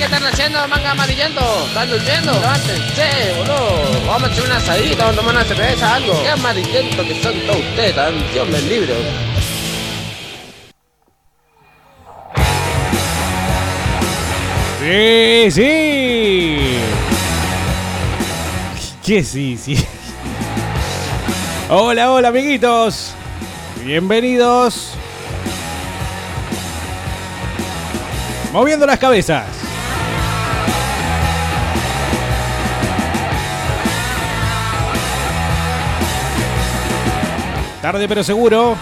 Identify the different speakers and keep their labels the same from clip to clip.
Speaker 1: ¿Ustedes qué están haciendo, manga amarillento? ¿Están durmiendo? Levántense, boludo. Vamos a hacer una asadita, vamos a tomar una cerveza, algo. Qué amarillento que son todos ustedes, tan Dios me libre.
Speaker 2: Sí, sí. ¿Qué sí, sí? Hola, hola, amiguitos. Bienvenidos. Moviendo las cabezas. Tarde pero seguro.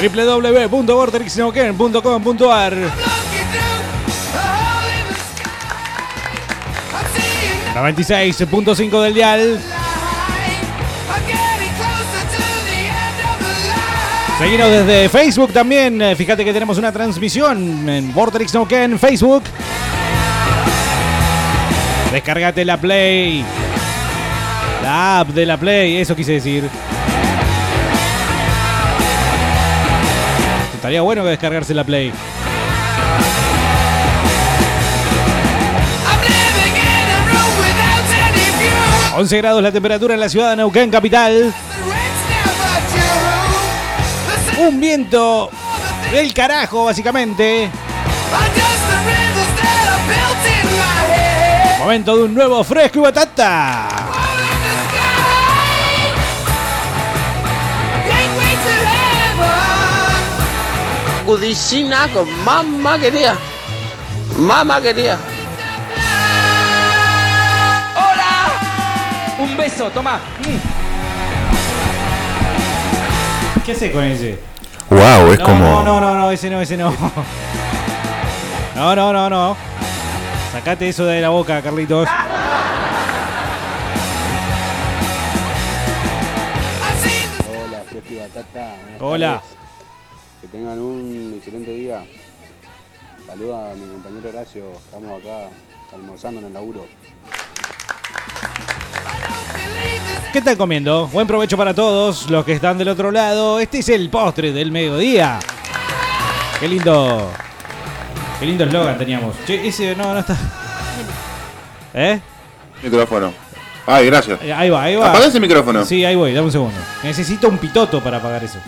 Speaker 2: www.vortexneuquén.com.ar 96.5 del dial. Seguimos desde Facebook también. Eh, Fíjate que tenemos una transmisión en Vortex Ken Facebook. Descárgate la Play. La app de la Play, eso quise decir. Estaría bueno que descargarse la Play.
Speaker 3: I'm
Speaker 2: 11 grados la temperatura en la ciudad de Neuquén, capital. Un viento del carajo, básicamente. Momento de un nuevo fresco y batata.
Speaker 1: Cudicina con mamá quería. Mamá quería.
Speaker 4: Un beso, toma.
Speaker 2: ¿Qué haces con ese?
Speaker 5: Wow, es
Speaker 2: no,
Speaker 5: como.
Speaker 2: No, no, no, no, ese no, ese no. No, no, no, no. Sacate eso de la boca, Carlitos.
Speaker 6: Hola, Que tengan un excelente día. Saluda a mi compañero Horacio. Estamos acá almorzando en el laburo.
Speaker 2: ¿Qué están comiendo? Buen provecho para todos los que están del otro lado. Este es el postre del mediodía. Qué lindo. Qué lindo eslogan teníamos. Che, ese no, no está. ¿Eh?
Speaker 5: Micrófono. Ay, gracias.
Speaker 2: Ahí va, ahí va.
Speaker 5: Apaga ese micrófono.
Speaker 2: Sí, ahí voy, dame un segundo. Necesito un pitoto para apagar eso.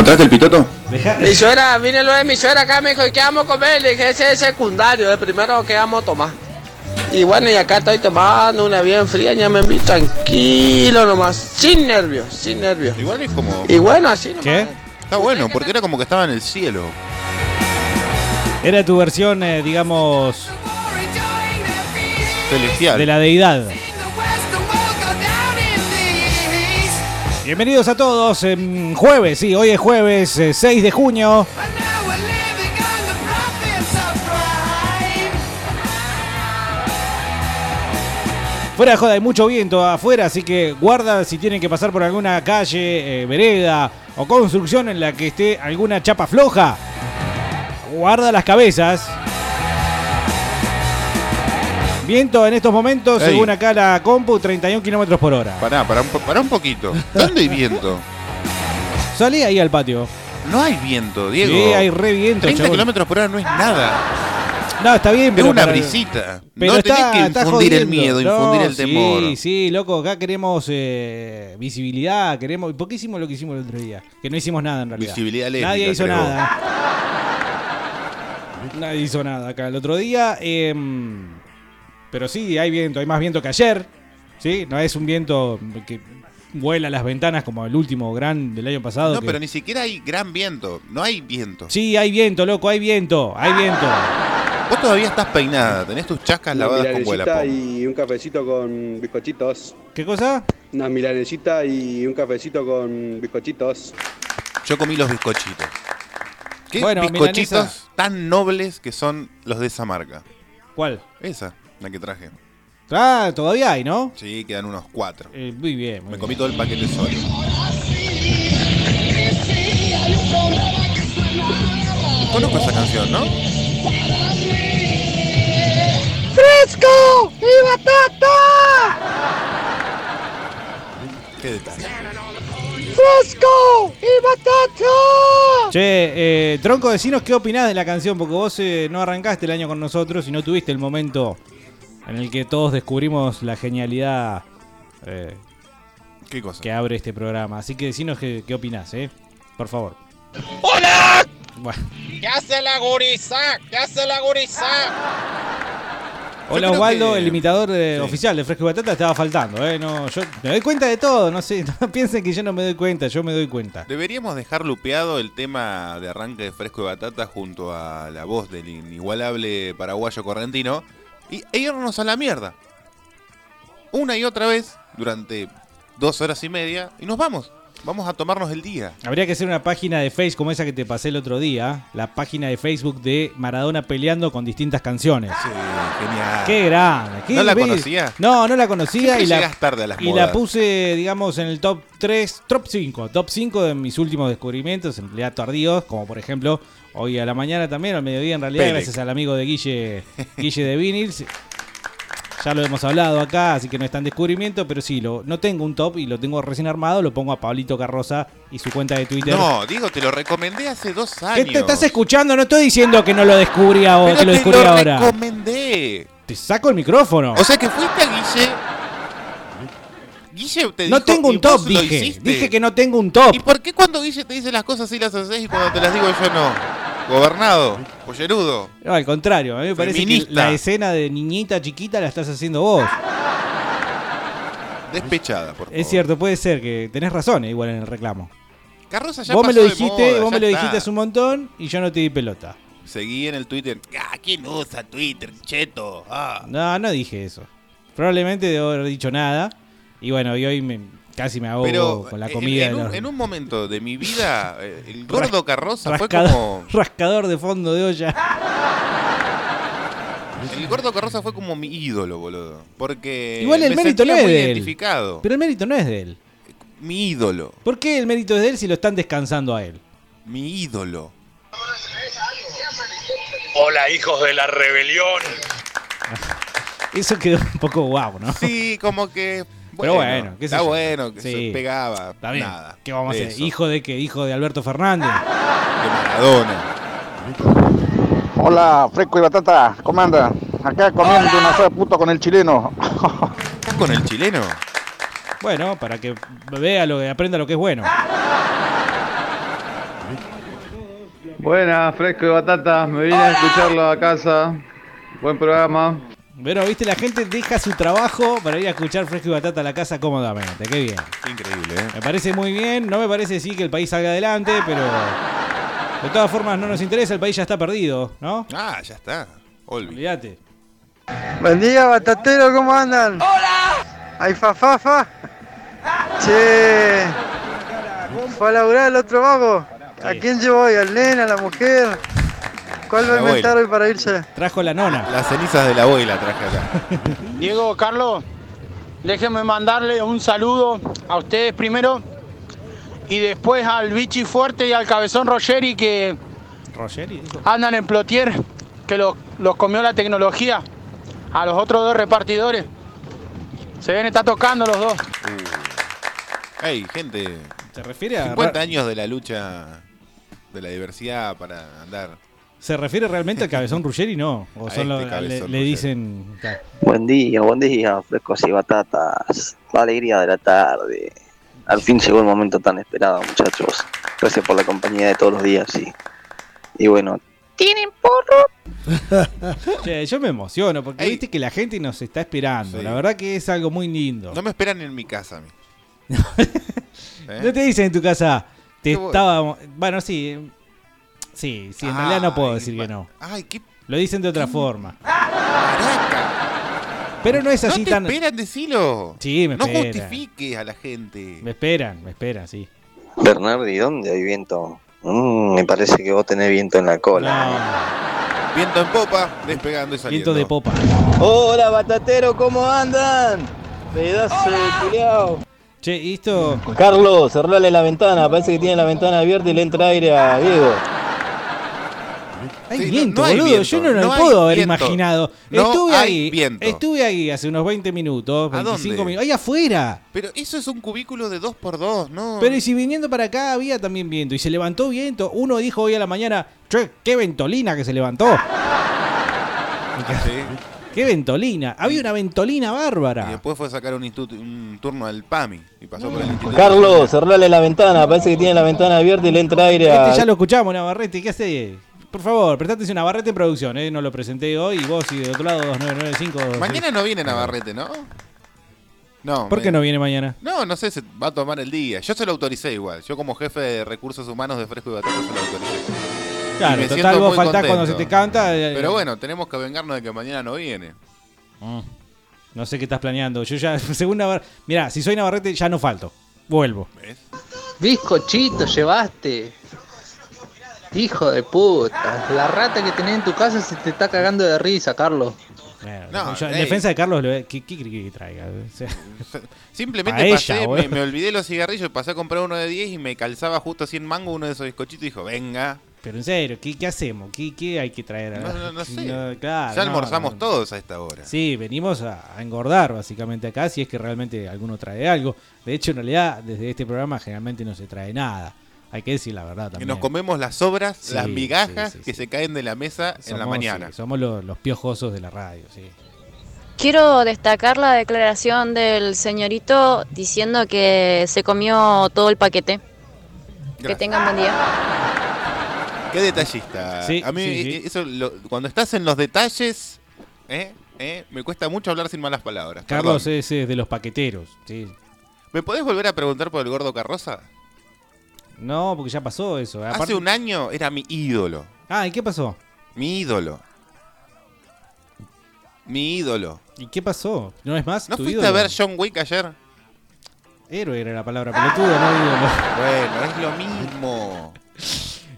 Speaker 5: ¿Encontraste el pitoto?
Speaker 1: Mi suegra, vine lo de mi suegra acá, me dijo, ¿qué vamos a comer? Le dije, ese es secundario, el primero que vamos a tomar. Y bueno, y acá estoy tomando una bien fría, ya me vi tranquilo nomás, sin nervios, sin nervios.
Speaker 5: Igual es como.
Speaker 1: Y bueno, así nomás.
Speaker 2: ¿Qué?
Speaker 5: Está bueno, porque era como que estaba en el cielo.
Speaker 2: Era tu versión, eh, digamos,
Speaker 5: Celestial.
Speaker 2: de la deidad. Bienvenidos a todos. em, jueves, sí, hoy es jueves eh, 6 de junio. Fuera de joda, hay mucho viento afuera, así que guarda si tienen que pasar por alguna calle, eh, vereda o construcción en la que esté alguna chapa floja. Guarda las cabezas. Viento en estos momentos,
Speaker 5: Ey.
Speaker 2: según acá la compu, 31 kilómetros por hora.
Speaker 5: Pará, pará un, po- pará un poquito. ¿Dónde hay viento?
Speaker 2: Salí ahí al patio.
Speaker 5: No hay viento, Diego.
Speaker 2: Sí, hay re viento,
Speaker 5: 30
Speaker 2: chabón.
Speaker 5: kilómetros por hora no es nada.
Speaker 2: No, está bien,
Speaker 5: Es
Speaker 2: pero.
Speaker 5: una
Speaker 2: para-
Speaker 5: brisita.
Speaker 2: Pero
Speaker 5: no
Speaker 2: está,
Speaker 5: tenés que
Speaker 2: está
Speaker 5: infundir el
Speaker 2: jodiendo.
Speaker 5: miedo,
Speaker 2: No,
Speaker 5: infundir el temor.
Speaker 2: Sí, sí, loco, acá queremos eh, visibilidad, queremos. ¿Por qué hicimos lo que hicimos el otro día? Que no hicimos nada en realidad.
Speaker 5: Visibilidad lésbica,
Speaker 2: Nadie hizo
Speaker 5: creo.
Speaker 2: nada. Nadie hizo nada acá el otro día. em, pero sí, hay viento, hay más viento que ayer. ¿Sí? No es un viento que vuela a las ventanas como el último gran del año pasado.
Speaker 5: No,
Speaker 2: que-
Speaker 5: pero ni siquiera hay gran viento. No hay viento.
Speaker 2: Sí, hay viento, loco, hay viento, hay viento.
Speaker 5: Vos todavía estás peinada, tenés tus chascas
Speaker 6: Una
Speaker 5: lavadas con vuela.
Speaker 6: milanesita y un cafecito con bizcochitos.
Speaker 2: ¿Qué cosa?
Speaker 6: Una milanesita y un cafecito con bizcochitos.
Speaker 5: Yo comí los bizcochitos. ¿Qué
Speaker 2: Bueno,
Speaker 5: bizcochitos
Speaker 2: milanesa.
Speaker 5: tan nobles que son los de esa marca?
Speaker 2: ¿Cuál?
Speaker 5: Esa, la que traje.
Speaker 2: Ah, todavía hay, ¿no?
Speaker 5: Sí, quedan unos cuatro.
Speaker 2: Eh, muy bien. muy
Speaker 5: Me
Speaker 2: bien.
Speaker 5: comí todo el paquete solo. Conozco esa canción, ¿no?
Speaker 3: ¡Fresco y batata!
Speaker 5: Qué detalle.
Speaker 3: ¡Fresco y batata!
Speaker 2: Che, eh, Tronco, decinos qué opinás de la canción, porque vos eh, no arrancaste el año con nosotros y no tuviste el momento en el que todos descubrimos la genialidad eh,
Speaker 5: ¿Qué cosa?
Speaker 2: que abre este programa. Así que decinos qué, qué opinás, ¿eh? Por favor.
Speaker 3: ¡Hola!
Speaker 2: Bueno.
Speaker 3: ¿Qué hace la guriza? ¿Qué hace la guriza?
Speaker 2: Hola Osvaldo,
Speaker 5: que-
Speaker 2: el imitador de-
Speaker 5: Sí.
Speaker 2: oficial de Fresco y Batata estaba faltando, ¿eh? No, yo me doy cuenta de todo, no sé, no piensen que yo no me doy cuenta, yo me doy cuenta.
Speaker 5: Deberíamos dejar lupeado el tema de arranque de Fresco y Batata junto a la voz del inigualable paraguayo correntino y, e irnos a la mierda. Una y otra vez durante dos horas y media y nos vamos. Vamos a tomarnos el día.
Speaker 2: Habría que hacer una página de Facebook como esa que te pasé el otro día, la página de Facebook de Maradona peleando con distintas canciones.
Speaker 5: Sí, genial.
Speaker 2: Qué grande. qué
Speaker 5: ¿No la
Speaker 2: ves?
Speaker 5: conocía?
Speaker 2: No, no la conocía y la,
Speaker 5: tarde a las
Speaker 2: y la puse, digamos, en el top 3, top 5, top 5 de mis últimos descubrimientos, en realidad tardíos, como por ejemplo hoy a la mañana también, al mediodía en realidad,
Speaker 5: Pelec.
Speaker 2: gracias al amigo de Guille, Guille de Vinils. Ya lo hemos hablado acá, así que no es tan descubrimiento, pero sí, lo, no tengo un top y lo tengo recién armado, lo pongo a Pablito Carroza y su cuenta de Twitter.
Speaker 5: No, digo, te lo recomendé hace dos
Speaker 2: ¿Qué
Speaker 5: años.
Speaker 2: te estás escuchando? No estoy diciendo que no lo descubrí ahora,
Speaker 5: Pero
Speaker 2: que lo
Speaker 5: te
Speaker 2: descubrí
Speaker 5: lo
Speaker 2: ahora.
Speaker 5: recomendé.
Speaker 2: Te saco el micrófono.
Speaker 5: O sea que fuiste a Guille. Guille te
Speaker 2: no
Speaker 5: dijo,
Speaker 2: tengo
Speaker 5: y
Speaker 2: un top,
Speaker 5: vos lo
Speaker 2: dije.
Speaker 5: hiciste.
Speaker 2: Dije que no tengo un top.
Speaker 5: ¿Y por qué cuando Guille te dice las cosas sí las haces y cuando te las digo yo no? Gobernado, pollerudo.
Speaker 2: No, al contrario, a mí me parece que
Speaker 5: Feminista.
Speaker 2: la escena de niñita chiquita la estás haciendo vos.
Speaker 5: Despechada, por favor.
Speaker 2: Es cierto, puede ser que tenés razón eh, igual en el reclamo.
Speaker 5: Carroza ya
Speaker 2: vos me
Speaker 5: pasó
Speaker 2: lo
Speaker 5: de
Speaker 2: dijiste,
Speaker 5: moda,
Speaker 2: vos
Speaker 5: ya
Speaker 2: me lo
Speaker 5: está.
Speaker 2: dijiste hace un montón y yo no te di pelota.
Speaker 5: Seguí en el Twitter. Ah, ¿quién usa Twitter, cheto? Ah.
Speaker 2: No, no dije eso. Probablemente debo haber dicho nada. Y bueno, y hoy me, casi me ahogo
Speaker 5: Pero
Speaker 2: con la
Speaker 5: en-
Speaker 2: comida.
Speaker 5: en, un,
Speaker 2: los-
Speaker 5: en un momento de mi vida, eh, el gordo Carroza fue como.
Speaker 2: rascador de fondo de olla.
Speaker 5: El gordo Carroza fue como mi ídolo, boludo. Porque.
Speaker 2: Igual el
Speaker 5: me
Speaker 2: mérito no es
Speaker 5: muy
Speaker 2: de él. Pero el mérito no es de él.
Speaker 5: Mi ídolo.
Speaker 2: ¿Por qué el mérito es de él si lo están descansando a él?
Speaker 5: Mi ídolo.
Speaker 4: Hola, hijos de la rebelión.
Speaker 2: Eso quedó un poco guau, ¿no?
Speaker 5: Sí, como que.
Speaker 2: Pero bueno, qué sé
Speaker 5: está
Speaker 2: yo.
Speaker 5: bueno, que
Speaker 2: Sí.
Speaker 5: se pegaba.
Speaker 2: Está bien.
Speaker 5: Nada.
Speaker 2: ¿Qué vamos a hacer?
Speaker 5: eso,
Speaker 2: ¿Hijo de qué? ¿Hijo de Alberto Fernández?
Speaker 5: De Maradona.
Speaker 7: Hola, Fresco y Batata, ¿cómo anda? Acá comiendo una sopa de puto con el chileno.
Speaker 5: ¿Estás con el chileno?
Speaker 2: Bueno, para que vea lo que aprenda lo que es bueno.
Speaker 8: Buenas, fresco y batata. Me vine a escucharlo a casa. Buen programa.
Speaker 2: Pero, viste, la gente deja su trabajo para ir a escuchar Fresco y Batata a la casa cómodamente. Qué bien.
Speaker 5: Increíble, ¿eh?
Speaker 2: Me parece muy bien. No me parece sí que el país salga adelante, pero de todas formas no nos interesa. El país ya está perdido, ¿no?
Speaker 5: Ah, ya está.
Speaker 2: Olvídate.
Speaker 9: Buen día, batatero, ¿cómo andan? ¡Hola! ¿Hay fa, fa, fa? Che, ¿fue a laburar el otro vago? ¿A quién llevó hoy? ¿Al nene, a la mujer? ¿Cuál va a inventar hoy para irse?
Speaker 2: Trajo la nona.
Speaker 5: Las cenizas de la abuela traje acá.
Speaker 10: Diego, Carlos, déjenme mandarle un saludo a ustedes primero y después al Bichi Fuerte y al Cabezón Rogeri que
Speaker 2: Rogeri
Speaker 10: andan en Plotier, que los, los comió la tecnología. A los otros dos repartidores. Se ven, está tocando los dos.
Speaker 5: Hey, gente.
Speaker 2: ¿Se refiere a
Speaker 5: 50 años de la lucha de la diversidad para andar.
Speaker 2: ¿Se refiere realmente al cabezón Ruggeri? No. O
Speaker 5: A
Speaker 2: son lo-
Speaker 5: este
Speaker 2: le,
Speaker 5: cabezón
Speaker 2: le
Speaker 5: Ruggeri.
Speaker 2: dicen. claro.
Speaker 11: Buen día, buen día, frescos y batatas. La alegría de la tarde. Al fin llegó el momento tan esperado, muchachos. Gracias por la compañía de todos los días y, y bueno. ¿Tienen porro?
Speaker 2: Che, yo me emociono porque
Speaker 5: Ey.
Speaker 2: viste que la gente nos está esperando.
Speaker 5: Sí.
Speaker 2: La verdad que es algo muy lindo.
Speaker 5: No me esperan en mi casa a mí. ¿Eh?
Speaker 2: No te dicen en tu casa, te estaba. Bueno, sí. Sí, sí, en realidad no puedo decir que no.
Speaker 5: Ay, qué
Speaker 2: Lo dicen de otra forma.
Speaker 5: maraca.
Speaker 2: Pero no es
Speaker 5: No
Speaker 2: así
Speaker 5: te
Speaker 2: tan.
Speaker 5: esperan, decilo.
Speaker 2: Sí, me
Speaker 5: no
Speaker 2: esperan.
Speaker 5: justifiques a la gente.
Speaker 2: Me esperan, me esperan, sí.
Speaker 11: Bernardi, ¿dónde hay viento? Mm, me parece que vos tenés viento en la cola.
Speaker 5: Viento en popa, despegando y
Speaker 2: No,
Speaker 5: saliendo.
Speaker 2: viento de popa.
Speaker 9: Hola, batatero, ¿cómo andan? Pedazo de culiao.
Speaker 2: Che, ¿y esto.
Speaker 9: Carlos, cerrale la ventana, parece que tiene la ventana abierta y le entra aire a Diego.
Speaker 2: Hay
Speaker 5: Sí,
Speaker 2: viento,
Speaker 5: no
Speaker 2: boludo.
Speaker 5: viento,
Speaker 2: Yo no, lo
Speaker 5: no
Speaker 2: puedo haber
Speaker 5: viento.
Speaker 2: imaginado.
Speaker 5: No
Speaker 2: estuve
Speaker 5: hay
Speaker 2: ahí.
Speaker 5: viento.
Speaker 2: Estuve ahí hace unos 20 minutos,
Speaker 5: ¿A
Speaker 2: 25
Speaker 5: dónde?
Speaker 2: minutos. Ahí afuera.
Speaker 5: Pero eso es un cubículo de 2x2, ¿no?
Speaker 2: Pero y si viniendo para acá había también viento y se levantó viento. Uno dijo hoy a la mañana, che, qué ventolina que se levantó.
Speaker 5: Sí.
Speaker 2: Qué ventolina. Había una ventolina
Speaker 5: Y
Speaker 2: bárbara.
Speaker 5: después fue a sacar un, instituto- un turno al PAMI y pasó por el instituto.
Speaker 12: Carlos, cerrale la ventana, parece que tiene la ventana abierta y le entra aire a...
Speaker 2: Este ya lo escuchamos, Navarrete. ¿Qué hace? Por favor, prestate atención. Navarrete en producción, ¿eh? No lo presenté hoy. Y vos, y de otro lado, 2995.
Speaker 5: Mañana no viene Navarrete, ¿no? No.
Speaker 2: ¿Por
Speaker 5: me-
Speaker 2: qué no viene mañana?
Speaker 5: No, no sé, se va a tomar el día. Yo se lo autoricé igual. Yo como jefe de recursos humanos de Fresco y Batata se lo autoricé.
Speaker 2: Claro, total, vos faltás cuando se te canta. eh,
Speaker 5: Pero bueno, tenemos que vengarnos de que mañana no viene.
Speaker 2: Mm. No sé qué estás planeando. Yo ya, según Navarrete. Mirá, si soy Navarrete, ya no falto. Vuelvo.
Speaker 13: Bizcochito llevaste. Hijo de puta. La rata que tenés en tu casa se te está cagando de risa, Carlos.
Speaker 5: No,
Speaker 2: Yo, en
Speaker 5: ey.
Speaker 2: defensa de Carlos, lo- ¿qué, qué crees que traiga? O sea,
Speaker 5: Simplemente
Speaker 2: Pa' ella,
Speaker 5: pasé, me, olvidé los cigarrillos, pasé a comprar uno de 10 y me calzaba justo 100 mango uno de esos bizcochitos y dijo, venga.
Speaker 2: Pero en serio, ¿qué, qué hacemos? ¿Qué, qué hay que traer? a-
Speaker 5: No, no, no sé.
Speaker 2: claro,
Speaker 5: ya
Speaker 2: no,
Speaker 5: almorzamos
Speaker 2: no.
Speaker 5: todos a esta hora.
Speaker 2: Sí, venimos a, a engordar básicamente acá, si es que realmente alguno trae algo. De hecho, en realidad, desde este programa generalmente no se trae nada. Hay que decir la verdad
Speaker 5: Que
Speaker 2: también.
Speaker 5: nos comemos las sobras,
Speaker 2: Sí,
Speaker 5: las migajas
Speaker 2: sí, sí,
Speaker 5: que se caen de la mesa en la mañana.
Speaker 2: sí, somos los, los piojosos de la radio, sí.
Speaker 14: Quiero destacar la declaración del señorito diciendo que se comió todo el paquete. Que tengan buen día.
Speaker 5: Qué detallista.
Speaker 2: Sí,
Speaker 5: a mí
Speaker 2: sí, sí.
Speaker 5: eh, eso lo- cuando estás en los detalles, ¿eh? ¿eh? me cuesta mucho hablar sin malas palabras.
Speaker 2: Carlos
Speaker 5: Perdón.
Speaker 2: es, eh, de los paqueteros, sí.
Speaker 5: ¿Me podés volver a preguntar por el gordo Carroza?
Speaker 2: No, porque ya pasó eso.
Speaker 5: Hace
Speaker 2: Aparte-
Speaker 5: un año era mi ídolo.
Speaker 2: Ah, ¿y qué pasó?
Speaker 5: Mi ídolo. Mi ídolo.
Speaker 2: ¿Y qué pasó? ¿No es más?
Speaker 5: ¿No
Speaker 2: tu
Speaker 5: fuiste
Speaker 2: ídolo?
Speaker 5: a ver John Wick ayer?
Speaker 2: Héroe era la palabra pelotudo, no ídolo.
Speaker 5: Bueno, es lo mismo.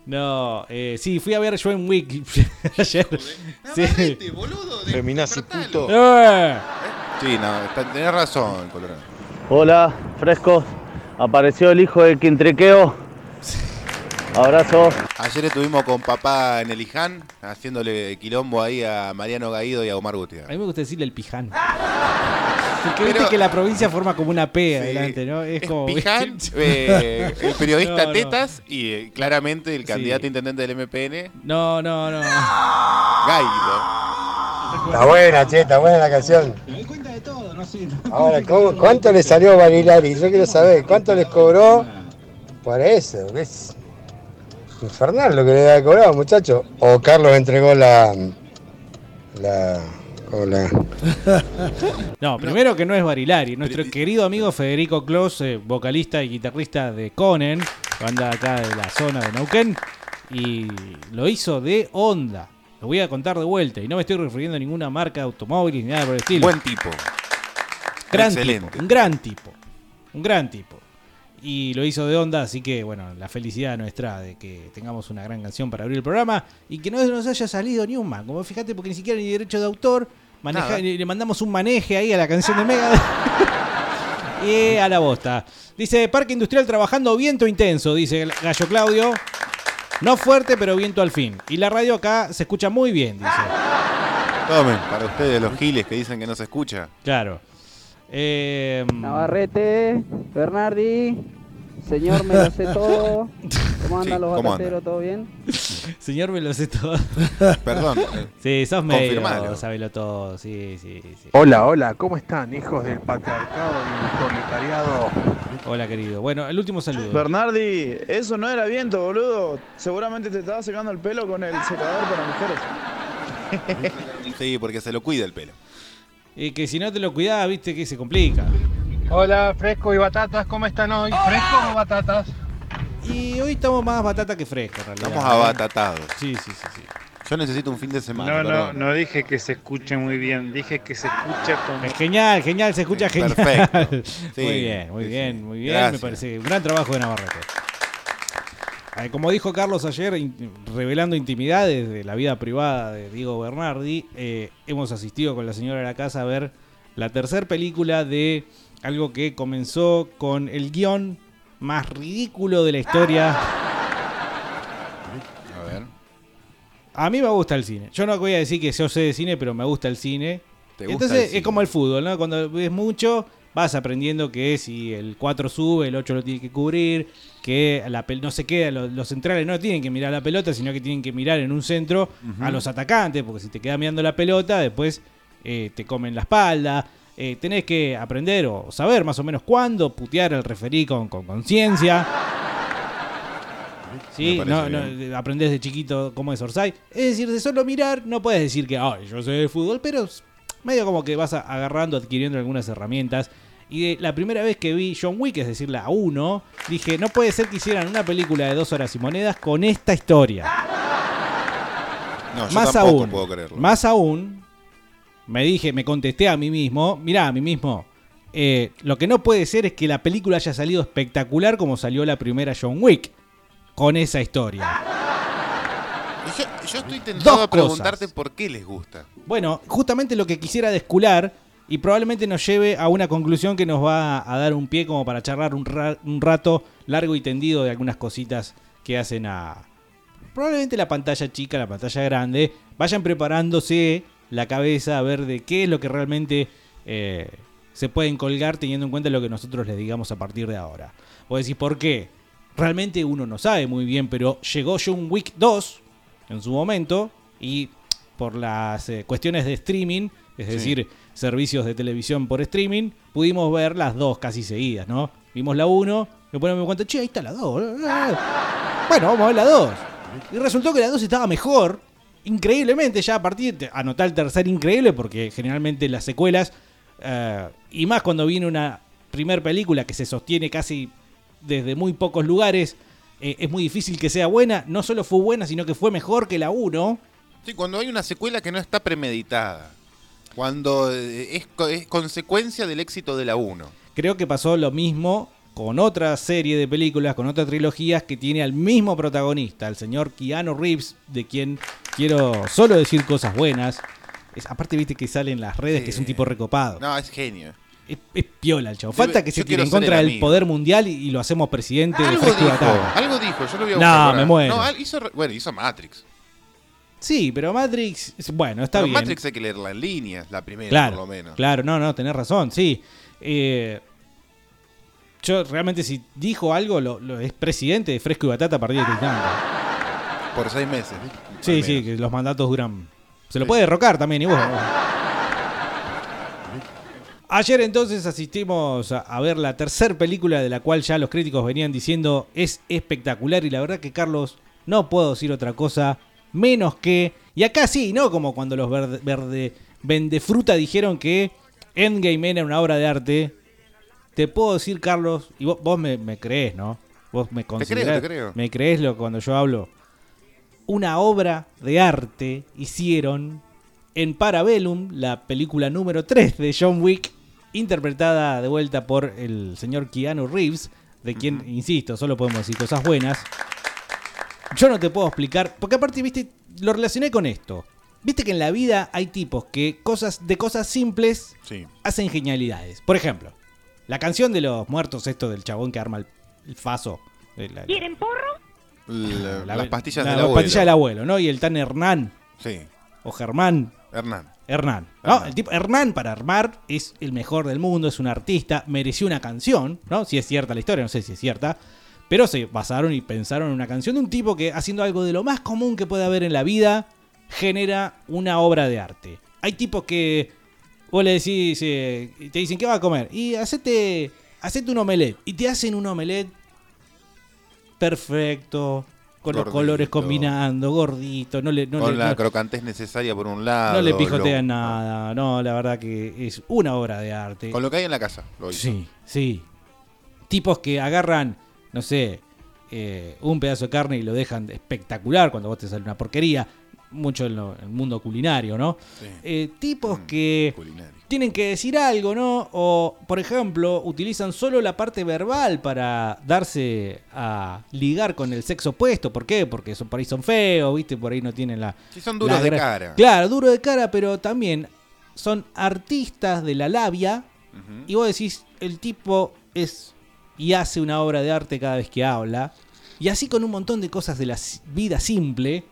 Speaker 2: No, eh, sí, fui a ver John Wick ayer. Sí.
Speaker 5: Feminazi puto.
Speaker 2: Eh.
Speaker 5: Sí, no, está- tenés razón, Colorado.
Speaker 12: Hola, frescos. Apareció el hijo del quintrequeo. Abrazo.
Speaker 5: Ayer estuvimos con papá en el Iján, haciéndole quilombo ahí a Mariano Gaído y a Omar
Speaker 2: A
Speaker 5: Gutiérrez.
Speaker 2: mí me gusta decirle el piján. Porque viste que la provincia forma como una P adelante, ¿no? Es, como.
Speaker 5: Piján, eh, el periodista
Speaker 2: No, no.
Speaker 5: Tetas y eh, claramente el
Speaker 2: Sí.
Speaker 5: candidato a intendente del MPN,
Speaker 2: No, no, no.
Speaker 5: Gaído.
Speaker 15: Está buena, che, está buena la canción. Ahora, ¿cómo- ¿cuánto le salió a Barilari? Yo quiero saber, ¿cuánto les cobró por eso? Es infernal lo que le ha cobrado, muchacho. O Carlos entregó la. la. como la-
Speaker 2: No, primero que no es Barilari. Nuestro querido amigo Federico Clos, eh, vocalista y guitarrista de Conen, banda acá de la zona de Neuquén, y lo hizo de onda. Lo voy a contar de vuelta y no me estoy refiriendo a ninguna marca de automóviles ni nada por el estilo.
Speaker 5: Buen tipo.
Speaker 2: Gran
Speaker 5: Excelente.
Speaker 2: tipo, un gran tipo. Un gran tipo. Y lo hizo de onda, así que bueno, la felicidad nuestra de que tengamos una gran canción para abrir el programa y que no nos haya salido ni un mango. Fíjate, porque ni siquiera ni derecho de autor. maneja- le mandamos un maneje ahí a la canción de Mega. y a la bosta. Dice, Parque Industrial trabajando viento intenso, dice Gallo Claudio. No fuerte, pero viento al fin. Y la radio acá se escucha muy bien, dice.
Speaker 5: Tomen, para ustedes los giles que dicen que no se escucha.
Speaker 2: Claro. Eh,
Speaker 16: Navarrete, Bernardi, señor me lo sé todo. ¿Cómo andan
Speaker 5: Sí,
Speaker 16: los
Speaker 5: ¿cómo
Speaker 16: batateros? ¿Todo bien?
Speaker 2: Señor, me lo sé todo.
Speaker 5: Perdón. eh,
Speaker 2: Sí, sos medio, sabelo todo, sí, sí, sí.
Speaker 17: Hola, hola, ¿cómo están, hijos del patriarcado y del proletariado?
Speaker 2: Hola, querido. Bueno, el último saludo.
Speaker 18: Bernardi, eso no era viento, boludo. Seguramente te estaba secando el pelo con el secador para mujeres.
Speaker 5: Sí, porque se lo cuida el pelo.
Speaker 2: Y que si no te lo cuidás, viste que se complica.
Speaker 19: Hola, fresco y batatas, ¿cómo están hoy? ¿Fresco o batatas?
Speaker 2: Y hoy estamos más batata que fresco, en realidad.
Speaker 5: Estamos abatatados.
Speaker 2: Sí, sí, sí, sí.
Speaker 5: Yo necesito un fin de semana.
Speaker 19: No, no, no dije que se escuche muy bien, dije que se escucha como...
Speaker 2: Es genial, genial, se escucha genial.
Speaker 5: perfecto. Sí,
Speaker 2: muy bien, muy
Speaker 5: sí,
Speaker 2: bien,
Speaker 5: sí.
Speaker 2: muy bien.
Speaker 5: Gracias.
Speaker 2: Me parece un gran trabajo de Navarrete. Eh, Como dijo Carlos ayer, in- revelando intimidades de la vida privada de Diego Bernardi, eh, hemos asistido con la señora de la casa a ver la tercera película de algo que comenzó con el guion más ridículo de la historia.
Speaker 5: A ver.
Speaker 2: A mí me gusta el cine. Yo no voy a decir que yo sé de cine, pero me gusta el cine.
Speaker 5: ¿Te gusta
Speaker 2: Entonces
Speaker 5: el
Speaker 2: es como el fútbol, ¿no? Cuando ves mucho, vas aprendiendo que si el 4 sube, el 8 lo tiene que cubrir, que la no se queda, los, los centrales no tienen que mirar la pelota, sino que tienen que mirar en un centro a los atacantes, porque si te quedas mirando la pelota, después eh, te comen la espalda. Eh, tenés que aprender o saber más o menos cuándo putear al referí con con conciencia. Sí, no, no, aprendés de chiquito cómo es Orsay. Es decir, de solo mirar, no puedes decir que Ay, yo sé de fútbol, pero medio como que vas agarrando, adquiriendo algunas herramientas. Y de la primera vez que vi John Wick, es decir, la 1, dije, no puede ser que hicieran una película de dos horas y monedas con esta historia.
Speaker 5: No, yo
Speaker 2: más
Speaker 5: tampoco
Speaker 2: aún,
Speaker 5: puedo creerlo.
Speaker 2: más aún, me dije, me contesté a mí mismo, mirá, a mí mismo, eh, lo que no puede ser es que la película haya salido espectacular como salió la primera John Wick, con esa historia.
Speaker 5: Yo, yo estoy tentado
Speaker 2: Dos
Speaker 5: a preguntarte
Speaker 2: cosas.
Speaker 5: por qué les gusta.
Speaker 2: Bueno, justamente lo que quisiera descular y probablemente nos lleve a una conclusión que nos va a dar un pie como para charlar un, ra- un rato largo y tendido de algunas cositas que hacen a probablemente la pantalla chica, la pantalla grande. Vayan preparándose la cabeza a ver de qué es lo que realmente eh, se pueden colgar teniendo en cuenta lo que nosotros les digamos a partir de ahora. Vos decís, ¿por qué? Realmente uno no sabe muy bien, pero llegó John Wick 2 en su momento y por las eh, cuestiones de streaming, es
Speaker 5: Sí.
Speaker 2: decir, servicios de televisión por streaming, pudimos ver las dos casi seguidas, ¿no? Vimos la 1, me ponemos en cuenta, che, ahí está la 2. Bueno, vamos a ver la 2. Y resultó que la 2 estaba mejor, increíblemente, ya a partir de anotar el tercer increíble, porque generalmente las secuelas, eh, y más cuando viene una primer película que se sostiene casi desde muy pocos lugares, eh, es muy difícil que sea buena. No solo fue buena, sino que fue mejor que la 1.
Speaker 5: Sí, cuando hay una secuela que no está premeditada. Cuando eh, es, co- es consecuencia del éxito de la 1.
Speaker 2: Creo que pasó lo mismo con otra serie de películas, con otras trilogías que tiene al mismo protagonista, el señor Keanu Reeves, de quien quiero solo decir cosas buenas. Es- aparte, viste que sale en las redes que es un tipo recopado.
Speaker 5: No, es genio.
Speaker 2: Es, es piola el chavo. Falta que
Speaker 5: yo
Speaker 2: se tire en contra
Speaker 5: el
Speaker 2: del poder mundial y, y lo hacemos presidente de
Speaker 5: Algo
Speaker 2: Fresco y
Speaker 5: dijo,
Speaker 2: Batata.
Speaker 5: algo dijo, yo lo voy a
Speaker 2: No,
Speaker 5: ahora.
Speaker 2: me muero.
Speaker 5: No, hizo, bueno, hizo Matrix.
Speaker 2: Sí, pero Matrix, bueno, está
Speaker 5: Pero
Speaker 2: bien.
Speaker 5: Matrix hay que leerla en línea, la primera
Speaker 2: claro,
Speaker 5: por lo menos.
Speaker 2: Claro, no, no, tenés razón, sí. Eh, yo realmente si dijo algo, lo, lo- es presidente de Fresco y Batata a partir de instante.
Speaker 5: Por seis meses. ¿viste?
Speaker 2: Sí, sí, que los mandatos duran. Se lo puede derrocar también, y vos. Ayer entonces asistimos a, a ver la tercera película de la cual ya los críticos venían diciendo es espectacular y la verdad que Carlos no puedo decir otra cosa menos que y acá sí, no como cuando los verde, verde vendefruta dijeron que Endgame era una obra de arte. Te puedo decir Carlos y vos, vos me, me crees, ¿no? Vos me
Speaker 5: creo,
Speaker 2: considerás,
Speaker 5: te creo.
Speaker 2: me crees lo cuando yo hablo una obra de arte hicieron en Parabellum, la película número 3 de John Wick, interpretada de vuelta por el señor Keanu Reeves, de quien, insisto, solo podemos decir cosas buenas. Yo no te puedo explicar, porque aparte, viste, lo relacioné con esto. Viste que en la vida hay tipos que cosas de cosas simples
Speaker 5: Sí.
Speaker 2: hacen genialidades. Por ejemplo, la canción de los muertos, esto del chabón que arma el, el faso. eh, la-
Speaker 20: ¿Quieren porro?
Speaker 5: La-
Speaker 2: la-
Speaker 5: las pastillas
Speaker 2: la-
Speaker 5: del
Speaker 2: las
Speaker 5: abuelo.
Speaker 2: pastillas del abuelo, ¿no? Y el tan Hernán.
Speaker 5: Sí.
Speaker 2: O Germán.
Speaker 5: Hernán.
Speaker 2: Hernán. ¿no? El tipo, Hernán para armar es el mejor del mundo, es un artista, mereció una canción, ¿no? Si es cierta la historia, no sé si es cierta. Pero se basaron y pensaron en una canción de un tipo que haciendo algo de lo más común que puede haber en la vida, genera una obra de arte. Hay tipos que vos le decís, eh, te dicen, ¿qué va a comer? Y hacete, hacete un omelette. Y te hacen un omelette perfecto, con los colores combinando, gordito, no le, no
Speaker 5: Con
Speaker 2: le-
Speaker 5: la
Speaker 2: no-
Speaker 5: crocantez necesaria por un lado.
Speaker 2: no le pijotean
Speaker 5: lo-
Speaker 2: nada, no, la verdad que es una obra de arte.
Speaker 5: Con lo que hay en la casa. Lo hizo.
Speaker 2: Sí, sí. Tipos que agarran, no sé, eh, un pedazo de carne y lo dejan espectacular cuando vos te sale una porquería. Mucho en, lo- en el mundo culinario, ¿no?
Speaker 5: Sí.
Speaker 2: Eh, tipos que
Speaker 5: Culinario.
Speaker 2: Tienen que decir algo, ¿no? O, por ejemplo, utilizan solo la parte verbal para darse a ligar con el sexo opuesto. ¿Por qué? Porque son, por ahí son feos, ¿viste? Por ahí no tienen la.
Speaker 5: Sí, son duros
Speaker 2: la
Speaker 5: de cara.
Speaker 2: Claro, duro de cara, pero también son artistas de la labia.
Speaker 5: Ujú.
Speaker 2: Y vos decís, el tipo es y hace una obra de arte cada vez que habla. Y así con un montón de cosas de la vida simple.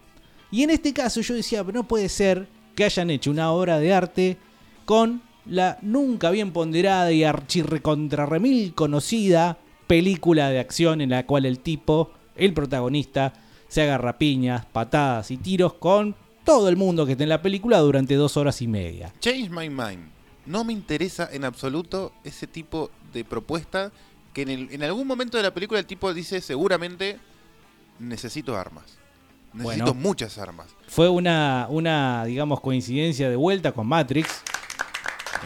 Speaker 2: Y en este caso yo decía, no puede ser que hayan hecho una obra de arte con la nunca bien ponderada y archirrecontrarremil conocida película de acción en la cual el tipo, el protagonista, se agarra piñas, patadas y tiros con todo el mundo que está en la película durante dos horas y media.
Speaker 5: Change my mind. No me interesa en absoluto ese tipo de propuesta que en, el- en algún momento de la película el tipo dice seguramente necesito armas. Necesito
Speaker 2: Bueno.
Speaker 5: muchas armas.
Speaker 2: Fue una, una, digamos, coincidencia de vuelta con Matrix,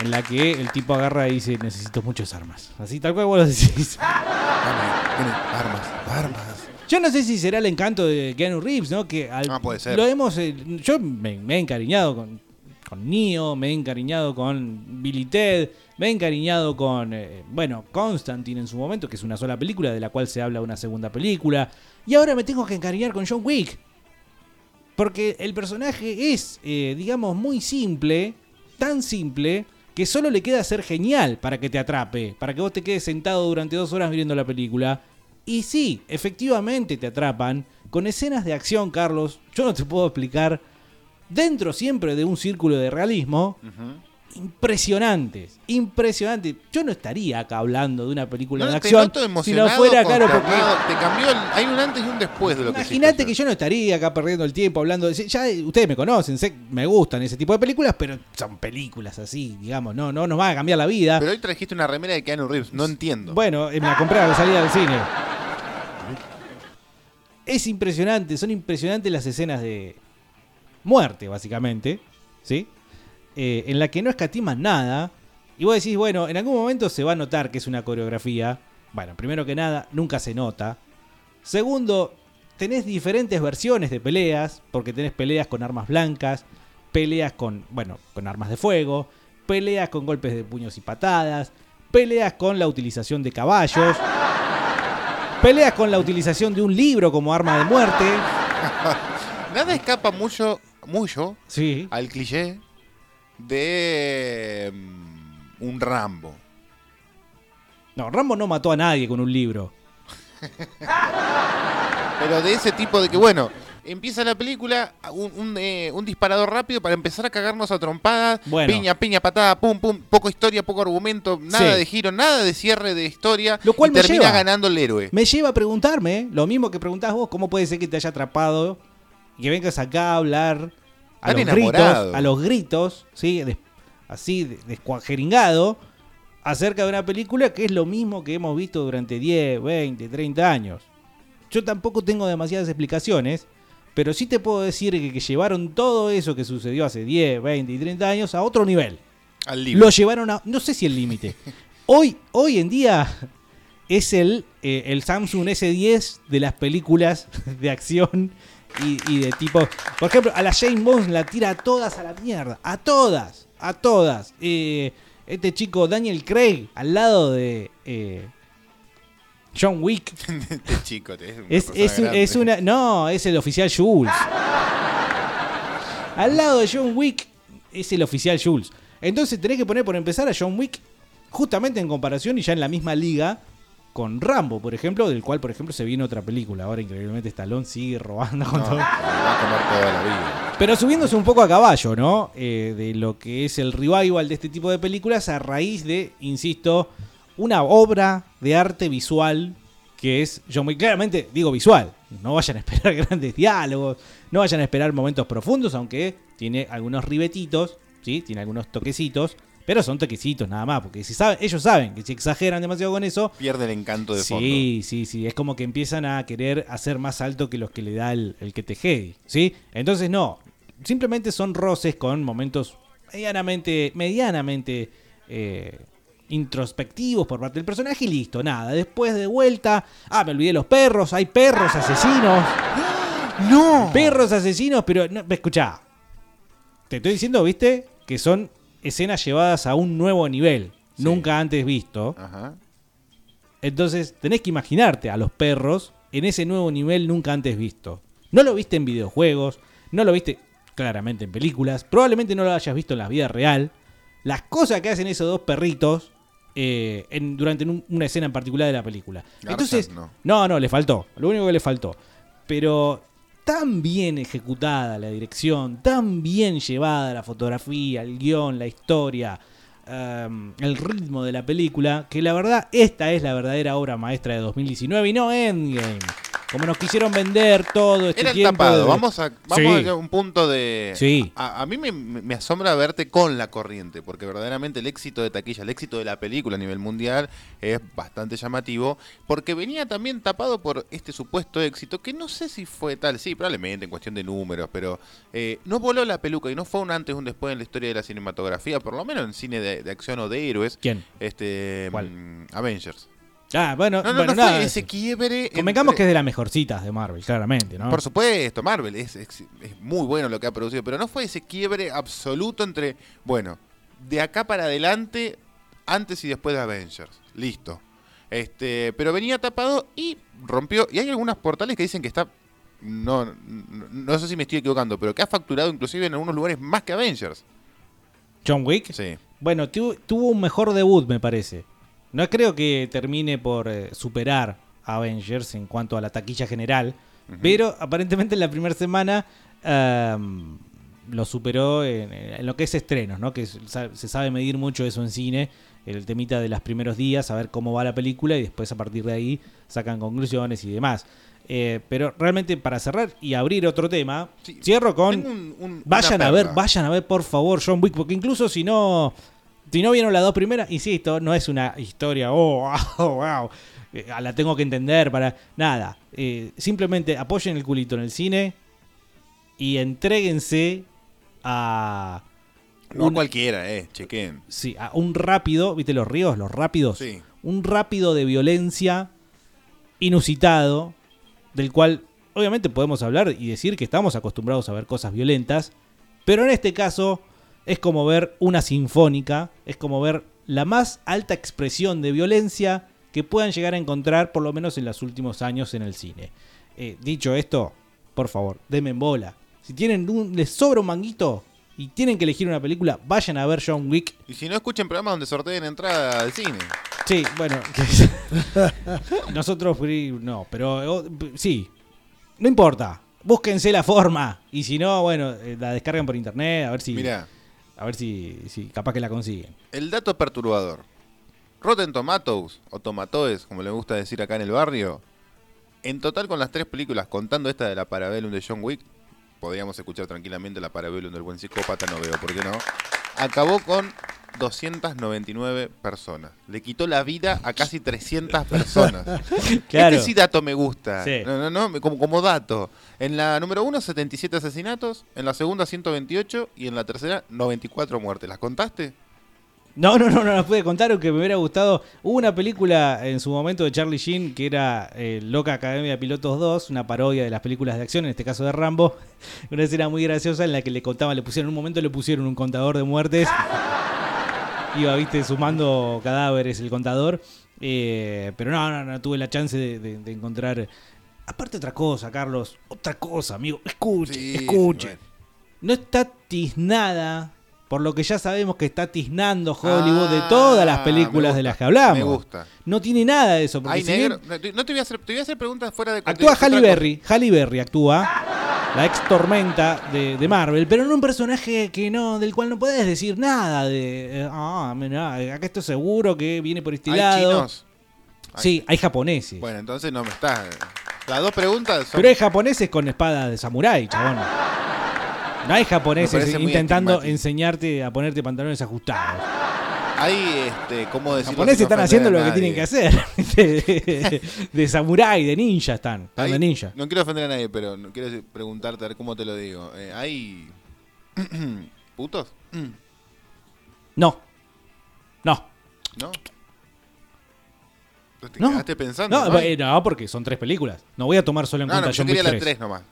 Speaker 2: en la que el tipo agarra y dice, necesito muchas armas. Así tal cual vos lo decís.
Speaker 5: armas, armas.
Speaker 2: Yo no sé si será el encanto de Keanu Reeves, ¿no? Que al-
Speaker 5: Ah, puede ser.
Speaker 2: Lo hemos, eh, yo me, me he encariñado con, con Neo, me he encariñado con Billy Ted, me he encariñado con, eh, bueno, Constantine en su momento, que es una sola película de la cual se habla una segunda película. Y ahora me tengo que encariñar con John Wick. Porque el personaje es, eh, digamos, muy simple, tan simple, que solo le queda ser genial para que te atrape, para que vos te quedes sentado durante dos horas viendo la película. Y sí, efectivamente te atrapan con escenas de acción, Carlos. Yo no te puedo explicar, dentro siempre de un círculo de realismo, impresionantes, impresionantes. Yo no estaría acá hablando de una película
Speaker 5: No,
Speaker 2: de acción si no fuera, claro, porque.
Speaker 5: Te cambió el- hay un antes y un después de lo que
Speaker 2: Imagínate que yo no estaría acá perdiendo el tiempo hablando de. Ya ustedes me conocen, sé, me gustan ese tipo de películas, pero son películas así, digamos, no, no nos van a cambiar la vida.
Speaker 5: Pero hoy trajiste una remera de Keanu Reeves, no entiendo.
Speaker 2: Bueno, eh, me la compré a la salida del cine. Es impresionante, son impresionantes las escenas de muerte, básicamente, ¿sí? Eh, en la que no escatiman nada. Y vos decís, bueno, en algún momento se va a notar que es una coreografía. Bueno, primero que nada, nunca se nota. Segundo, tenés diferentes versiones de peleas, porque tenés peleas con armas blancas, peleas con, bueno, con armas de fuego, peleas con golpes de puños y patadas, peleas con la utilización de caballos, peleas con la utilización de un libro como arma de muerte.
Speaker 5: Nada escapa mucho, mucho
Speaker 2: Sí.
Speaker 5: al cliché de mm, un Rambo.
Speaker 2: No, Rambo no mató a nadie con un libro.
Speaker 5: Pero de ese tipo de que, bueno, empieza la película, un, un, eh, un disparador rápido para empezar a cagarnos a trompadas,
Speaker 2: Bueno.
Speaker 5: piña, piña, patada, pum, pum, poco historia, poco argumento, nada
Speaker 2: Sí.
Speaker 5: de giro, nada de cierre de historia,
Speaker 2: Lo cual
Speaker 5: y
Speaker 2: me
Speaker 5: termina
Speaker 2: lleva-
Speaker 5: ganando el héroe.
Speaker 2: Me lleva a preguntarme, lo mismo que preguntás vos, ¿cómo puede ser que te haya atrapado y que vengas acá a hablar a los gritos, a los gritos, ¿sí? Des- así, de- descuajeringado, acerca de una película que es lo mismo que hemos visto durante 10, 20, 30 años? Yo tampoco tengo demasiadas explicaciones, pero sí te puedo decir que, que llevaron todo eso que sucedió hace 10, 20 y 30 años a otro nivel.
Speaker 5: Al límite.
Speaker 2: Lo llevaron a. No sé si el límite. Hoy, hoy en día es el, eh, el Samsung S10 de las películas de acción y, y de tipo. Por ejemplo, a la Jane Bond la tira a todas a la mierda. A todas. A todas. Eh, este chico Daniel Craig al lado de eh, John Wick.
Speaker 5: este chico te- es una
Speaker 2: Es, es, es una. No, es el oficial Jules. Al lado de John Wick es el oficial Jules. Entonces tenés que poner por empezar a John Wick justamente en comparación y ya en la misma liga con Rambo, por ejemplo, del cual, por ejemplo, se viene otra película. Ahora, increíblemente, Stallone sigue robando con
Speaker 5: No,
Speaker 2: todo.
Speaker 5: me va a comer toda la vida.
Speaker 2: Pero subiéndose un poco a caballo, ¿no? Eh, de lo que es el revival de este tipo de películas a raíz de, insisto, una obra de arte visual que es John Wick. Claramente digo visual. No vayan a esperar grandes diálogos, no vayan a esperar momentos profundos, aunque tiene algunos ribetitos, ¿sí? Tiene algunos toquecitos, pero son toquecitos nada más, porque si saben, ellos saben que si exageran demasiado con eso,
Speaker 5: Pierde el encanto de fondo.
Speaker 2: Sí, sí, sí. Es como que empiezan a querer hacer más alto que los que le da el, el que te jedi, ¿sí? Entonces, no. Simplemente son roces con momentos medianamente, medianamente eh, introspectivos por parte del personaje y listo, nada. Después de vuelta, ah, me olvidé los perros, hay perros asesinos.
Speaker 5: ¡No!
Speaker 2: Perros asesinos, pero no, escuchá. Te estoy diciendo, viste, que son escenas llevadas a un nuevo nivel, nunca antes visto.
Speaker 5: Ajá.
Speaker 2: Entonces tenés que imaginarte a los perros en ese nuevo nivel nunca antes visto. No lo viste en videojuegos, no lo viste claramente en películas, probablemente no lo hayas visto en la vida real. Las cosas que hacen esos dos perritos eh, en- durante un- una escena en particular de la película. Entonces,
Speaker 5: no.
Speaker 2: no, no, le faltó. Lo único que le faltó. Pero tan bien ejecutada la dirección, tan bien llevada la fotografía, el guion, la historia, um, el ritmo de la película, que la verdad esta es la verdadera obra maestra de 2019 y no Endgame. Como nos quisieron vender todo este
Speaker 5: Era el
Speaker 2: tiempo.
Speaker 5: tapado.
Speaker 2: de-
Speaker 5: Vamos a, vamos
Speaker 2: Sí.
Speaker 5: a un punto de.
Speaker 2: Sí.
Speaker 5: A, a mí me, me asombra verte con la corriente, porque verdaderamente el éxito de taquilla, el éxito de la película a nivel mundial es bastante llamativo, porque venía también tapado por este supuesto éxito, que no sé si fue tal, sí, probablemente en cuestión de números, pero eh, no voló la peluca y no fue un antes o un después en la historia de la cinematografía, por lo menos en cine de, de acción o de héroes.
Speaker 2: ¿Quién?
Speaker 5: Este, mm, Avengers.
Speaker 2: Ah, bueno,
Speaker 5: No, no,
Speaker 2: bueno,
Speaker 5: no fue
Speaker 2: nada.
Speaker 5: ese quiebre
Speaker 2: Convengamos
Speaker 5: entre-
Speaker 2: que es de las mejorcitas de Marvel, claramente, ¿no?
Speaker 5: Por supuesto, Marvel es, es- es muy bueno lo que ha producido, pero no fue ese quiebre absoluto entre, bueno, de acá para adelante, antes y después de Avengers. Listo. Este, pero venía tapado y rompió. Y hay algunos portales que dicen que está. No, no, no sé si me estoy equivocando, pero que ha facturado inclusive en algunos lugares más que Avengers.
Speaker 2: John Wick.
Speaker 5: Sí.
Speaker 2: Bueno, tu- tuvo un mejor debut, me parece. No creo que termine por eh, superar a Avengers en cuanto a la taquilla general, pero aparentemente en la primera semana ehm, lo superó en, en lo que es estrenos, ¿no? Que se sa- se sabe medir mucho eso en cine, el temita de los primeros días, saber cómo va la película y después a partir de ahí sacan conclusiones y demás. Eh, pero realmente para cerrar y abrir otro tema, cierro con
Speaker 5: Tengo un- un-
Speaker 2: vayan a ver, vayan a ver por favor John Wick, porque incluso si no si no vieron las dos primeras, insisto, no es una historia, oh, wow, wow, eh, la tengo que entender para nada. Eh, simplemente apoyen el culito en el cine y entréguense a
Speaker 5: No
Speaker 2: un-
Speaker 5: cualquiera, eh, chequen.
Speaker 2: Sí, a un rápido, ¿viste los ríos? Los rápidos.
Speaker 5: Sí.
Speaker 2: Un rápido de violencia inusitado, del cual obviamente podemos hablar y decir que estamos acostumbrados a ver cosas violentas, pero en este caso es como ver una sinfónica, es como ver la más alta expresión de violencia que puedan llegar a encontrar por lo menos en los últimos años en el cine. Eh, dicho esto, por favor, denme en bola. Si tienen un, les sobra un manguito y tienen que elegir una película, vayan a ver John Wick.
Speaker 5: Y si no, escuchen programas donde sorteen entrada al cine.
Speaker 2: Sí, bueno. Nosotros no, pero oh, sí. No importa. Búsquense la forma. Y si no, bueno, eh, la descargan por internet, a ver si.
Speaker 5: Mirá.
Speaker 2: A ver si, si capaz que la consiguen.
Speaker 5: El dato perturbador. Rotten Tomatoes, o Tomatoes, como le gusta decir acá en el barrio, en total con las tres películas, contando esta de la Parabellum de John Wick, podríamos escuchar tranquilamente la Parabellum del buen psicópata, no veo por qué no, acabó con 299 personas. Le quitó la vida a casi 300 personas.
Speaker 2: Claro.
Speaker 5: Este sí dato me gusta.
Speaker 2: Sí.
Speaker 5: No, no, no, como, como dato. En la número 1, 77 asesinatos. En la segunda, 128. Y en la tercera, 94 muertes. ¿Las contaste?
Speaker 2: No, no, no, no las pude contar, aunque me hubiera gustado. Hubo una película en su momento de Charlie Sheen que era eh, Loca Academia de Pilotos 2, una parodia de las películas de acción, en este caso de Rambo. Una escena muy graciosa en la que le contaban, le pusieron, en un momento le pusieron un contador de muertes. Iba, viste, sumando cadáveres el contador. Eh, pero no, no, no tuve la chance de, de- de encontrar. Aparte, otra cosa, Carlos. Otra cosa, amigo. Escuche, escuche. No está tiznada por lo que ya sabemos que está tiznando Hollywood de todas las
Speaker 5: Ah,
Speaker 2: películas de las que hablamos.
Speaker 5: me gusta.
Speaker 2: No tiene nada de eso. Porque
Speaker 5: Hay
Speaker 2: si bien
Speaker 5: negro. No te- no te voy a hacer, te voy a hacer preguntas fuera de
Speaker 2: actúa. Halle. Berry. Halle Berry actúa. La ex tormenta de, de Marvel, pero en un personaje que no, del cual no puedes decir nada de eh, ah, mirá, acá estoy seguro que viene por este
Speaker 5: ¿Hay
Speaker 2: lado.
Speaker 5: chinos?
Speaker 2: Sí, hay japoneses.
Speaker 5: Bueno, entonces no me estás. Las dos preguntas son.
Speaker 2: Pero hay japoneses con espadas de samurái, chabón. No hay japoneses intentando enseñarte a ponerte pantalones ajustados.
Speaker 5: Hay, este, ¿cómo
Speaker 2: Los
Speaker 5: decirlo?
Speaker 2: japoneses están haciendo lo que tienen que hacer. de, de samurái, de ninja están. Están
Speaker 5: Hay-
Speaker 2: de ninja.
Speaker 5: No quiero ofender a nadie, pero no quiero preguntarte a ver cómo te lo digo. Eh, ¿Hay putos?
Speaker 2: No. No.
Speaker 5: ¿No? ¿Te
Speaker 2: No.
Speaker 5: quedaste pensando?
Speaker 2: No, eh, no, porque son tres películas. No voy a tomar solo en cuenta
Speaker 5: yo
Speaker 2: John
Speaker 5: quería
Speaker 2: Wick
Speaker 5: la
Speaker 2: 3.
Speaker 5: 3 nomás.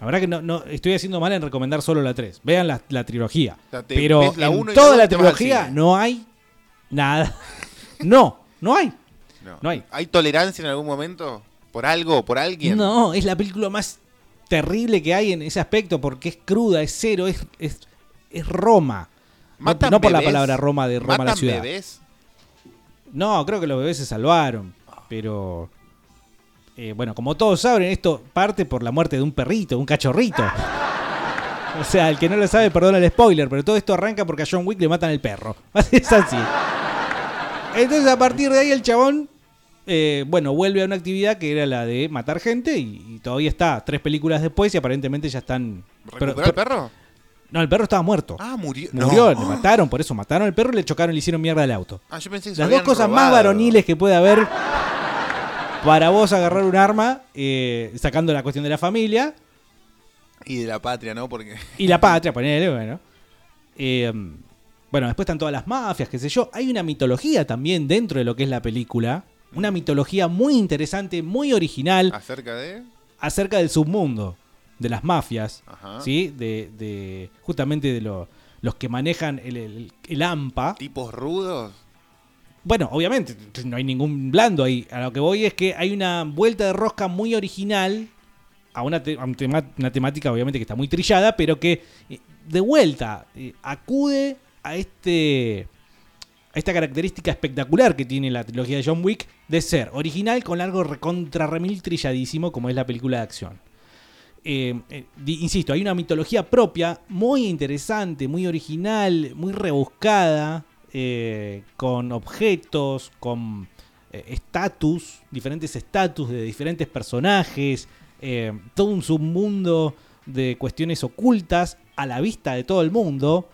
Speaker 2: La verdad que no, no estoy haciendo mal en recomendar solo la 3. Vean la, la trilogía.
Speaker 5: O sea, te
Speaker 2: Pero
Speaker 5: ves la
Speaker 2: en
Speaker 5: uno y la
Speaker 2: toda la trilogía no hay nada. No, no hay.
Speaker 5: No.
Speaker 2: No hay.
Speaker 5: ¿Hay tolerancia en algún momento? ¿Por algo? ¿Por alguien?
Speaker 2: No, es la película más terrible que hay en ese aspecto porque es cruda, es cero, es, es, es Roma. No,
Speaker 5: ¿Matan
Speaker 2: no por la palabra Roma de Roma la
Speaker 5: ¿Matan
Speaker 2: ciudad.
Speaker 5: bebés?
Speaker 2: No, creo que los bebés se salvaron, pero eh, bueno, como todos saben, esto parte por la muerte de un perrito, un cachorrito. O sea, el que no lo sabe, perdona el spoiler, pero todo esto arranca porque a John Wick le matan el perro. Es así. Entonces, a partir de ahí, el chabón, eh, bueno, vuelve a una actividad que era la de matar gente y, y todavía está tres películas después y aparentemente ya están.
Speaker 5: ¿Recuperó el perro?
Speaker 2: No, el perro estaba muerto.
Speaker 5: Ah, murió.
Speaker 2: Murió,
Speaker 5: No.
Speaker 2: le mataron, por eso mataron al perro y le chocaron y le hicieron mierda al auto.
Speaker 5: Ah, yo pensé que
Speaker 2: Las dos cosas más varoniles que puede haber para vos agarrar un arma, eh, sacando la cuestión de la familia
Speaker 5: Y de la patria, ¿no? Porque.
Speaker 2: y la patria, ponele, bueno. Eh, bueno, después están todas las mafias, qué sé yo. Hay una mitología también dentro de lo que es la película. Una mitología muy interesante, muy original,
Speaker 5: Acerca de.
Speaker 2: acerca del submundo, de las mafias,
Speaker 5: Ajá.
Speaker 2: ¿sí? De, de- justamente de lo- los que manejan el, el, el AMPA.
Speaker 5: Tipos rudos.
Speaker 2: Bueno, obviamente, no hay ningún blando ahí. A lo que voy es que hay una vuelta de rosca muy original a una, una temática, obviamente, que está muy trillada, pero que eh, de vuelta eh, acude a este a esta característica espectacular que tiene la trilogía de John Wick de ser original con algo recontra remil trilladísimo como es la película de acción. Eh, insisto, hay una mitología propia muy interesante, muy original, muy rebuscada, eh, con objetos, con eh, estatus, diferentes estatus de diferentes personajes, eh, todo un submundo de cuestiones ocultas a la vista de todo el mundo,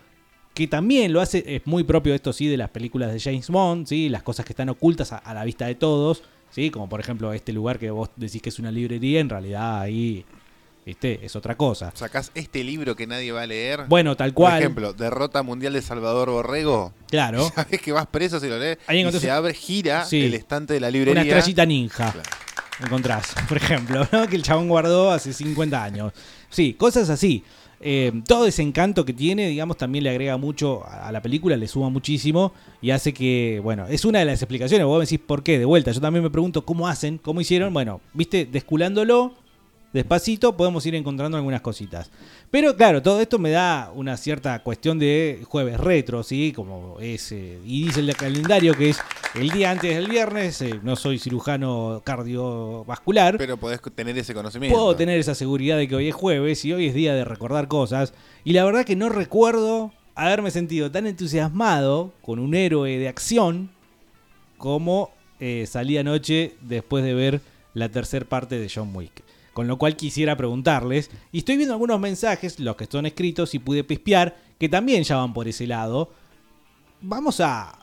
Speaker 2: que también lo hace, es muy propio esto sí de las películas de James Bond, ¿sí? las cosas que están ocultas a, a la vista de todos, ¿sí? como por ejemplo este lugar que vos decís que es una librería, en realidad ahí ¿viste? es otra cosa.
Speaker 5: Sacás este libro que nadie va a leer.
Speaker 2: Bueno, tal cual.
Speaker 5: Por ejemplo, Derrota Mundial de Salvador Borrego.
Speaker 2: Claro.
Speaker 5: Sabes que vas preso si lo lees.
Speaker 2: Ahí
Speaker 5: y se abre, gira
Speaker 2: Sí.
Speaker 5: el estante de la librería.
Speaker 2: Una estrellita ninja. Encontrás, por ejemplo, ¿no? que el chabón guardó hace 50 años. Sí, cosas así. Eh, todo ese encanto que tiene, digamos, también le agrega mucho a a la película, le suma muchísimo y hace que, bueno, es una de las explicaciones. Vos me decís por qué, de vuelta. Yo también me pregunto cómo hacen, cómo hicieron. Bueno, viste, desculándolo, despacito, podemos ir encontrando algunas cositas. Pero claro, todo esto me da una cierta cuestión de jueves retro, ¿sí? Como es, eh, y dice el calendario que es el día antes del viernes, eh, no soy cirujano cardiovascular,
Speaker 5: Pero podés tener ese conocimiento.
Speaker 2: puedo tener esa seguridad de que hoy es jueves y hoy es día de recordar cosas. Y la verdad que no recuerdo haberme sentido tan entusiasmado con un héroe de acción como eh, salí anoche después de ver la tercera parte de John Wick. Con lo cual quisiera preguntarles, y estoy viendo algunos mensajes, los que son escritos y pude pispear, que también ya van por ese lado. Vamos a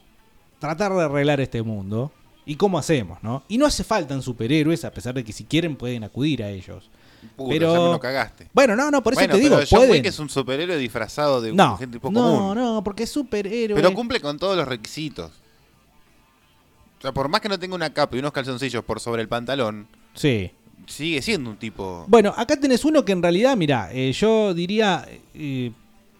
Speaker 2: tratar de arreglar este mundo. ¿Y cómo hacemos, no? Y no hace falta superhéroes, a pesar de que si quieren pueden acudir a ellos. Pero
Speaker 5: ya me lo cagaste.
Speaker 2: Bueno, no, no, por eso
Speaker 5: Bueno,
Speaker 2: te digo,
Speaker 5: pero John
Speaker 2: pueden.
Speaker 5: Wick es un superhéroe disfrazado de
Speaker 2: No,
Speaker 5: gente poco
Speaker 2: no,
Speaker 5: común.
Speaker 2: no, porque es superhéroe.
Speaker 5: Pero cumple con todos los requisitos. O sea, por más que no tenga una capa y unos calzoncillos por sobre el pantalón,
Speaker 2: Sí.
Speaker 5: Sigue siendo un tipo.
Speaker 2: Bueno, acá tenés uno que en realidad, mira, yo diría eh,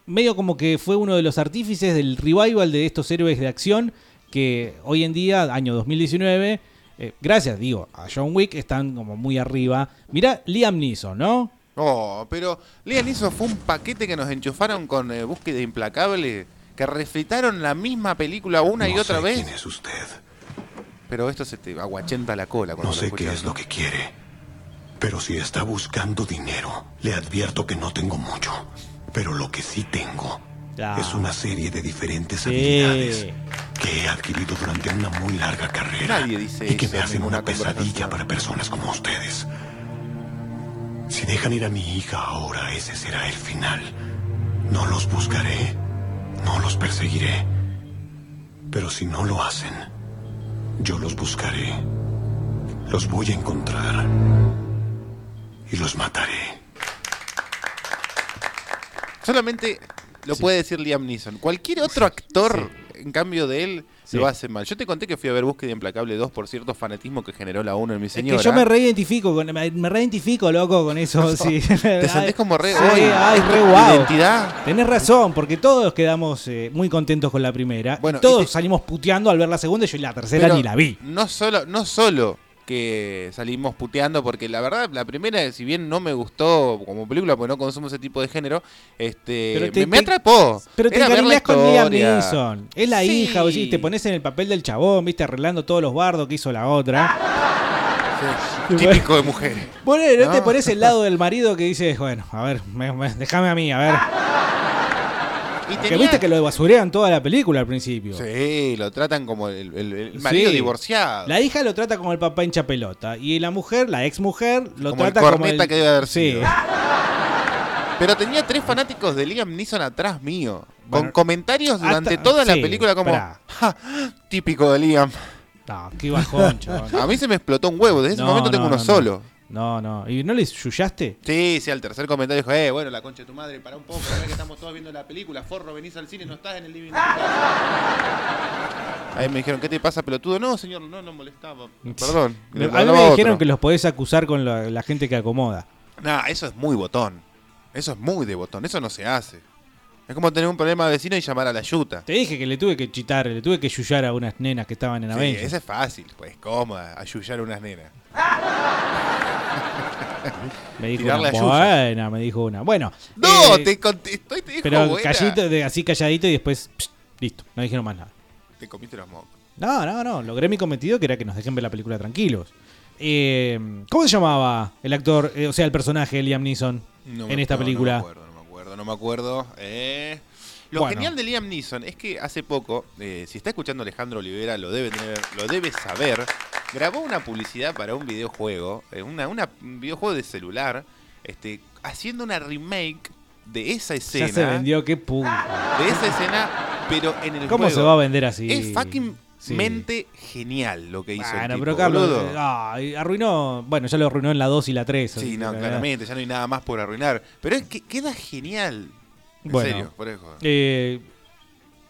Speaker 2: medio como que fue uno de los artífices del revival de estos héroes de acción que hoy en día, año 2019, eh, gracias, digo, a John Wick están como muy arriba. Mira, Liam Neeson, ¿no?
Speaker 5: Oh, pero Liam Neeson fue un paquete que nos enchufaron con eh, Búsqueda Implacable, que refritaron la misma película una y otra
Speaker 20: sé
Speaker 5: vez.
Speaker 20: quién es usted.
Speaker 5: Pero esto se te aguachenta la cola cuando
Speaker 20: No sé qué es lo que quiere. Pero si está buscando dinero, le advierto que no tengo mucho. Pero lo que sí tengo
Speaker 2: Ya.
Speaker 20: es una serie de diferentes
Speaker 2: Sí.
Speaker 20: habilidades que he adquirido durante una muy larga carrera
Speaker 5: Nadie dice
Speaker 20: y que
Speaker 5: eso
Speaker 20: me
Speaker 5: en
Speaker 20: hacen una pesadilla para personas como ustedes. Si dejan ir a mi hija ahora, ese será el final. No los buscaré, no los perseguiré. Pero si no lo hacen, yo los buscaré. Los voy a encontrar y los mataré.
Speaker 5: Solamente lo puede decir Liam Neeson. Cualquier otro actor, en cambio de él,
Speaker 2: Sí.
Speaker 5: lo hace mal. Yo te conté que fui a ver Búsqueda Implacable 2 por cierto fanatismo que generó la 1 en mi
Speaker 2: Es
Speaker 5: señora.
Speaker 2: que yo me reidentifico, con, me, me reidentifico, loco, con eso. sí.
Speaker 5: Te sentís como re-
Speaker 2: Sí, ay, re
Speaker 5: ¿tu
Speaker 2: guau.
Speaker 5: identidad?
Speaker 2: Tenés razón, porque todos quedamos eh, muy contentos con la primera.
Speaker 5: Bueno,
Speaker 2: y todos
Speaker 5: y te-
Speaker 2: salimos puteando al ver la segunda y yo la tercera
Speaker 5: Pero
Speaker 2: ni la vi.
Speaker 5: No solo, no solo que salimos puteando, porque la verdad, la primera, si bien no me gustó como película, porque no consumo ese tipo de género, este
Speaker 2: Pero te-
Speaker 5: me, me atrapó.
Speaker 2: Pero te encariñás con Liam. Neeson. Es la
Speaker 5: Sí.
Speaker 2: hija, sí, te pones en el papel del chabón, viste, arreglando todos los bardos que hizo la otra.
Speaker 5: Típico de mujeres.
Speaker 2: Bueno, ¿no, te pones el lado del marido que dice, bueno, a ver, me- me- déjame a mí, a ver?
Speaker 5: Y
Speaker 2: Que viste que lo basurean toda la película al principio.
Speaker 5: Sí, lo tratan como el, el- el marido
Speaker 2: Sí.
Speaker 5: divorciado.
Speaker 2: La hija lo trata como el papá hincha pelota. Y la mujer, la ex mujer, lo
Speaker 5: Como el
Speaker 2: trata como
Speaker 5: corneta
Speaker 2: el.
Speaker 5: que debe haber
Speaker 2: Sí.
Speaker 5: sido. Pero tenía tres fanáticos de Liam Neeson atrás mío.
Speaker 2: Bueno,
Speaker 5: con comentarios durante
Speaker 2: hasta-
Speaker 5: toda la
Speaker 2: sí,
Speaker 5: película como...
Speaker 2: esperá.
Speaker 5: "Ja, típico de Liam.
Speaker 2: No, qué bajón, chaval.
Speaker 5: A mí se me explotó un huevo. Desde ese
Speaker 2: No,
Speaker 5: momento tengo
Speaker 2: no,
Speaker 5: uno
Speaker 2: no, no.
Speaker 5: solo.
Speaker 2: No, no. ¿Y no le yuyaste?
Speaker 5: Sí, sí, al tercer comentario dijo, eh, bueno, la concha de tu madre, para un poco, a ver que estamos todos viendo la película, forro, venís al cine, no estás en el living de tu casa". Ahí me dijeron, ¿qué te pasa, pelotudo? No, señor, no, no molestaba. Perdón.
Speaker 2: A mí me dijeron que los podés acusar con la, la gente que acomoda.
Speaker 5: Nah, eso es muy botón. Eso es muy de botón, eso no se hace. Es como tener un problema de vecino y llamar a la yuta.
Speaker 2: Te dije que le tuve que chitar, le tuve que yuyar a unas nenas que estaban en
Speaker 5: Sí,
Speaker 2: Avengers.
Speaker 5: ese es fácil, pues cómoda, ayuyar a unas nenas.
Speaker 2: Me dijo
Speaker 5: Tirarle
Speaker 2: una
Speaker 5: a Yuya.
Speaker 2: buena, me dijo una. Bueno.
Speaker 5: No,
Speaker 2: eh,
Speaker 5: te contestó y te dijo
Speaker 2: Pero
Speaker 5: buena.
Speaker 2: callito, de- así calladito y después, listo, no dijeron más nada.
Speaker 5: Te comiste los mocos.
Speaker 2: No, no, no, logré mi cometido que era que nos dejen ver la película tranquilos. Eh, ¿Cómo se llamaba el actor, eh, o sea, el personaje de Liam Neeson
Speaker 5: No me
Speaker 2: en esta
Speaker 5: acuerdo,
Speaker 2: película?
Speaker 5: No me acuerdo, no acuerdo, no me acuerdo. Eh, Lo
Speaker 2: Bueno.
Speaker 5: genial de Liam Neeson es que hace poco, eh, si está escuchando Alejandro Olivera, lo debe, tener- lo debe saber, grabó una publicidad para un videojuego, eh, una, una- un videojuego de celular, este, haciendo una remake de esa escena.
Speaker 2: Ya se vendió, qué puto.
Speaker 5: De esa escena, pero en el
Speaker 2: ¿Cómo
Speaker 5: juego.
Speaker 2: se va a vender así?
Speaker 5: Es fucking
Speaker 2: Sí.
Speaker 5: mente genial lo que hizo el
Speaker 2: Bueno,
Speaker 5: tipo,
Speaker 2: pero Carlos,
Speaker 5: boludo.
Speaker 2: eh, arruinó, bueno, ya lo arruinó en la 2 y la 3.
Speaker 5: Sí, no, claramente, ya no hay nada más por arruinar. Pero es que queda genial. En
Speaker 2: Bueno,
Speaker 5: serio, por eso.
Speaker 2: eh,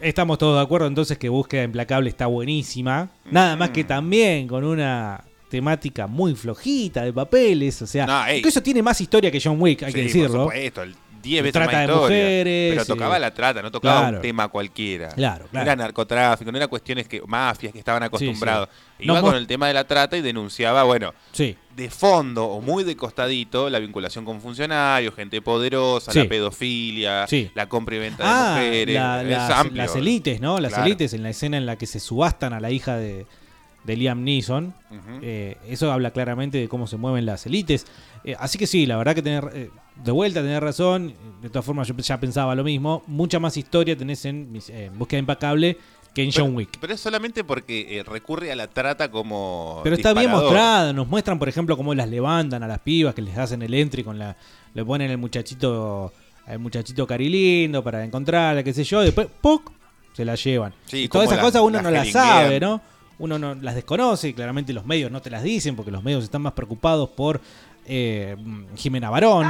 Speaker 2: estamos todos de acuerdo entonces que Búsqueda Implacable está buenísima. Nada más
Speaker 5: Mm.
Speaker 2: que también con una temática muy flojita de papeles. O sea,
Speaker 5: No, ey.
Speaker 2: incluso tiene más historia que John Wick, hay que decirlo.
Speaker 5: Por supuesto, el 10
Speaker 2: Y
Speaker 5: veces
Speaker 2: trata
Speaker 5: más
Speaker 2: de
Speaker 5: historia.
Speaker 2: mujeres,
Speaker 5: Pero tocaba
Speaker 2: eh,
Speaker 5: la trata, no tocaba
Speaker 2: claro.
Speaker 5: un tema cualquiera.
Speaker 2: Claro, claro.
Speaker 5: No era narcotráfico, no era cuestiones que mafias que estaban acostumbrados.
Speaker 2: sí.
Speaker 5: Iba con el tema de la trata y denunciaba, bueno,
Speaker 2: Sí.
Speaker 5: de fondo o muy de costadito la vinculación con funcionarios, gente poderosa, la pedofilia,
Speaker 2: Sí.
Speaker 5: la compra y venta
Speaker 2: Ah,
Speaker 5: de mujeres.
Speaker 2: la- las, las élites, ¿no? Las
Speaker 5: Claro.
Speaker 2: élites en la escena en la que se subastan a la hija de, de Liam Neeson. Eh, eso habla claramente de cómo se mueven las élites. Eh, así que sí, la verdad que tener, eh, de vuelta tener razón. De todas formas, yo ya pensaba lo mismo. Mucha más historia tenés en, eh, en Búsqueda Impacable que en John Wick.
Speaker 5: Pero es solamente porque recurre a la trata como.
Speaker 2: Pero está bien mostrado. Nos muestran, por ejemplo, cómo las levantan a las pibas, que les hacen el entry con la. Le ponen el muchachito. El muchachito carilindo para encontrarla, qué sé yo. Después, ¡puc! Se la llevan.
Speaker 5: Sí,
Speaker 2: y todas esas
Speaker 5: la-
Speaker 2: cosas uno no las sabe, ¿no? Uno no las desconoce y claramente los medios no te las dicen porque los medios están más preocupados por eh, Jimena Barón.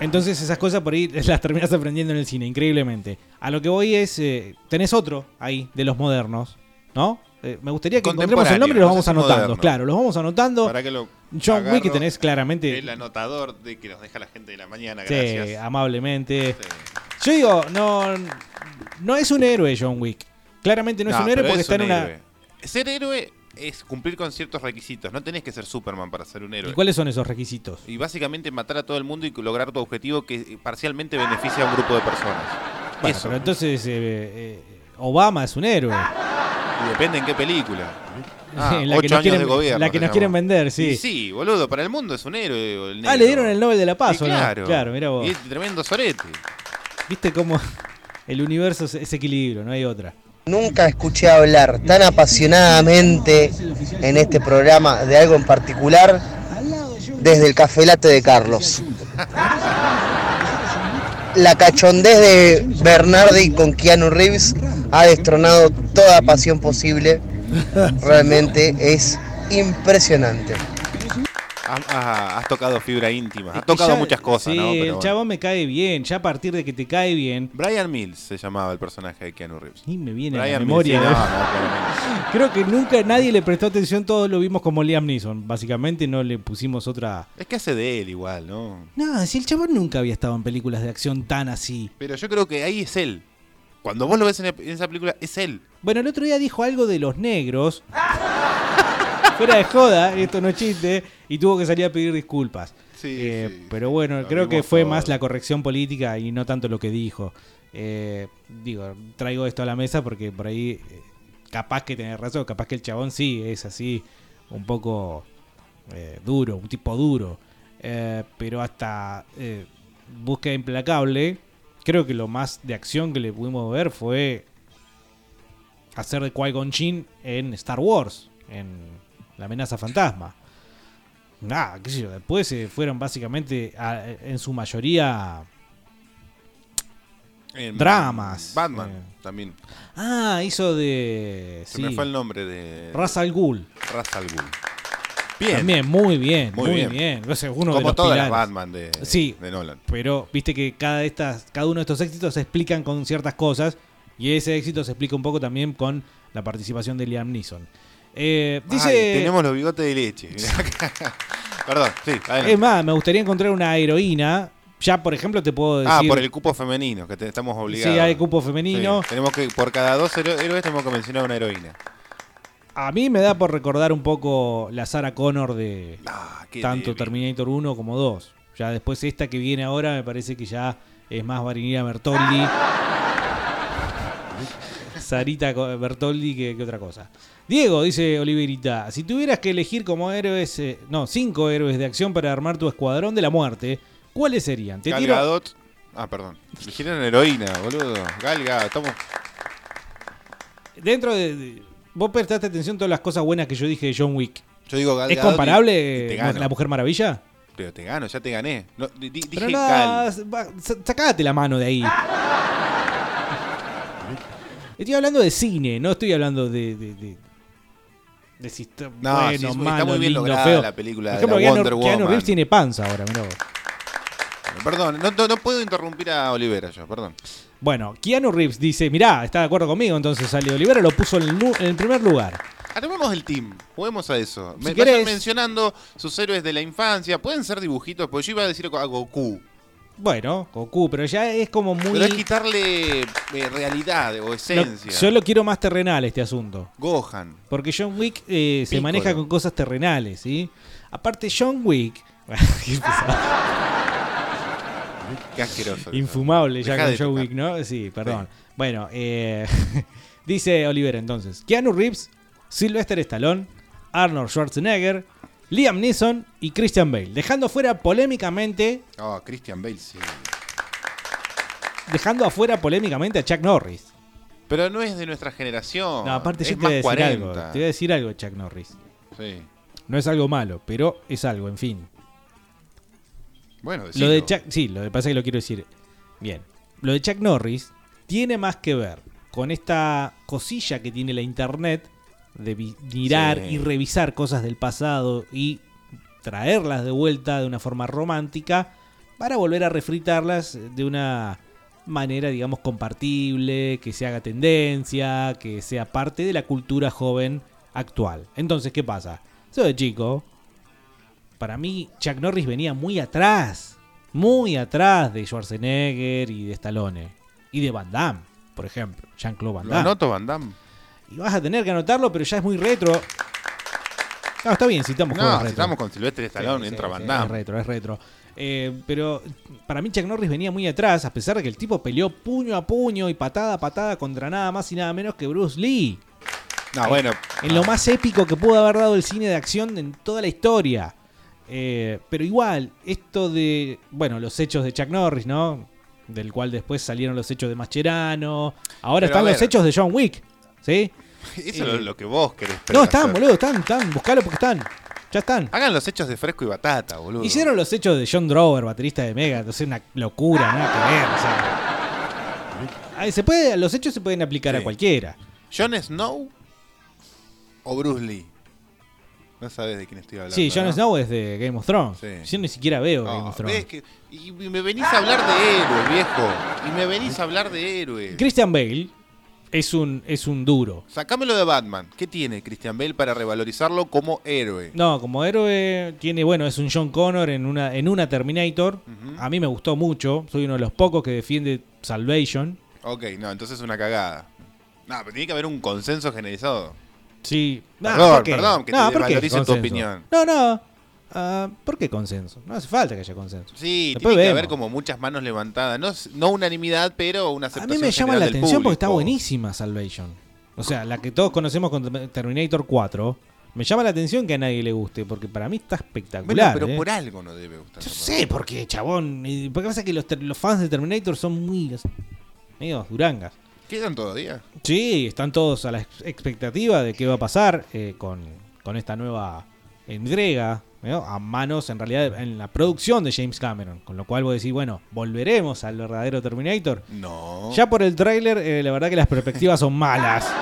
Speaker 2: Entonces esas cosas por ahí las terminas aprendiendo en el cine, increíblemente. A lo que voy es, eh, tenés otro ahí de los modernos, ¿no? Eh, me gustaría que encontremos el nombre y los vamos anotando.
Speaker 5: moderno.
Speaker 2: Claro, los vamos anotando.
Speaker 5: Para que lo
Speaker 2: John Wick que tenés claramente...
Speaker 5: El anotador de que nos deja la gente de la mañana,
Speaker 2: Sí,
Speaker 5: gracias.
Speaker 2: amablemente. Yo digo, no, no es un héroe John Wick. Claramente no, es un héroe porque
Speaker 5: es
Speaker 2: está en
Speaker 5: un
Speaker 2: una...
Speaker 5: héroe. Ser héroe es cumplir con ciertos requisitos. No tenés que ser Superman para ser un héroe.
Speaker 2: ¿Y cuáles son esos requisitos?
Speaker 5: Y básicamente matar a todo el mundo y lograr tu objetivo que parcialmente beneficia a un grupo de personas.
Speaker 2: Bueno,
Speaker 5: Eso.
Speaker 2: pero entonces eh, eh, Obama es un héroe.
Speaker 5: Y depende en qué película. Ah,
Speaker 2: La que
Speaker 5: ocho
Speaker 2: nos
Speaker 5: años
Speaker 2: quieren-
Speaker 5: de gobierno.
Speaker 2: la que nos quieren vender, sí.
Speaker 5: Y sí, boludo, para el mundo es un héroe. el
Speaker 2: Ah, le dieron el Nobel de la Paz,
Speaker 5: Y
Speaker 2: ¿o no?
Speaker 5: claro.
Speaker 2: Claro, mira vos.
Speaker 5: Y es tremendo sorete.
Speaker 2: Viste cómo el universo es equilibrio, no hay otra.
Speaker 21: Nunca escuché hablar tan apasionadamente en este programa de algo en particular desde el café latte de Carlos. La cachondez de Bernardi con Keanu Reeves ha destronado toda pasión posible. Realmente es impresionante.
Speaker 5: Ah, ah, has tocado fibra íntima. Has tocado
Speaker 2: ya-
Speaker 5: muchas cosas,
Speaker 2: sí,
Speaker 5: ¿no? Pero
Speaker 2: el
Speaker 5: bueno.
Speaker 2: chabón me cae bien. Ya a partir de que te cae bien.
Speaker 5: Brian Mills se llamaba el personaje de Keanu Reeves.
Speaker 2: Y me viene a
Speaker 5: Brian Mills,
Speaker 2: memoria.
Speaker 5: sí,
Speaker 2: ¿no?
Speaker 5: no, no, claramente.
Speaker 2: Creo que nunca nadie le prestó atención, todos lo vimos como Liam Neeson. Básicamente no le pusimos otra.
Speaker 5: Es que hace de él igual, ¿no?
Speaker 2: No, si el chabón nunca había estado en películas de acción tan así.
Speaker 5: Pero yo creo que ahí es él. Cuando vos lo ves en, en esa película, es él.
Speaker 2: Bueno, el otro día dijo algo de los negros. Fuera de joda, esto no es chiste. Y tuvo que salir a pedir disculpas. Eh, pero bueno, creo que fue
Speaker 5: todo.
Speaker 2: más la corrección política y no tanto lo que dijo. Eh, digo, traigo esto a la mesa porque por ahí eh, capaz que tenés razón, capaz que el chabón sí es así un poco eh, duro, un tipo duro. Eh, pero hasta Búsqueda Implacable, creo que lo más de acción que le pudimos ver fue hacer de Qui-Gon Jinn en Star Wars, en La amenaza fantasma. Nada, qué sé yo, después se fueron básicamente a- en su mayoría
Speaker 5: En
Speaker 2: dramas.
Speaker 5: Batman
Speaker 2: Eh,
Speaker 5: también.
Speaker 2: Ah, hizo de.
Speaker 5: Se me fue el nombre de.
Speaker 2: Ra's al Ghul.
Speaker 5: Ra's al Ghul. Bien.
Speaker 2: También, muy bien,
Speaker 5: Muy
Speaker 2: muy,
Speaker 5: bien.
Speaker 2: bien. O sea, uno de
Speaker 5: Como
Speaker 2: los
Speaker 5: todas las. Batman de-
Speaker 2: sí,
Speaker 5: de Nolan.
Speaker 2: Pero viste que cada, de estas, cada uno de estos éxitos se explican con ciertas cosas. Y ese éxito se explica un poco también con la participación de Liam Neeson. Eh, dice.
Speaker 5: Ay, tenemos los bigotes de leche. Perdón, sí, adelante.
Speaker 2: Es más, me gustaría encontrar una heroína. Ya, por ejemplo, te puedo decir.
Speaker 5: Ah, por el cupo femenino, que te- estamos obligados.
Speaker 2: Sí, hay cupo femenino.
Speaker 5: Sí, tenemos que, por cada dos héroes tenemos que mencionar una heroína.
Speaker 2: A mí me da por recordar un poco la Sarah Connor de
Speaker 5: Ah,
Speaker 2: tanto
Speaker 5: débil.
Speaker 2: Terminator 1 como 2. Ya después esta que viene ahora me parece que ya es más Marinira Bertoldi. Sarita Bertoldi que, que otra cosa. Diego, dice Oliverita, si tuvieras que elegir como héroes, eh, no, cinco héroes de acción para armar tu escuadrón de la muerte, ¿cuáles serían? Te
Speaker 5: Gal
Speaker 2: tiro-
Speaker 5: Gadot- Ah, perdón. Dijeron heroína, boludo. Gal Gadot, estamos...
Speaker 2: Dentro de, de- Vos prestaste atención a todas las cosas buenas que yo dije de John Wick.
Speaker 5: Yo digo Gal
Speaker 2: ¿Es
Speaker 5: Gadot
Speaker 2: comparable
Speaker 5: y
Speaker 2: eh, la Mujer Maravilla?
Speaker 5: Pero te gano, ya te gané. No, di- di-
Speaker 2: Pero
Speaker 5: dije
Speaker 2: no,
Speaker 5: Gal.
Speaker 2: sacate la mano de ahí. Estoy hablando de cine, no estoy hablando de. de, de- de si está
Speaker 5: No,
Speaker 2: bueno,
Speaker 5: sí, es muy-
Speaker 2: malo,
Speaker 5: está muy bien
Speaker 2: lindo,
Speaker 5: lograda
Speaker 2: feo.
Speaker 5: la película
Speaker 2: Por
Speaker 5: de la
Speaker 2: Keanu,
Speaker 5: Wonder
Speaker 2: Keanu
Speaker 5: Woman.
Speaker 2: Reeves tiene panza ahora, mirá vos.
Speaker 5: Perdón, no, puedo interrumpir a Olivera yo, perdón.
Speaker 2: Bueno, Keanu Reeves dice: Mirá, está de acuerdo conmigo, entonces sale Olivera, lo puso en el, nu- en el primer lugar.
Speaker 5: Armemos el team, juguemos a eso.
Speaker 2: Si
Speaker 5: Me
Speaker 2: querés-
Speaker 5: vayan mencionando sus héroes de la infancia. Pueden ser dibujitos, porque yo iba a decir a Goku.
Speaker 2: Bueno, Goku, pero ya es como muy.
Speaker 5: Pero es quitarle eh, realidad o
Speaker 2: Lo-
Speaker 5: esencia.
Speaker 2: yo lo quiero más terrenal este asunto.
Speaker 5: Gohan.
Speaker 2: Porque John Wick eh, se maneja con cosas terrenales, ¿sí? Aparte, John Wick. Qué
Speaker 5: asqueroso.
Speaker 2: Infumable ya con John. Wick, ¿no? Sí, perdón. Bueno, eh, dice Oliver entonces: Keanu Reeves, Sylvester Stallone, Arnold Schwarzenegger, Liam Neeson y Christian Bale. Dejando fuera polémicamente.
Speaker 5: Oh, Christian Bale, sí.
Speaker 2: Dejando afuera polémicamente a Chuck Norris.
Speaker 5: Pero no es de nuestra generación.
Speaker 2: No, aparte
Speaker 5: es
Speaker 2: yo te voy a decir algo.
Speaker 5: 40.
Speaker 2: Te voy a decir algo Chuck Norris.
Speaker 5: Sí.
Speaker 2: No es algo malo, pero es algo, en fin.
Speaker 5: Bueno,
Speaker 2: Lo de
Speaker 5: decilo.
Speaker 2: Chuck, sí, lo que pasa es que lo quiero decir bien. Lo de Chuck Norris tiene más que ver con esta cosilla que tiene la internet de mirar
Speaker 5: Sí.
Speaker 2: y revisar cosas del pasado y traerlas de vuelta de una forma romántica para volver a refritarlas de una manera, digamos, compartible, que se haga tendencia, que sea parte de la cultura joven actual. Entonces, ¿qué pasa? Yo de chico, para mí Chuck Norris venía muy atrás, muy atrás de Schwarzenegger y de Stallone y de Van Damme, por ejemplo, Jean-Claude Van
Speaker 5: Lo
Speaker 2: Damme.
Speaker 5: anoto, Van Damme.
Speaker 2: Y vas a tener que anotarlo, pero ya es muy retro. No, está bien, si estamos
Speaker 5: No,
Speaker 2: juegos retro.
Speaker 5: con Silvestre Stallone, entra Van
Speaker 2: Es retro, es retro. Eh, pero para mí Chuck Norris venía muy atrás, a pesar de que el tipo peleó puño a puño y patada a patada contra nada más y nada menos que Bruce Lee.
Speaker 5: No, bueno.
Speaker 2: En lo más épico que pudo haber dado el cine de acción en toda la historia. Eh, pero igual, esto de, bueno, los hechos de Chuck Norris, ¿no? Del cual después salieron los hechos de Mascherano. Ahora
Speaker 5: Pero
Speaker 2: están los hechos de John Wick, ¿sí?
Speaker 5: Eso
Speaker 2: Eh,
Speaker 5: es lo que vos querés
Speaker 2: No, están,
Speaker 5: hacer.
Speaker 2: boludo, están, están. Buscalo porque están. Ya están.
Speaker 5: Hagan los hechos de fresco y batata, boludo.
Speaker 2: Hicieron los hechos de John Drover, baterista de Mega, entonces una locura, nada que ver. o sea. Ay, se puede, los hechos se pueden aplicar a cualquiera.
Speaker 5: ¿Jon Snow o Bruce Lee? No sabes de quién estoy hablando.
Speaker 2: Sí, Jon
Speaker 5: ¿no?
Speaker 2: Snow es de Game of Thrones.
Speaker 5: Sí.
Speaker 2: Yo ni siquiera veo
Speaker 5: No,
Speaker 2: Game of Thrones.
Speaker 5: que- y me venís a hablar de héroes, viejo. Y me venís a hablar de héroes.
Speaker 2: Christian Bale es un, es un duro.
Speaker 5: Sacámelo de Batman. ¿Qué tiene Christian Bale para revalorizarlo como héroe?
Speaker 2: No, como héroe tiene, bueno, es un John Connor en una, en una Terminator. A mí me gustó mucho. Soy uno de los pocos que defiende Salvation.
Speaker 5: Ok, no, entonces es una cagada. No, pero tiene que haber un consenso generalizado.
Speaker 2: Sí.
Speaker 5: Perdón, que
Speaker 2: No,
Speaker 5: te
Speaker 2: ¿por qué
Speaker 5: desvalorice tu opinión.
Speaker 2: No, no. Ah, ¿Por qué consenso? No hace falta que haya consenso.
Speaker 5: Sí,
Speaker 2: Después
Speaker 5: tiene que
Speaker 2: vemos.
Speaker 5: haber como muchas manos levantadas. No, unanimidad, pero una
Speaker 2: A
Speaker 5: aceptación
Speaker 2: mí me llama la atención porque está buenísima Salvation. O sea, la que todos conocemos con Terminator 4. Me llama la atención que a nadie le guste, porque para mí está
Speaker 5: Bueno,
Speaker 2: espectacular.
Speaker 5: pero
Speaker 2: ¿eh?
Speaker 5: por algo no debe gustar.
Speaker 2: Yo sé por qué, chabón. Porque pasa que los, fans de Terminator son muy medio durangas.
Speaker 5: ¿Quedan todavía?
Speaker 2: Sí, están todos a la ex- expectativa de qué va a pasar eh, con, con esta nueva entrega, ¿no? a manos en realidad en la producción de James Cameron. Con lo cual vos decís, bueno, volveremos al verdadero Terminator.
Speaker 5: No.
Speaker 2: Ya por el tráiler, eh, la verdad que las perspectivas son malas.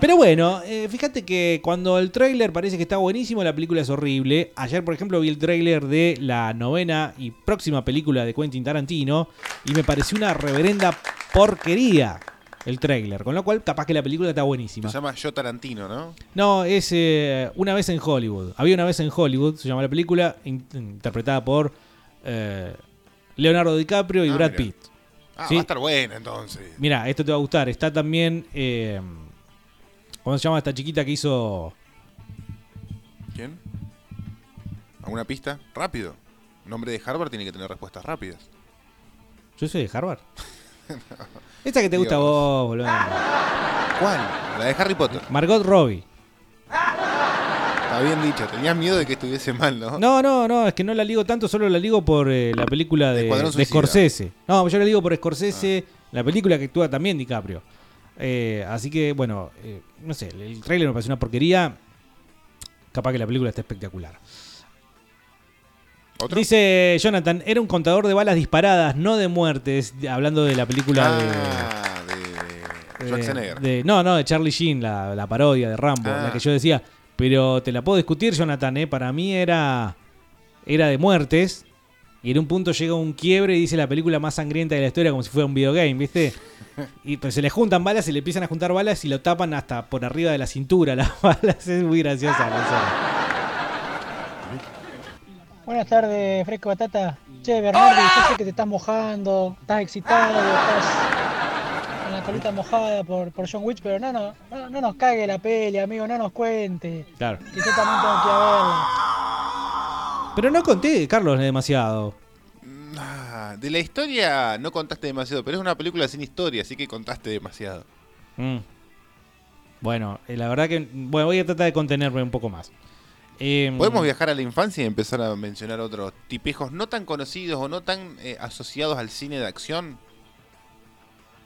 Speaker 2: Pero bueno, eh, fíjate que cuando el tráiler parece que está buenísimo, la película es horrible. Ayer, por ejemplo, vi el tráiler de la novena y próxima película de Quentin Tarantino y me pareció una reverenda porquería el tráiler. Con lo cual, capaz que la película está buenísima.
Speaker 5: Se llama Yo Tarantino, ¿no?
Speaker 2: No, es eh, Una vez en Hollywood. Había una vez en Hollywood, se llama la película, in- interpretada por eh, Leonardo DiCaprio y
Speaker 5: Ah,
Speaker 2: Brad
Speaker 5: mira.
Speaker 2: Pitt.
Speaker 5: Ah,
Speaker 2: ¿Sí?
Speaker 5: va a estar buena entonces.
Speaker 2: Mira, esto te va a gustar. Está también. eh, ¿Cómo se llama esta chiquita que hizo.
Speaker 5: ¿Quién? ¿Alguna pista? Rápido. Un hombre de Harvard tiene que tener respuestas rápidas.
Speaker 2: Yo soy de Harvard. Esta que te gusta a vos, boludo.
Speaker 5: ¿Cuál? La de Harry Potter.
Speaker 2: Margot Robbie.
Speaker 5: Está bien dicho. Tenías miedo de que estuviese mal, ¿no?
Speaker 2: No, no, no, es que no la ligo tanto, solo la ligo por eh, la película de.
Speaker 5: Ah.
Speaker 2: Scorsese. No, yo la ligo por Scorsese, la película que actúa también DiCaprio. Eh, así que, bueno, eh, no sé, el trailer me parece una porquería. Capaz que la película está espectacular. Dice Jonathan, era un contador de balas disparadas, no de muertes, hablando de la película de...
Speaker 5: Ah, de
Speaker 2: de-
Speaker 5: Schwarzenegger.
Speaker 2: de- no, no, de Charlie Sheen, la, la parodia de Rambo,
Speaker 5: Ah.
Speaker 2: la que yo decía. Pero te la puedo discutir, Jonathan, ¿eh? Para mí era, era de muertes. Y en un punto llega un quiebre y dice la película más sangrienta de la historia como si fuera un videogame, ¿viste? Y pues se le juntan balas, se le empiezan a juntar balas y lo tapan hasta por arriba de la cintura las balas. Es muy graciosa.
Speaker 22: Buenas tardes, Fresco Batata. Che, Bernardi, yo sé que te estás mojando, estás excitado, estás con la colita mojada por, por John Witch, pero no, no, no, no nos cague la peli, amigo, no nos cuente.
Speaker 2: Claro.
Speaker 22: Que yo también tengo que ir a verla.
Speaker 2: Pero no conté, Carlos, demasiado.
Speaker 5: Ah, de la historia no contaste demasiado, pero es una película sin historia, así que contaste demasiado.
Speaker 2: Mm. Bueno, eh, la verdad que bueno, voy a tratar de contenerme un poco más. Em,
Speaker 5: Podemos viajar a la infancia y empezar a mencionar otros tipejos no tan conocidos o no tan eh, asociados al cine de acción.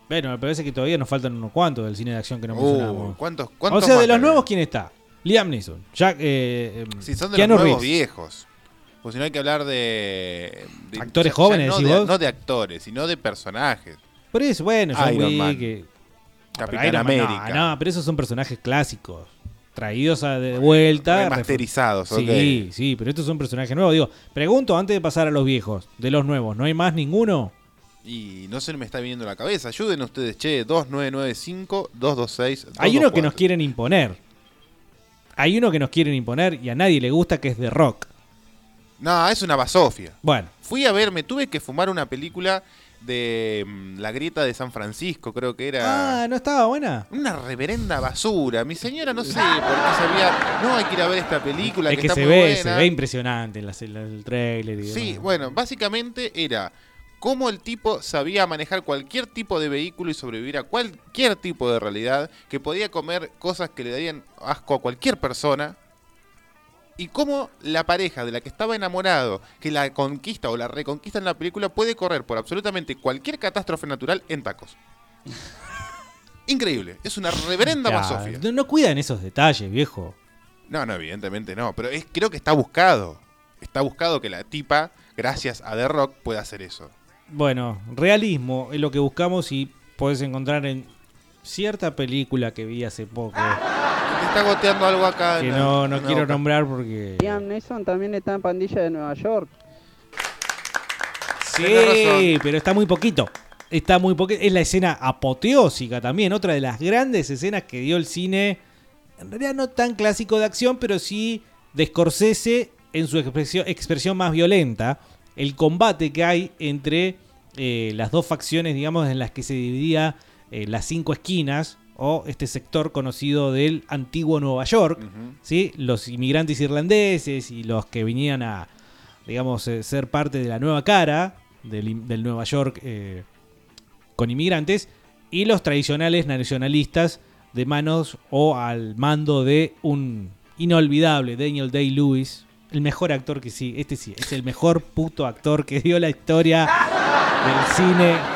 Speaker 2: Bueno, me parece que todavía nos faltan unos cuantos del cine de acción que no
Speaker 5: Uh,
Speaker 2: mencionamos.
Speaker 5: ¿cuántos-
Speaker 2: o sea, de los nuevos, ¿quién está? Liam Neeson, Jack, eh, em,
Speaker 5: Si son de
Speaker 2: Keanu
Speaker 5: los nuevos
Speaker 2: Reeves.
Speaker 5: viejos. Pues si no hay que hablar de... de-
Speaker 2: Actores
Speaker 5: ya- ya
Speaker 2: jóvenes,
Speaker 5: no de, no de actores, sino de personajes.
Speaker 2: Por eso, bueno, John
Speaker 5: Iron
Speaker 2: Wick,
Speaker 5: Man. Capitán
Speaker 2: Iron Man, no,
Speaker 5: América.
Speaker 2: No, pero esos son personajes clásicos. Traídos a- de vuelta.
Speaker 5: Remasterizados,
Speaker 2: Sí, sí, pero estos son personajes nuevos. Digo, pregunto antes de pasar a los viejos, de los nuevos, ¿no hay más ninguno?
Speaker 5: Y no se me está viniendo a la cabeza. Ayuden ustedes, che, 2995-226.
Speaker 2: Hay uno que nos quieren imponer. Hay uno que nos quieren imponer y a nadie le gusta que es The Rock.
Speaker 5: No, es una basofia.
Speaker 2: Bueno.
Speaker 5: Fui a ver, me tuve que fumar una película de mm, La Grieta de San Francisco, creo que era.
Speaker 2: Ah, ¿no estaba buena?
Speaker 5: Una reverenda basura. Mi señora no sé por qué sabía. No, hay que ir a ver esta película.
Speaker 2: es
Speaker 5: que,
Speaker 2: que
Speaker 5: está
Speaker 2: se
Speaker 5: muy
Speaker 2: ve,
Speaker 5: buena".
Speaker 2: se ve impresionante en, la- en el trailer y
Speaker 5: Sí,
Speaker 2: demás.
Speaker 5: bueno, básicamente era cómo el tipo sabía manejar cualquier tipo de vehículo y sobrevivir a cualquier tipo de realidad, que podía comer cosas que le darían asco a cualquier persona. Y cómo la pareja de la que estaba enamorado, que la conquista o la reconquista en la película, puede correr por absolutamente cualquier catástrofe natural en tacos. Increíble, es una reverenda
Speaker 2: Ya,
Speaker 5: basofia.
Speaker 2: no, no cuidan esos detalles, viejo.
Speaker 5: No, no, evidentemente no, pero es, creo que está buscado. Está buscado que la tipa, gracias a The Rock, pueda hacer eso.
Speaker 2: Bueno, realismo es lo que buscamos y puedes encontrar en cierta película que vi hace poco.
Speaker 5: Está goteando algo acá.
Speaker 2: Que
Speaker 5: en la-
Speaker 2: no,
Speaker 5: en
Speaker 2: no quiero
Speaker 5: boca.
Speaker 2: nombrar porque...
Speaker 16: Liam Neeson también está en Pandilla de Nueva York.
Speaker 2: Sí, pero está muy poquito. Está muy poquito. Es la escena apoteósica también, otra de las grandes escenas que dio el cine. En realidad no tan clásico de acción, pero sí de Scorsese en su expresión, expresión más violenta. El combate que hay entre eh, las dos facciones, digamos, en las que se dividía eh, las cinco esquinas o este sector conocido del antiguo Nueva York. ¿sí? Los inmigrantes irlandeses y los que venían a, digamos, eh, ser parte de la nueva cara del, Nueva York eh, con inmigrantes y los tradicionales nacionalistas de manos o al mando de un inolvidable Daniel Day-Lewis. El mejor actor que sí, este sí, es el mejor puto actor que dio la historia del cine.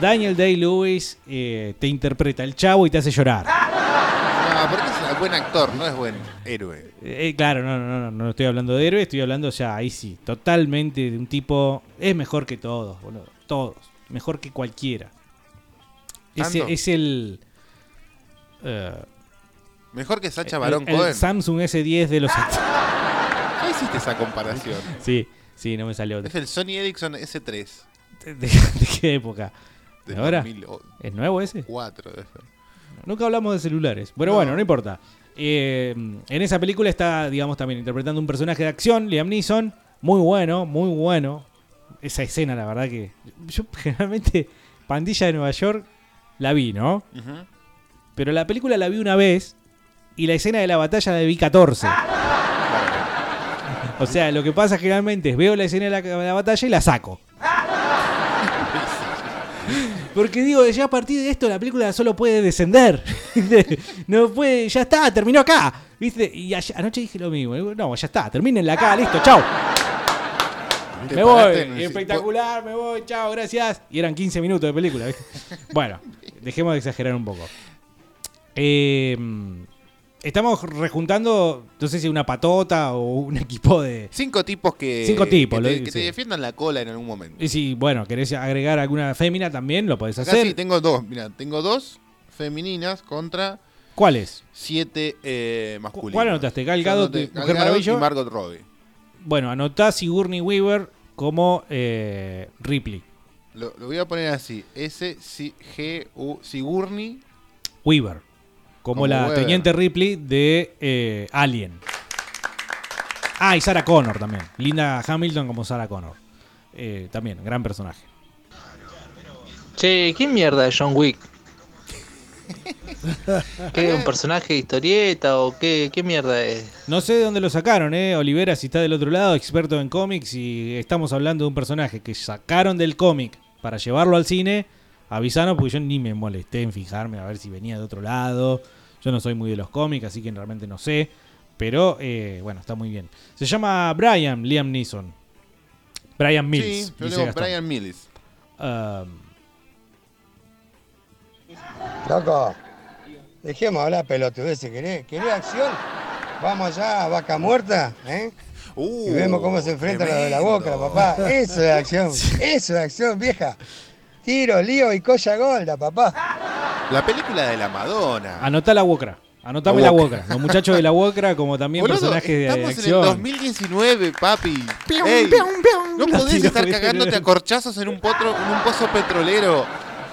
Speaker 2: Daniel Day-Lewis eh, te interpreta el chavo y te hace llorar.
Speaker 5: No, porque es buen actor, no es buen héroe.
Speaker 2: Eh, claro, no, no, no, no estoy hablando de héroe, estoy hablando ya, ahí sí, totalmente de un tipo, es mejor que todos, boludo, todos, mejor que cualquiera.
Speaker 5: ¿Tanto?
Speaker 2: es el... eh,
Speaker 5: Mejor que Sacha
Speaker 2: el-
Speaker 5: Baron
Speaker 2: el
Speaker 5: Cohen.
Speaker 2: Samsung S10 de los...
Speaker 5: Ya hiciste esa comparación.
Speaker 2: sí, sí, no me salió.
Speaker 5: Es el Sony Ericsson S3.
Speaker 2: ¿De, de qué época? ¿De ahora?
Speaker 5: 2004
Speaker 2: ¿Es nuevo ese?
Speaker 5: ser.
Speaker 2: Nunca hablamos de celulares. Pero
Speaker 5: No.
Speaker 2: bueno, no importa. Eh, en esa película está, digamos, también interpretando un personaje de acción, Liam Neeson. Muy bueno, muy bueno. Esa escena, la verdad que. Yo generalmente, Pandilla de Nueva York, la vi, ¿no? Pero la película la vi una vez y la escena de la batalla la vi 14. O sea, lo que pasa generalmente es veo la escena de la, de la batalla y la saco. Porque digo, ya a partir de esto la película solo puede descender. no puede, ya está, terminó acá. ¿Viste? Y anoche dije lo mismo. No, ya está, termínenla acá, listo, chao. Me voy,
Speaker 5: el-
Speaker 2: espectacular, me voy, chao, gracias. Y eran 15 minutos de película. ¿viste? bueno, dejemos de exagerar un poco. Eh, estamos rejuntando, no sé si una patota o un equipo de...
Speaker 5: Cinco tipos que,
Speaker 2: Cinco tipos,
Speaker 5: que, te, que te defiendan la cola en algún momento.
Speaker 2: Y si, bueno, querés agregar alguna fémina también, lo podés
Speaker 5: Acá
Speaker 2: hacer.
Speaker 5: sí, tengo dos. Mira, tengo dos femeninas contra
Speaker 2: ¿Cuáles?
Speaker 5: siete eh, masculinos.
Speaker 2: ¿Cuál anotaste? Gal Gadot, Mujer
Speaker 5: Gal Gadot
Speaker 2: Maravilla?
Speaker 5: y Margot Robbie.
Speaker 2: Bueno, anotá Sigourney Weaver como eh, Ripley.
Speaker 5: Lo, lo voy a poner así. S C G U Sigourney.
Speaker 2: Weaver. Como,
Speaker 5: Como
Speaker 2: la teniente Ripley de eh, Alien. Ah, y Sarah Connor también. Linda Hamilton como Sarah Connor. Eh, también, gran personaje.
Speaker 13: Che, ¿qué mierda de John Wick? ¿Qué? ¿Un personaje de historieta o qué, qué mierda es?
Speaker 2: No sé de dónde lo sacaron, ¿eh? Olivera, si está del otro lado, experto en cómics, y estamos hablando de un personaje que sacaron del cómic para llevarlo al cine, avisanos porque yo ni me molesté en fijarme a ver si venía de otro lado. Yo no soy muy de los cómics, así que realmente no sé. Pero, eh, bueno, está muy bien. Se llama Brian Liam Neeson. Brian Mills.
Speaker 5: Sí, yo
Speaker 2: dice
Speaker 5: digo
Speaker 2: Gastón.
Speaker 5: Brian Mills.
Speaker 2: Um,
Speaker 15: Loco, dejemos hablar pelotudeces, ¿querés? ¿Querés acción? Vamos allá a vaca muerta, ¿eh? y vemos cómo se enfrenta lo de la boca, papá. Eso es acción, eso es acción, vieja. Tiro, lío y colla golda, papá.
Speaker 5: La película de la Madonna.
Speaker 2: anotá la Wokra. Anotame
Speaker 5: La. Wokra.
Speaker 2: Los muchachos de la Wokra, como también
Speaker 5: Boludo,
Speaker 2: personajes de
Speaker 5: estamos en
Speaker 2: acción.
Speaker 5: el 2019, papi. Ey, no podés estar cagándote a corchazos en un, potro, en un pozo petrolero.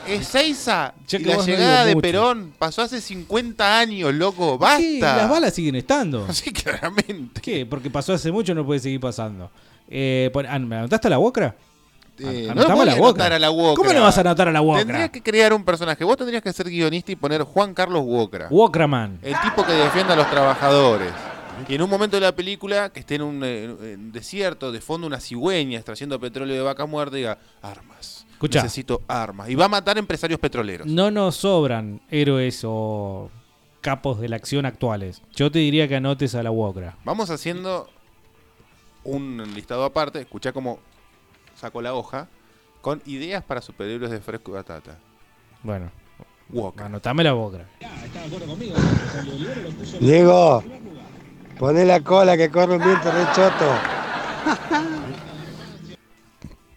Speaker 5: Ezeiza
Speaker 2: Che,
Speaker 5: y
Speaker 2: que
Speaker 5: la
Speaker 2: no
Speaker 5: llegada de
Speaker 2: mucho.
Speaker 5: Perón pasó hace 50 años, loco. ¡Basta!
Speaker 2: Sí, las balas siguen estando.
Speaker 5: Sí, claramente.
Speaker 2: ¿Qué? Porque pasó hace mucho, no puede seguir pasando. Eh, ah, ¿Me anotaste la Wokra?
Speaker 5: Eh, no
Speaker 2: la
Speaker 5: anotar a la Wokra.
Speaker 2: ¿Cómo no vas a anotar a la Wokra?
Speaker 5: Tendría que crear un personaje. Vos tendrías que ser guionista y poner Juan Carlos Wokra.
Speaker 2: Wokraman.
Speaker 5: El tipo que defienda a los trabajadores. Y en un momento de la película, que esté en un, eh, en un desierto, de fondo una cigüeña extrayendo petróleo de vaca muerta, diga, armas.
Speaker 2: Escuchá.
Speaker 5: Necesito armas. Y va a matar empresarios petroleros.
Speaker 2: No nos sobran héroes o capos de la acción actuales. Yo te diría que anotes a la Wokra.
Speaker 5: Vamos haciendo un listado aparte. Escuchá cómo saco la hoja. Con ideas para superhéroes de fresco y batata.
Speaker 2: Bueno,
Speaker 5: Wokra.
Speaker 2: anotame la Wokra.
Speaker 15: Diego, poné la cola que corre un viento re choto.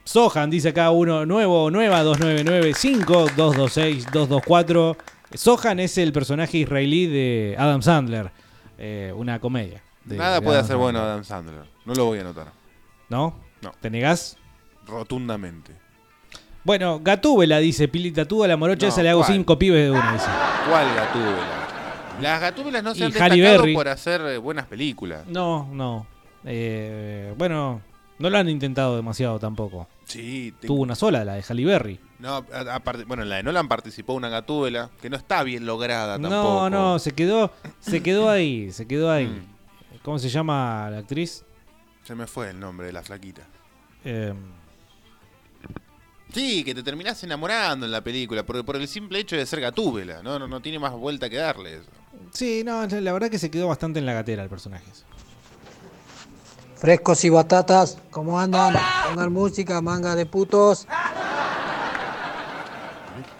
Speaker 2: Sohan dice acá uno nuevo, nueva 2995 226 224. Sohan es el personaje israelí de Adam Sandler, eh, una comedia. de-
Speaker 5: Nada
Speaker 2: de
Speaker 5: puede
Speaker 2: Adam
Speaker 5: hacer bueno. Adam Sandler. No lo voy a anotar.
Speaker 2: ¿No?
Speaker 5: No.
Speaker 2: ¿Te negás?
Speaker 5: Rotundamente.
Speaker 2: Bueno, Gatúbela dice, Pilita, tú a la morocha
Speaker 5: No,
Speaker 2: esa le hago
Speaker 5: ¿cuál?
Speaker 2: cinco pibes de una, dice.
Speaker 5: ¿Cuál gatúbela? Las gatúbelas no se
Speaker 2: Y
Speaker 5: han
Speaker 2: Halle
Speaker 5: destacado
Speaker 2: Berry.
Speaker 5: por hacer eh, buenas películas.
Speaker 2: No, no. Eh, bueno, no lo han intentado demasiado tampoco.
Speaker 5: Sí, te-
Speaker 2: Tuvo una sola, la de Halle Berry.
Speaker 5: No, a- aparte, bueno, en la de Nolan participó una gatúbela que no está bien lograda tampoco.
Speaker 2: No, no, se quedó, se quedó ahí, se quedó ahí.
Speaker 5: Mm.
Speaker 2: ¿Cómo se llama la actriz?
Speaker 5: Se me fue el nombre de la flaquita.
Speaker 2: Eh,
Speaker 5: Sí, que te terminás enamorando en la película, por, por el simple hecho de ser gatúbela, ¿no? No, no tiene más vuelta que darle eso.
Speaker 2: Sí, no, la verdad que se quedó bastante en la gatera el personaje.
Speaker 16: Frescos y batatas, ¿cómo andan? Pongan música, manga de putos.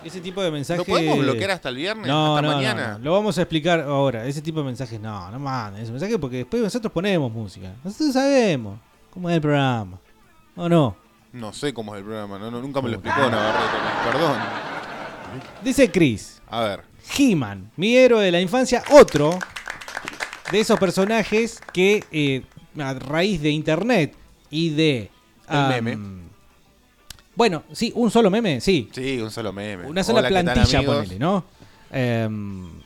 Speaker 2: Ese tipo de mensajes.
Speaker 5: ¿Lo podemos bloquear hasta el viernes?
Speaker 2: No,
Speaker 5: ¿Hasta
Speaker 2: no,
Speaker 5: mañana?
Speaker 2: no, no. Lo vamos a explicar ahora. Ese tipo de mensajes, no, no manden ese mensaje porque después nosotros ponemos música. Nosotros sabemos cómo es el programa. ¿O no?
Speaker 5: No sé cómo es el programa, no, no, nunca me lo explicó Navarrete, perdón.
Speaker 2: Dice Chris.
Speaker 5: A ver.
Speaker 2: He-Man, mi héroe de la infancia, otro de esos personajes que eh, a raíz de internet y de...
Speaker 5: El meme.
Speaker 2: Bueno, sí, un solo meme, sí.
Speaker 5: Sí, un solo meme.
Speaker 2: Una sola
Speaker 5: Hola, ¿qué tal,
Speaker 2: plantilla, ponele, ¿no? Eh,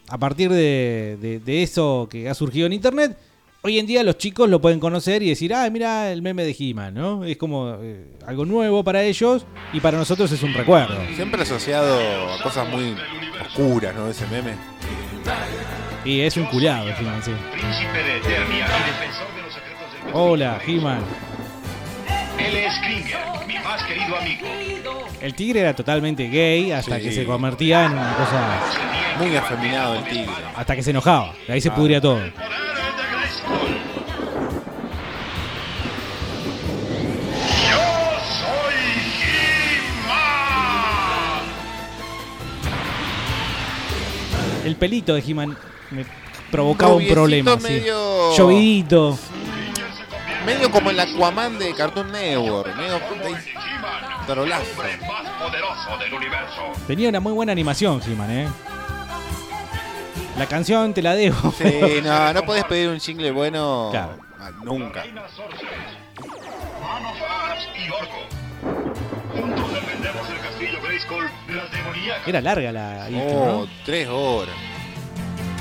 Speaker 2: a partir de, de- de eso que ha surgido en internet, hoy en día los chicos lo pueden conocer y decir, ah, mira el meme de He-Man, ¿no? Es como eh, algo nuevo para ellos y para nosotros es un recuerdo.
Speaker 5: Siempre asociado a cosas muy oscuras, ¿no? Ese meme.
Speaker 2: Y es un culiado, He-Man, sí.
Speaker 4: Príncipe de Eternia y defensor de los secretos del
Speaker 2: Hola, He-Man.
Speaker 4: Él es Kringer, mi más querido amigo.
Speaker 2: El tigre era totalmente gay hasta
Speaker 5: Sí.
Speaker 2: que se convertía en una cosa...
Speaker 5: Muy afeminado el tigre.
Speaker 2: Hasta que se enojaba. De ahí se
Speaker 5: Ah.
Speaker 2: pudría todo. El pelito de He-Man me provocaba un problema. sí.
Speaker 5: medio-
Speaker 2: Llovidito.
Speaker 5: Medio como el Aquaman de Cartoon Network. Medio trolazo.
Speaker 4: más poderoso del universo.
Speaker 2: Tenía una muy buena animación, He-Man, ¿eh? La canción te la debo.
Speaker 5: Sí, no, no podés pedir un jingle bueno
Speaker 2: Claro.
Speaker 5: nunca.
Speaker 4: Manos Arms y Orco. Juntos
Speaker 2: Era larga la intro,
Speaker 5: Oh,
Speaker 2: ¿no?
Speaker 5: tres horas.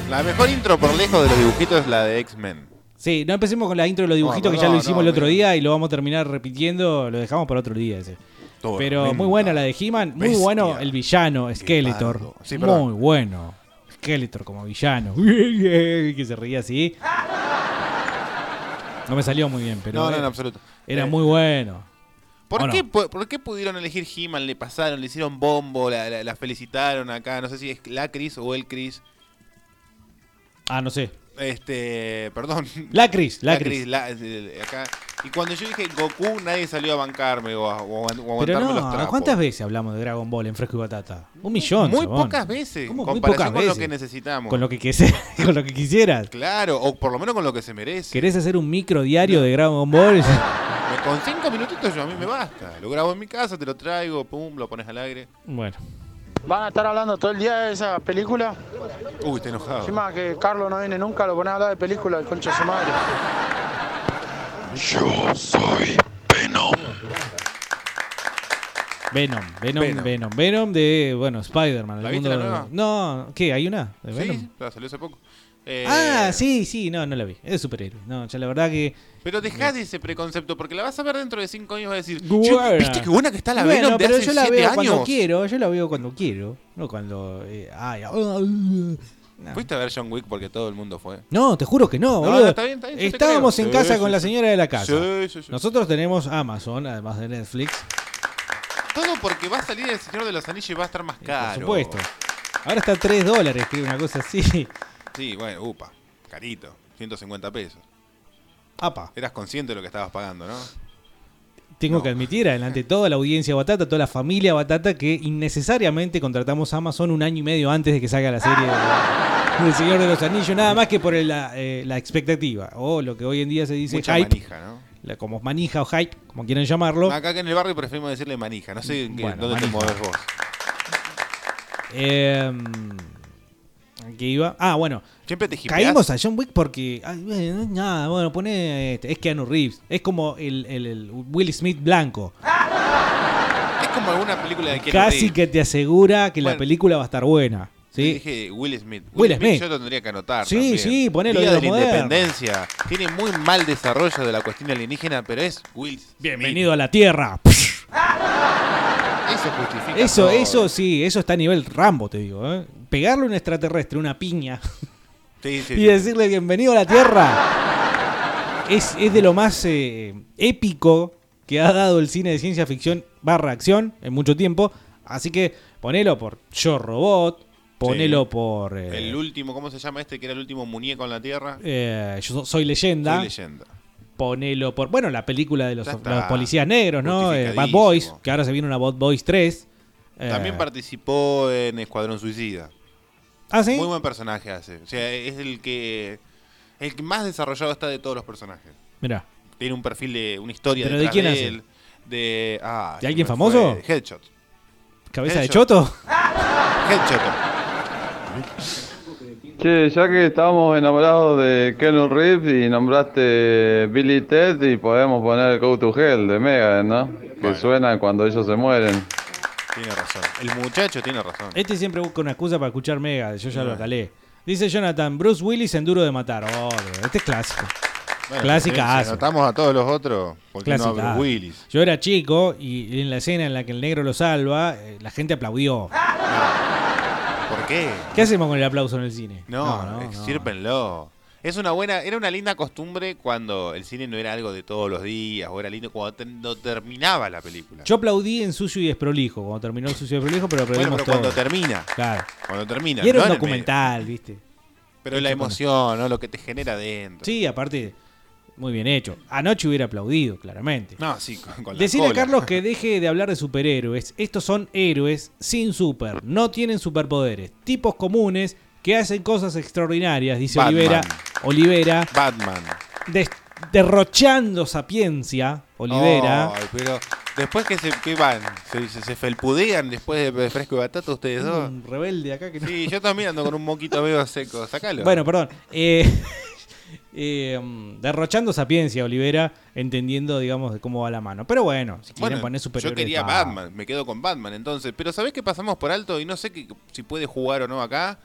Speaker 5: La mejor intro por lejos de los dibujitos es la de X-Men.
Speaker 2: Sí, no empecemos con la intro de los dibujitos
Speaker 5: No,
Speaker 2: que ya
Speaker 5: no,
Speaker 2: lo hicimos
Speaker 5: no,
Speaker 2: el otro día y lo vamos a terminar repitiendo. Lo dejamos para otro día ese. Pero muy buena la de He-Man. Muy
Speaker 5: Bestia.
Speaker 2: bueno el villano, Skeletor.
Speaker 5: Leopardo. Sí, perdón.
Speaker 2: muy bueno. Skeletor como villano. que se reía así. No me salió muy bien, pero.
Speaker 5: No, no, en
Speaker 2: era-
Speaker 5: absoluto.
Speaker 2: Era
Speaker 5: Eh,
Speaker 2: muy bueno.
Speaker 5: ¿Por
Speaker 2: ¿O no?
Speaker 5: qué, por, por qué pudieron elegir He-Man? Le pasaron, le hicieron bombo, la, la- la felicitaron acá. No sé si es la Cris o el Cris.
Speaker 2: Ah, no sé.
Speaker 5: Este, perdón.
Speaker 2: La Cris, la
Speaker 5: La
Speaker 2: Cris.
Speaker 5: Acá. Y cuando yo dije Goku, nadie salió a bancarme o a, o a- o a
Speaker 2: Pero
Speaker 5: aguantarme los
Speaker 2: no,
Speaker 5: trapos.
Speaker 2: ¿cuántas veces hablamos de Dragon Ball en Fresco y Batata? Un millón.
Speaker 5: Muy pocas veces.
Speaker 2: ¿Cómo
Speaker 5: En comparación
Speaker 2: pocas
Speaker 5: con lo que necesitamos.
Speaker 2: Con lo que, quise- con lo que quisieras.
Speaker 5: Claro, o por lo menos con lo que se merece.
Speaker 2: ¿Querés hacer un micro diario de Dragon Ball?
Speaker 5: Con cinco minutitos yo a mí me basta. Lo grabo en mi casa, te lo traigo, pum, lo pones al aire.
Speaker 2: Bueno.
Speaker 10: ¿Van a estar hablando todo el día de esa película?
Speaker 5: Uy, está enojado.
Speaker 10: Encima que Carlos no viene nunca, lo pones a hablar de película, el concha de su madre.
Speaker 20: Yo soy Venom.
Speaker 2: Venom, Venom,
Speaker 5: Venom.
Speaker 2: Venom, Venom, de, bueno, Spider-Man. el
Speaker 5: ¿La viste
Speaker 2: mundo-
Speaker 5: la nueva?
Speaker 2: No, ¿qué? ¿Hay una? ¿De Venom?
Speaker 5: Sí, la salió hace poco. Eh,
Speaker 2: Ah, sí, sí, no, no la vi. Es de superhéroe. No, ya la verdad que.
Speaker 5: Pero dejá de ese preconcepto, porque la vas a ver dentro de cinco años y vas a decir,
Speaker 2: Buena.
Speaker 5: "Che, ¿viste qué buena que está la
Speaker 2: Bueno,
Speaker 5: Venom de
Speaker 2: pero
Speaker 5: hace
Speaker 2: yo la
Speaker 5: siete
Speaker 2: veo
Speaker 5: años?
Speaker 2: cuando quiero, yo la veo cuando quiero. No cuando. eh, ay, no.
Speaker 5: ¿Fuiste a ver John Wick porque todo el mundo fue?
Speaker 2: No, te juro que no,
Speaker 5: No,
Speaker 2: boludo.
Speaker 5: no, está bien, está bien, yo te
Speaker 2: Estábamos en
Speaker 5: Sí,
Speaker 2: casa
Speaker 5: sí,
Speaker 2: con la señora de la casa.
Speaker 5: Sí, sí, sí.
Speaker 2: Nosotros tenemos Amazon, además de Netflix.
Speaker 5: Todo porque va a salir El Señor de los Anillos y va a estar más caro.
Speaker 2: Por supuesto. Ahora está a 3 dólares, creo, una cosa así.
Speaker 5: Sí, bueno, upa, carito, 150 pesos.
Speaker 2: Apa.
Speaker 5: Eras consciente de lo que estabas pagando, ¿no?
Speaker 2: Tengo que admitir, adelante toda la audiencia Batata, toda la familia Batata, que innecesariamente contratamos Amazon un año y medio antes de que salga la serie de- del Señor de los Anillos, nada más que por el- la, eh, la expectativa, o lo que hoy en día se dice
Speaker 5: Mucha
Speaker 2: hype,
Speaker 5: manija, ¿no?
Speaker 2: la- como manija o hype, como quieran llamarlo.
Speaker 5: Acá en el barrio preferimos decirle manija, no sé qué- dónde te
Speaker 2: manija.
Speaker 5: mueves vos.
Speaker 2: Eh, ¿Qué iba? Ah, bueno.
Speaker 5: Siempre te hipeás.
Speaker 2: Caímos a John Wick porque. ay, bueno, nada, bueno, pone. este, es Keanu Reeves. Es como el, el- el Will Smith blanco.
Speaker 5: Es como alguna película de Keanu
Speaker 2: Casi
Speaker 5: Reeves.
Speaker 2: que te asegura que la película va a estar buena. ¿sí?
Speaker 5: Dije Will Smith.
Speaker 2: Will Smith.
Speaker 5: Yo lo tendría que anotar.
Speaker 2: Sí,
Speaker 5: también.
Speaker 2: sí, ponelo
Speaker 5: Día
Speaker 2: de
Speaker 5: la. Independencia. Tiene muy mal desarrollo de la cuestión alienígena, pero es Will Smith.
Speaker 2: Bienvenido a la Tierra.
Speaker 5: Eso justifica.
Speaker 2: Eso,
Speaker 5: todo.
Speaker 2: eso sí, eso está a nivel Rambo, te digo. ¿eh? Pegarle a un extraterrestre una piña
Speaker 5: Sí, sí,
Speaker 2: y decirle bienvenido a la Tierra es, es de lo más eh, épico que ha dado el cine de ciencia ficción barra acción en mucho tiempo. Así que ponelo por Yo Robot, ponelo
Speaker 5: Sí.
Speaker 2: por eh,
Speaker 5: El último, ¿cómo se llama este? Que era el último muñeco en la Tierra.
Speaker 2: eh, Yo Soy Leyenda.
Speaker 5: Soy leyenda.
Speaker 2: Ponelo por. Bueno, la película de los, policías negros, ¿no? Eh, Bad. Boys, que ahora se viene una Bad Boys 3. Eh,
Speaker 5: También participó en Escuadrón Suicida.
Speaker 2: ¿Ah, sí?
Speaker 5: Muy buen personaje hace. O sea, es el que el que más desarrollado está de todos los personajes.
Speaker 2: Mirá.
Speaker 5: Tiene un perfil de una historia
Speaker 2: ¿Pero de quién
Speaker 5: de
Speaker 2: hace?
Speaker 5: él, de ah,
Speaker 2: ¿De alguien famoso?
Speaker 5: fue. Headshot.
Speaker 2: ¿Cabeza de choto?
Speaker 5: Headshot.
Speaker 8: Che, ya que estábamos enamorados de Keanu Reeves y nombraste Billy Ted y podemos poner Go to Hell de Megadeth, ¿no? Que suenan cuando ellos se mueren.
Speaker 5: Tiene razón. El muchacho tiene razón.
Speaker 2: Este siempre busca una excusa para escuchar Mega, yo ya lo calé. Dice Jonathan, Bruce Willis en Duro de Matar. Oh, este es clásico.
Speaker 5: Bueno,
Speaker 2: Clásica
Speaker 5: si- a todos los otros, porque no a. Bruce Willis.
Speaker 2: Yo era chico y en la escena en la que el negro lo salva, eh, la gente aplaudió.
Speaker 5: ¿Por qué?
Speaker 2: ¿Qué hacemos con el aplauso en el cine?
Speaker 5: No,
Speaker 2: no, no.
Speaker 5: Es una buena, era una linda costumbre cuando el cine no era algo de todos los días, o era lindo cuando no terminaba la película.
Speaker 2: Yo aplaudí en Sucio y Desprolijo, cuando terminó el Sucio y Desprolijo, pero
Speaker 5: Bueno, pero cuando termina.
Speaker 2: Claro.
Speaker 5: Cuando termina.
Speaker 2: Y era
Speaker 5: no
Speaker 2: un documental, ¿viste?
Speaker 5: Pero la emoción, ¿no? Lo que te genera dentro.
Speaker 2: Sí, aparte, muy bien hecho. Anoche hubiera aplaudido, claramente.
Speaker 5: No, sí, con, con la
Speaker 2: Decirle a
Speaker 5: cola.
Speaker 2: Carlos que deje de hablar de superhéroes. Estos son héroes sin super. No tienen superpoderes. Tipos comunes que hacen cosas extraordinarias, dice
Speaker 5: Batman.
Speaker 2: Olivera. Olivera.
Speaker 5: Batman.
Speaker 2: des- derrochando sapiencia. Olivera.
Speaker 5: Ay, pero después que se que van, se, se, se felpudean después de fresco y batata ustedes dos.
Speaker 2: Un rebelde acá que no-
Speaker 5: Sí, yo también ando con un moquito medio seco. Sacalo.
Speaker 2: Bueno, perdón. Eh, eh, derrochando sapiencia, Olivera, entendiendo, digamos, de cómo va la mano. Pero bueno, si quieren
Speaker 5: Bueno,
Speaker 2: poner
Speaker 5: yo
Speaker 2: superhéroes.
Speaker 5: quería. Batman, me quedo con Batman entonces. Pero ¿sabés qué pasamos por alto? Y no sé que- si puede jugar o no acá.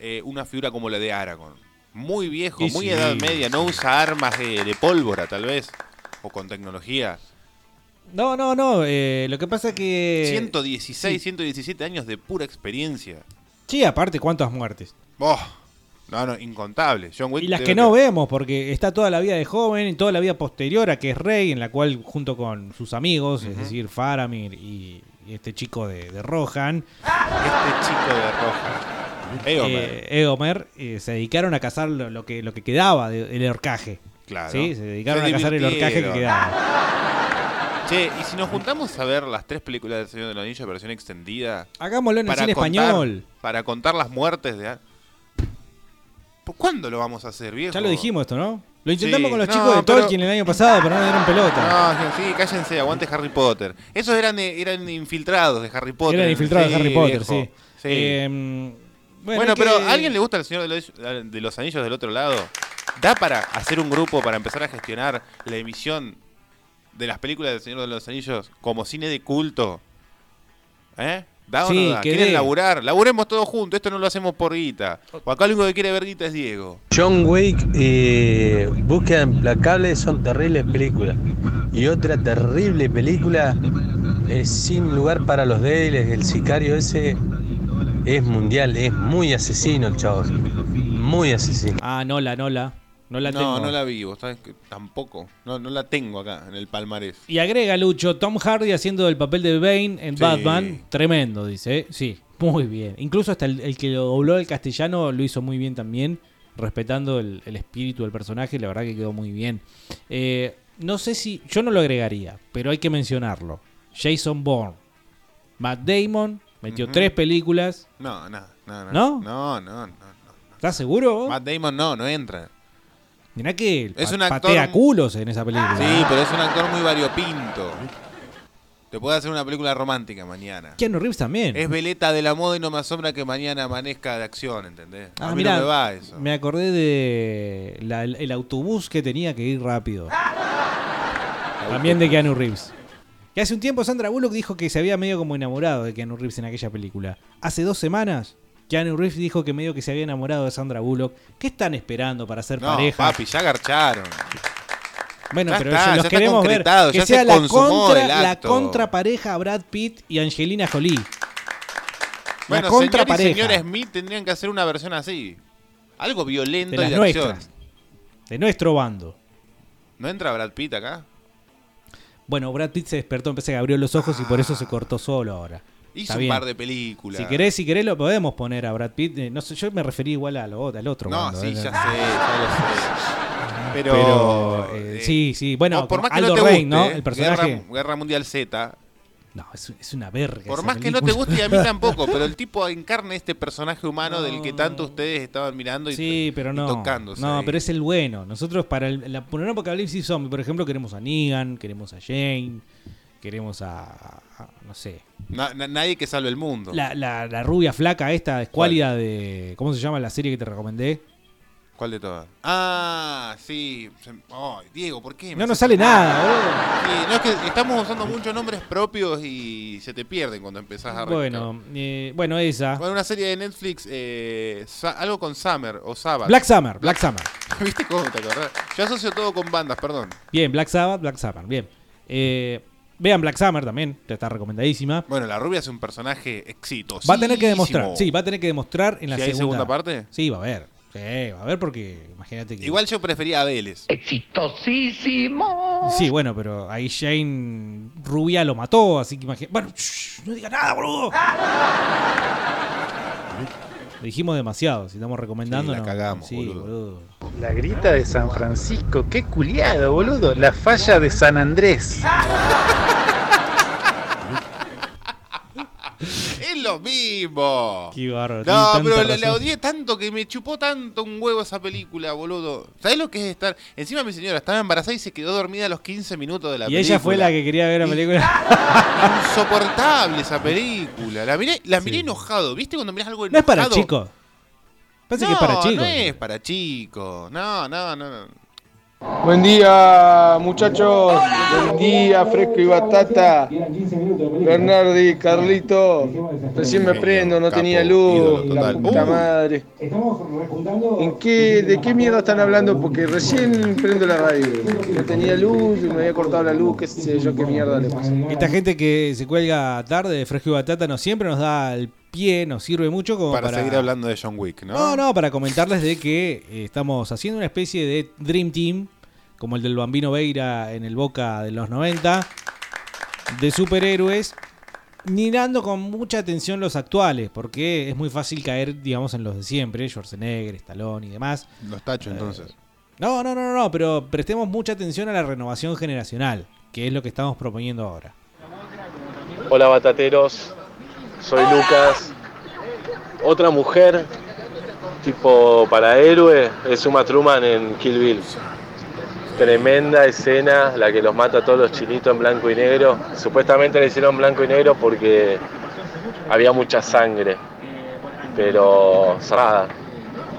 Speaker 5: Eh, una figura como la de Aragorn. Muy viejo,
Speaker 2: Y
Speaker 5: muy
Speaker 2: sí.
Speaker 5: edad media. No usa armas de, de pólvora, tal vez. O con tecnología.
Speaker 2: No, no, no. eh, lo que pasa es que.
Speaker 5: 116, 117 años de pura experiencia.
Speaker 2: Sí, aparte, ¿cuántas muertes?
Speaker 5: Oh, no, no, incontable. John Wick
Speaker 2: Y las que no vemos, porque está toda la vida de joven y toda la vida posterior a que es rey, en la cual junto con sus amigos, es decir, Faramir y, y este chico de, de Rohan,
Speaker 5: Este chico de roja. Eomer.
Speaker 2: eh, Eomer, eh, se dedicaron a cazar lo, lo que, lo que quedaba del horcaje.
Speaker 5: Claro.
Speaker 2: Sí, se dedicaron
Speaker 5: Se
Speaker 2: a cazar el horcaje que quedaba.
Speaker 5: Che, y si nos juntamos a ver las tres películas del Señor de los Anillos versión extendida.
Speaker 2: Hagámoslo en el cine
Speaker 5: contar-
Speaker 2: español.
Speaker 5: Para contar las muertes de. ¿Por cuándo lo vamos a hacer, viejo?
Speaker 2: Ya lo dijimos esto, ¿no? Lo intentamos
Speaker 5: Sí.
Speaker 2: con los
Speaker 5: No,
Speaker 2: chicos de
Speaker 5: pero-
Speaker 2: Tolkien el año pasado, pero no le dieron pelota.
Speaker 5: No, sí, cállense, aguante Harry Potter. Esos eran, de- eran infiltrados de Harry Potter.
Speaker 2: Eran infiltrados de Harry Potter,
Speaker 5: viejo.
Speaker 2: sí.
Speaker 5: Sí.
Speaker 2: Eh,
Speaker 5: bueno,
Speaker 2: bueno,
Speaker 5: pero
Speaker 2: que-
Speaker 5: ¿a alguien le gusta el Señor de los, de los Anillos del otro lado? ¿Da para hacer un grupo para empezar a gestionar la emisión de las películas del Señor de los Anillos como cine de culto? ¿Eh? ¿Da o
Speaker 2: Sí,
Speaker 5: no da? ¿Quieren laburar? Laburemos todos juntos, esto no lo hacemos por guita. O acá lo único que quiere ver guita es Diego.
Speaker 12: John Wick y Búsqueda Implacable son terribles películas. Y otra terrible película es Sin lugar para los débiles. El sicario ese es mundial, es muy asesino el chavo. Muy asesino.
Speaker 2: Ah, Nola, Nola. No la
Speaker 5: no,
Speaker 2: tengo.
Speaker 5: no la vi, vos sabés que tampoco. No, no la tengo acá en el palmarés.
Speaker 2: Y agrega Lucho, Tom Hardy haciendo el papel de Bane en
Speaker 5: Sí.
Speaker 2: Batman. Tremendo, dice. Sí, muy bien. Incluso hasta el, el que lo dobló al castellano lo hizo muy bien también, respetando el, el espíritu del personaje. La verdad que quedó muy bien. Eh, no sé si. Yo no lo agregaría, pero hay que mencionarlo. Jason Bourne. Matt Damon metió tres películas.
Speaker 5: No, no, no.
Speaker 2: ¿No?
Speaker 5: No, no, no. no.
Speaker 2: ¿Estás seguro?
Speaker 5: Matt Damon no, no entra.
Speaker 2: Mirá que
Speaker 5: Es
Speaker 2: pa-
Speaker 5: un actor-
Speaker 2: patea culos en esa película.
Speaker 5: Sí, pero es un actor muy variopinto. Te puede hacer una película romántica mañana.
Speaker 2: Keanu Reeves también.
Speaker 5: Es veleta de la moda y no me asombra que mañana amanezca de acción, ¿entendés?
Speaker 2: Ah,
Speaker 5: a mí
Speaker 2: mirá,
Speaker 5: no me va eso.
Speaker 2: me acordé de la- el, el autobús que tenía que ir rápido. También de Keanu Reeves. Que hace un tiempo Sandra Bullock dijo que se había medio como enamorado de Keanu Reeves en aquella película. Hace dos semanas, Keanu Reeves dijo que medio que se había enamorado de Sandra Bullock. ¿Qué están esperando para ser
Speaker 5: No,
Speaker 2: pareja?
Speaker 5: papi, ya garcharon.
Speaker 2: Bueno,
Speaker 5: Ya
Speaker 2: pero
Speaker 5: está,
Speaker 2: los queremos ver. Que
Speaker 5: se
Speaker 2: sea la contra, la contrapareja Brad Pitt y Angelina Jolie.
Speaker 5: Bueno,
Speaker 2: la
Speaker 5: señor y
Speaker 2: contrapareja.
Speaker 5: señora Smith tendrían que hacer una versión así. Algo violento
Speaker 2: De
Speaker 5: y
Speaker 2: las
Speaker 5: de
Speaker 2: nuestras.
Speaker 5: acción.
Speaker 2: De nuestro bando.
Speaker 5: ¿No entra Brad Pitt acá?
Speaker 2: Bueno, Brad Pitt se despertó, empecé que abrió los ojos y por eso se cortó solo ahora.
Speaker 5: Hizo un par de películas.
Speaker 2: Si querés, si querés lo podemos poner a Brad Pitt. Eh, no sé, yo me referí igual a lo- al otro.
Speaker 5: No, sí,
Speaker 2: eh.
Speaker 5: ya sé, ya lo sé. Pero,
Speaker 2: Pero, eh, sí, sí, bueno,
Speaker 5: por, por más que
Speaker 2: Aldo
Speaker 5: no te
Speaker 2: Rain,
Speaker 5: guste,
Speaker 2: ¿no? El personaje-
Speaker 5: Guerra, Guerra Mundial Z.
Speaker 2: No, es, es una verga.
Speaker 5: Por más que no te guste y a mí tampoco, pero el tipo encarna este personaje humano del que tanto ustedes estaban mirando y,
Speaker 2: Sí, pero no.
Speaker 5: tocándose.
Speaker 2: No,
Speaker 5: ahí.
Speaker 2: pero es el bueno. Nosotros para el, la, por apocalipsis zombie, por ejemplo, queremos a Negan, queremos a Jane, queremos a, a- no sé,
Speaker 5: Na- na- nadie que salve el mundo.
Speaker 2: la, la, la rubia flaca esta escuálida de ¿cómo se llama la serie que te recomendé?
Speaker 5: ¿Cuál de todas? Ah, sí. Ay, Diego, ¿por qué? me
Speaker 2: No nos sale nada, boludo.
Speaker 5: Sí, no, es que estamos usando muchos nombres propios y se te pierden cuando empezás a arrancar.
Speaker 2: Bueno, eh, bueno, esa.
Speaker 5: Bueno, una serie de Netflix, eh, Sa- algo con Summer o Sabbath.
Speaker 2: Black Summer, Black Summer.
Speaker 5: ¿Viste cómo te acordás? Yo asocio todo con bandas, perdón.
Speaker 2: Bien, Black Sabbath, Black Summer, bien. Eh, vean Black Summer también, ya está recomendadísima.
Speaker 5: Bueno, la rubia es un personaje exitoso.
Speaker 2: Va a tener que demostrar, sí, va a tener que demostrar en la
Speaker 5: ¿Si hay
Speaker 2: segunda.
Speaker 5: segunda parte?
Speaker 2: Sí, va a haber. Sí, va a haber porque imagínate que.
Speaker 5: Igual yo prefería a Vélez.
Speaker 2: Sí, bueno, pero ahí Shane Rubia lo mató, así que imagínate. Bueno, shh, no diga nada, boludo. Lo dijimos demasiado, si estamos recomendando.
Speaker 5: Sí, la cagamos,
Speaker 2: Sí, boludo.
Speaker 23: La grita de San Francisco, qué culiado, boludo. La falla de San Andrés.
Speaker 5: Es lo mismo.
Speaker 2: Qué bárbaro.
Speaker 5: No, pero la, la odié tanto que me chupó tanto un huevo esa película, boludo. ¿Sabés lo que es estar? Encima mi señora estaba embarazada y se quedó dormida a los 15 minutos de la
Speaker 2: Y
Speaker 5: película.
Speaker 2: ella fue la que quería ver la película.
Speaker 5: Insoportable esa película. La miré, la miré enojado. ¿Viste cuando mirás algo
Speaker 2: No es
Speaker 5: enojado?
Speaker 2: para chicos. Parece que es
Speaker 5: No,
Speaker 2: para chicos.
Speaker 5: No es para chicos. No, no, no. no.
Speaker 24: Buen día, muchachos. Buen día, fresco y batata. Bernardi, Carlito. Recién me prendo, no tenía luz. La puta madre. ¿En qué, ¿De qué mierda están hablando? Porque recién prendo la radio. No tenía luz, me había cortado la luz, qué sé yo, qué mierda le pasa.
Speaker 2: Esta gente que se cuelga tarde de Fresco y Batata no siempre nos da el pie, nos sirve mucho como
Speaker 5: Para,
Speaker 2: para,
Speaker 5: seguir hablando de John Wick, ¿no?
Speaker 2: No, no, para comentarles de que eh, estamos haciendo una especie de Dream Team, como el del Bambino Veira en el Boca de los 90, de superhéroes, mirando con mucha atención los actuales, porque es muy fácil caer, digamos, en los de siempre, Schwarzenegger, Stallone y demás.
Speaker 5: Los tachos, entonces.
Speaker 2: No, no, no, no, no, pero prestemos mucha atención a la renovación generacional, que es lo que estamos proponiendo ahora.
Speaker 25: Hola batateros, soy Lucas. Otra mujer, tipo para héroe, es Uma Truman en Kill Bill. Tremenda escena, la que los mata a todos los chinitos en blanco y negro. Supuestamente le hicieron blanco y negro porque había mucha sangre. Pero cerrada.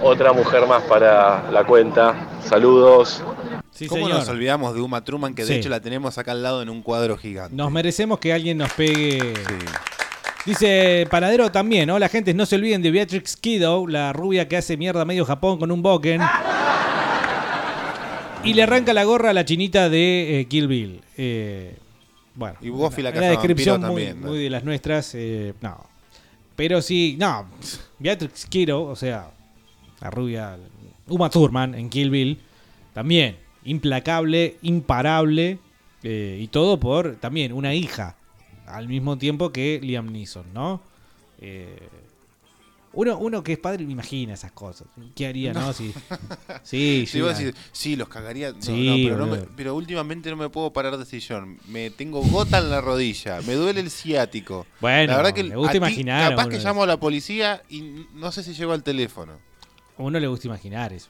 Speaker 25: Otra mujer más para la cuenta. Saludos.
Speaker 5: ¿Cómo
Speaker 2: señor.
Speaker 5: nos olvidamos de Uma Truman, que de
Speaker 2: Sí.
Speaker 5: hecho la tenemos acá al lado en un cuadro gigante?
Speaker 2: Nos merecemos que alguien nos pegue. Dice Panadero también, ¿no? La gente no se olviden de Beatrix Kiddo, la rubia que hace mierda medio Japón con un boken. Y le arranca la gorra a la chinita de eh, Kill Bill. Eh, bueno.
Speaker 5: Y Buffy la casa
Speaker 2: descripción muy,
Speaker 5: también, ¿no?
Speaker 2: muy de las nuestras. eh, no. Pero sí, no. Beatrix Kiddo, o sea, la rubia Uma Thurman en Kill Bill, también implacable, imparable. eh, y todo por también una hija. Al mismo tiempo que Liam Neeson, ¿no? Eh, uno, uno que es padre me imagina esas cosas. ¿Qué haría, no?
Speaker 5: No.
Speaker 2: Si, sí,
Speaker 5: Sí, vos
Speaker 2: sí,
Speaker 5: los cagaría. No,
Speaker 2: Sí,
Speaker 5: no, pero, no me-
Speaker 2: boludo.
Speaker 5: pero últimamente no me puedo parar de sillón. Me tengo gota en la rodilla. Me duele el ciático.
Speaker 2: Bueno,
Speaker 5: la verdad que
Speaker 2: le gusta imaginar
Speaker 5: Capaz que llamo a la policía y no sé si llego al teléfono.
Speaker 2: A uno le gusta imaginar eso.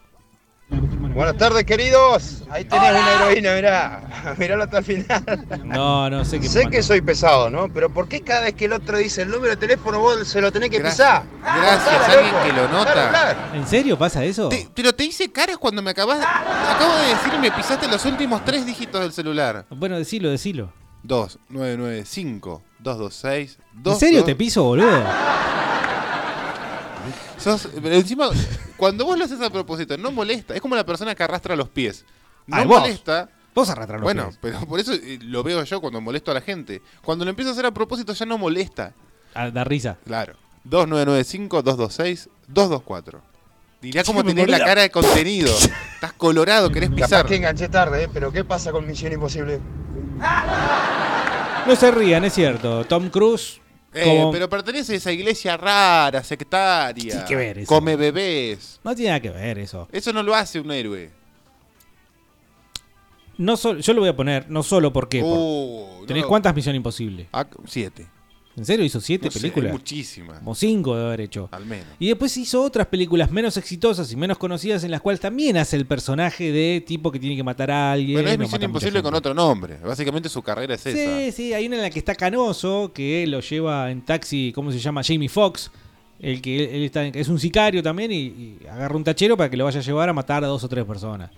Speaker 15: Buenas tardes, queridos. Ahí tenés una heroína, mirá. Miralo hasta el final.
Speaker 2: No, no sé qué
Speaker 15: Sé que soy pesado, ¿no? Pero ¿por qué cada vez que el otro dice el número de teléfono vos se lo tenés que
Speaker 5: Gracias.
Speaker 15: pisar?
Speaker 5: Gracias,
Speaker 15: Cortala,
Speaker 5: alguien
Speaker 15: loco.
Speaker 5: que lo nota.
Speaker 15: Claro, claro.
Speaker 2: ¿En serio pasa eso?
Speaker 5: Te- pero te hice caras cuando me acabas. Acabo de decir y me pisaste los últimos tres dígitos del celular.
Speaker 2: Bueno, decilo, decilo.
Speaker 5: 2, 9, 9, 5, 2, 2, 6, 2.
Speaker 2: ¿En serio te piso, boludo?
Speaker 5: Sos, pero encima, cuando vos lo haces a propósito, no molesta. Es como la persona que arrastra los pies. No
Speaker 2: vos.
Speaker 5: molesta.
Speaker 2: Vos arrastras los
Speaker 5: bueno,
Speaker 2: pies.
Speaker 5: pero por eso eh, lo veo yo cuando molesto a la gente. Cuando lo empiezo a hacer a propósito ya no molesta.
Speaker 2: Ah, da risa.
Speaker 5: Claro. 2995 226 224. Dirá cómo tenés la cara de contenido. Estás colorado, querés
Speaker 15: Capaz
Speaker 5: pisar.
Speaker 15: que enganché tarde, ¿eh? Pero ¿qué pasa con Misión Imposible?
Speaker 2: No se rían, es cierto. Tom Cruise.
Speaker 5: Eh,
Speaker 2: como-
Speaker 5: pero pertenece a esa iglesia rara, sectaria.
Speaker 2: Tiene que ver eso.
Speaker 5: Come bebés.
Speaker 2: No tiene nada que ver eso.
Speaker 5: Eso no lo hace un héroe.
Speaker 2: No solo, yo lo voy a poner, no solo porque.
Speaker 5: Uh,
Speaker 2: ¿Tenés
Speaker 5: no.
Speaker 2: cuántas Misión Imposible?
Speaker 5: Ah, siete.
Speaker 2: ¿En serio hizo siete
Speaker 5: No sé,
Speaker 2: películas?
Speaker 5: muchísimas.
Speaker 2: Como cinco de haber hecho.
Speaker 5: Al menos.
Speaker 2: Y después hizo otras películas menos exitosas y menos conocidas en las cuales también hace el personaje de tipo que tiene que matar a alguien.
Speaker 5: Pero es Misión Imposible con otro nombre. Básicamente su carrera es esa.
Speaker 2: Sí, sí, hay una en la que está Canoso, que lo lleva en taxi, ¿cómo se llama? Jamie Foxx. El que él, él está, es un sicario también y, y agarra un tachero para que lo vaya a llevar a matar a dos o tres personas.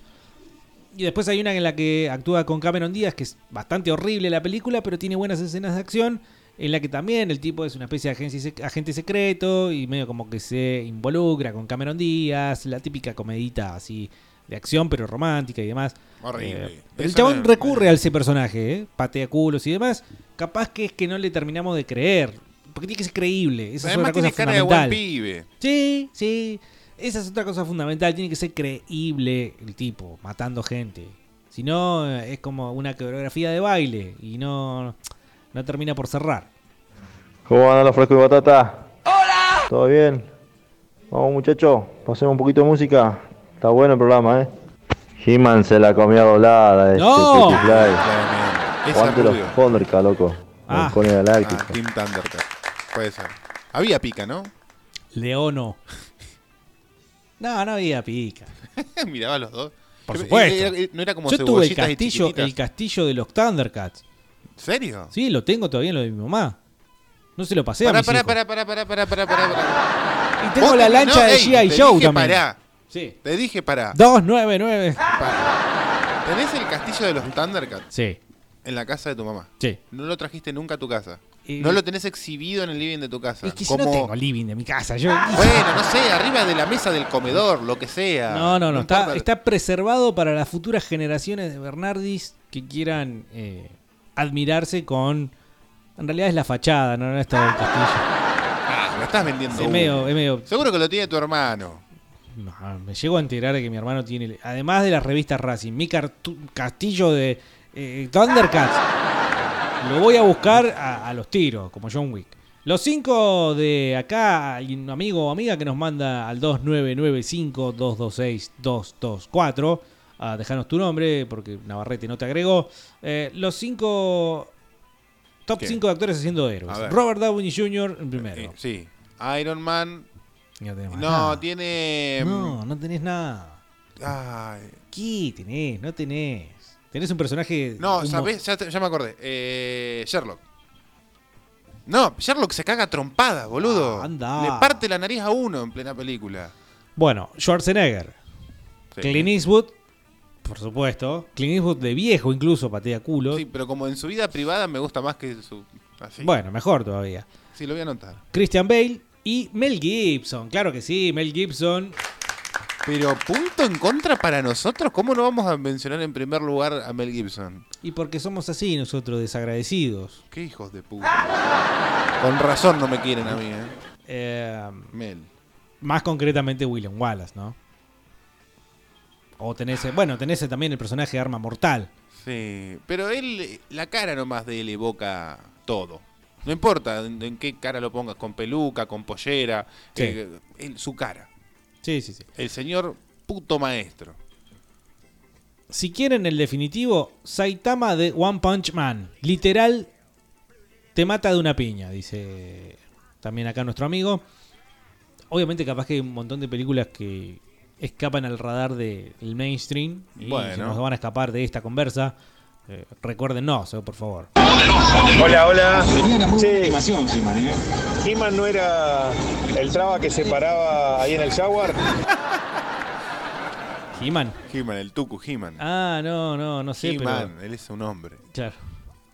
Speaker 2: Y después hay una en la que actúa con Cameron Díaz, que es bastante horrible la película, pero tiene buenas escenas de acción. En la que también el tipo es una especie de agente secreto y medio como que se involucra con Cameron Díaz, la típica comedita así de acción, pero romántica y demás.
Speaker 5: Horrible.
Speaker 2: Eh, pero el chabón
Speaker 5: no-
Speaker 2: recurre a ese personaje, ¿eh? patea culos y demás. Capaz que es que no le terminamos de creer. Porque tiene que ser creíble. Esa
Speaker 5: Además
Speaker 2: es otra cosa
Speaker 5: tiene cara de buen pibe.
Speaker 2: Sí, sí. Esa es otra cosa fundamental. Tiene que ser creíble el tipo, matando gente. Si no, eh, es como una coreografía de baile y no, no termina por cerrar.
Speaker 26: ¿Cómo andan los frescos de batata? ¡Hola! ¿Todo bien? Vamos muchachos, pasemos un poquito de música. Está bueno el programa, ¿eh? He-Man se la comió doblada. Este,
Speaker 2: ¡No!
Speaker 26: Pretty Fly.
Speaker 5: Ese
Speaker 26: Aguante los. Thundercats, loco.
Speaker 2: Ah.
Speaker 26: Halcones Galácticos.
Speaker 5: Ah, Team Thundercat. Puede ser. Había pica, ¿no?
Speaker 2: Leono. No, no había pica.
Speaker 5: Miraba a los dos.
Speaker 2: Por supuesto.
Speaker 5: era- no era como
Speaker 2: Yo tuve el
Speaker 5: y
Speaker 2: castillo, el castillo de los Thundercats.
Speaker 5: ¿En serio?
Speaker 2: Sí, lo tengo todavía en lo de mi mamá. No se lo pasé a
Speaker 5: Pará,
Speaker 2: mis
Speaker 5: pará,
Speaker 2: hijos.
Speaker 5: pará, pará, pará, pará, pará, pará, pará.
Speaker 2: Y tengo la lancha
Speaker 5: no,
Speaker 2: de
Speaker 5: ey,
Speaker 2: G.I.
Speaker 5: te
Speaker 2: Joe
Speaker 5: dije
Speaker 2: también.
Speaker 5: Pará.
Speaker 2: Sí.
Speaker 5: Te dije pará.
Speaker 2: 299.
Speaker 5: ¿Tenés el castillo de los Thundercats?
Speaker 2: Sí.
Speaker 5: En la casa de tu mamá.
Speaker 2: Sí.
Speaker 5: No lo trajiste nunca a tu casa. No lo tenés exhibido en el living de tu casa.
Speaker 2: Es que yo no
Speaker 5: Como-
Speaker 2: tengo living de mi casa. Yo...
Speaker 5: Bueno, no sé, arriba de la mesa del comedor, lo que sea.
Speaker 2: No, no, no. Está, está preservado para las futuras generaciones de Bernardis que quieran eh, admirarse con. En realidad es la fachada, no, no es todo el castillo.
Speaker 5: Ah, me estás vendiendo.
Speaker 2: Es medio- es medio-
Speaker 5: Seguro que lo tiene tu hermano.
Speaker 2: No, me llego a enterar de que mi hermano tiene, además de las revistas Racing, mi cartu- castillo de eh, Thundercats. Lo voy a buscar a, a los tiros, como John Wick. Los cinco de acá, hay un amigo o amiga que nos manda al 2995-226-224 a dejarnos tu nombre, porque Navarrete no te agregó. Eh, los cinco. Top
Speaker 5: ¿Qué?
Speaker 2: 5 de actores haciendo héroes. Robert Downey Jr. en primero.
Speaker 5: Eh, sí. Iron Man.
Speaker 2: No, tenemos
Speaker 5: No,
Speaker 2: nada.
Speaker 5: tiene. mm,
Speaker 2: No, no tenés nada.
Speaker 5: Ay.
Speaker 2: ¿Qué tenés? No tenés. Tenés un personaje.
Speaker 5: No,
Speaker 2: humo-
Speaker 5: ¿sabés? Ya, me acordé. Eh, Sherlock. No, Sherlock se caga trompada, boludo.
Speaker 2: Ah, anda.
Speaker 5: Le parte la nariz a uno en plena película.
Speaker 2: Bueno, Schwarzenegger.
Speaker 5: Sí.
Speaker 2: Clint Eastwood. Por supuesto. Clint Eastwood de viejo incluso patea culos.
Speaker 5: Sí, pero como en su vida privada me gusta más que su. Así.
Speaker 2: Bueno, mejor todavía.
Speaker 5: Sí, lo voy a anotar.
Speaker 2: Christian Bale y Mel Gibson. Claro que sí, Mel Gibson.
Speaker 5: Pero punto en contra para nosotros. ¿Cómo no vamos a mencionar en primer lugar a Mel Gibson?
Speaker 2: Y porque somos así nosotros, desagradecidos.
Speaker 5: Qué hijos de puta. Con razón no me quieren a mí, ¿eh?
Speaker 2: Eh,
Speaker 5: Mel.
Speaker 2: más concretamente William Wallace, ¿no? O tenés, eh, bueno, tenés también el personaje de Arma Mortal.
Speaker 5: Sí, pero él, la cara nomás de él evoca todo. No importa en, en qué cara lo pongas, con peluca, con pollera,
Speaker 2: Sí.
Speaker 5: eh, él- su cara.
Speaker 2: Sí, sí, sí.
Speaker 5: El señor puto maestro.
Speaker 2: Si quieren el definitivo, Saitama de One Punch Man. Literal, te mata de una piña, dice también acá nuestro amigo. Obviamente capaz que hay un montón de películas que escapan al radar del mainstream y
Speaker 5: Bueno.
Speaker 2: se nos van a escapar de esta conversa. Eh, recuérdennos, eh, por favor.
Speaker 24: Hola, hola. Che, He-Man no era el traba que se paraba ahí en el Jaguar.
Speaker 2: He-Man.
Speaker 5: He-Man, el Tuku He-Man.
Speaker 2: Ah, no, no, no sé,
Speaker 5: He-Man,
Speaker 2: pero...
Speaker 5: él es un hombre.
Speaker 2: Claro.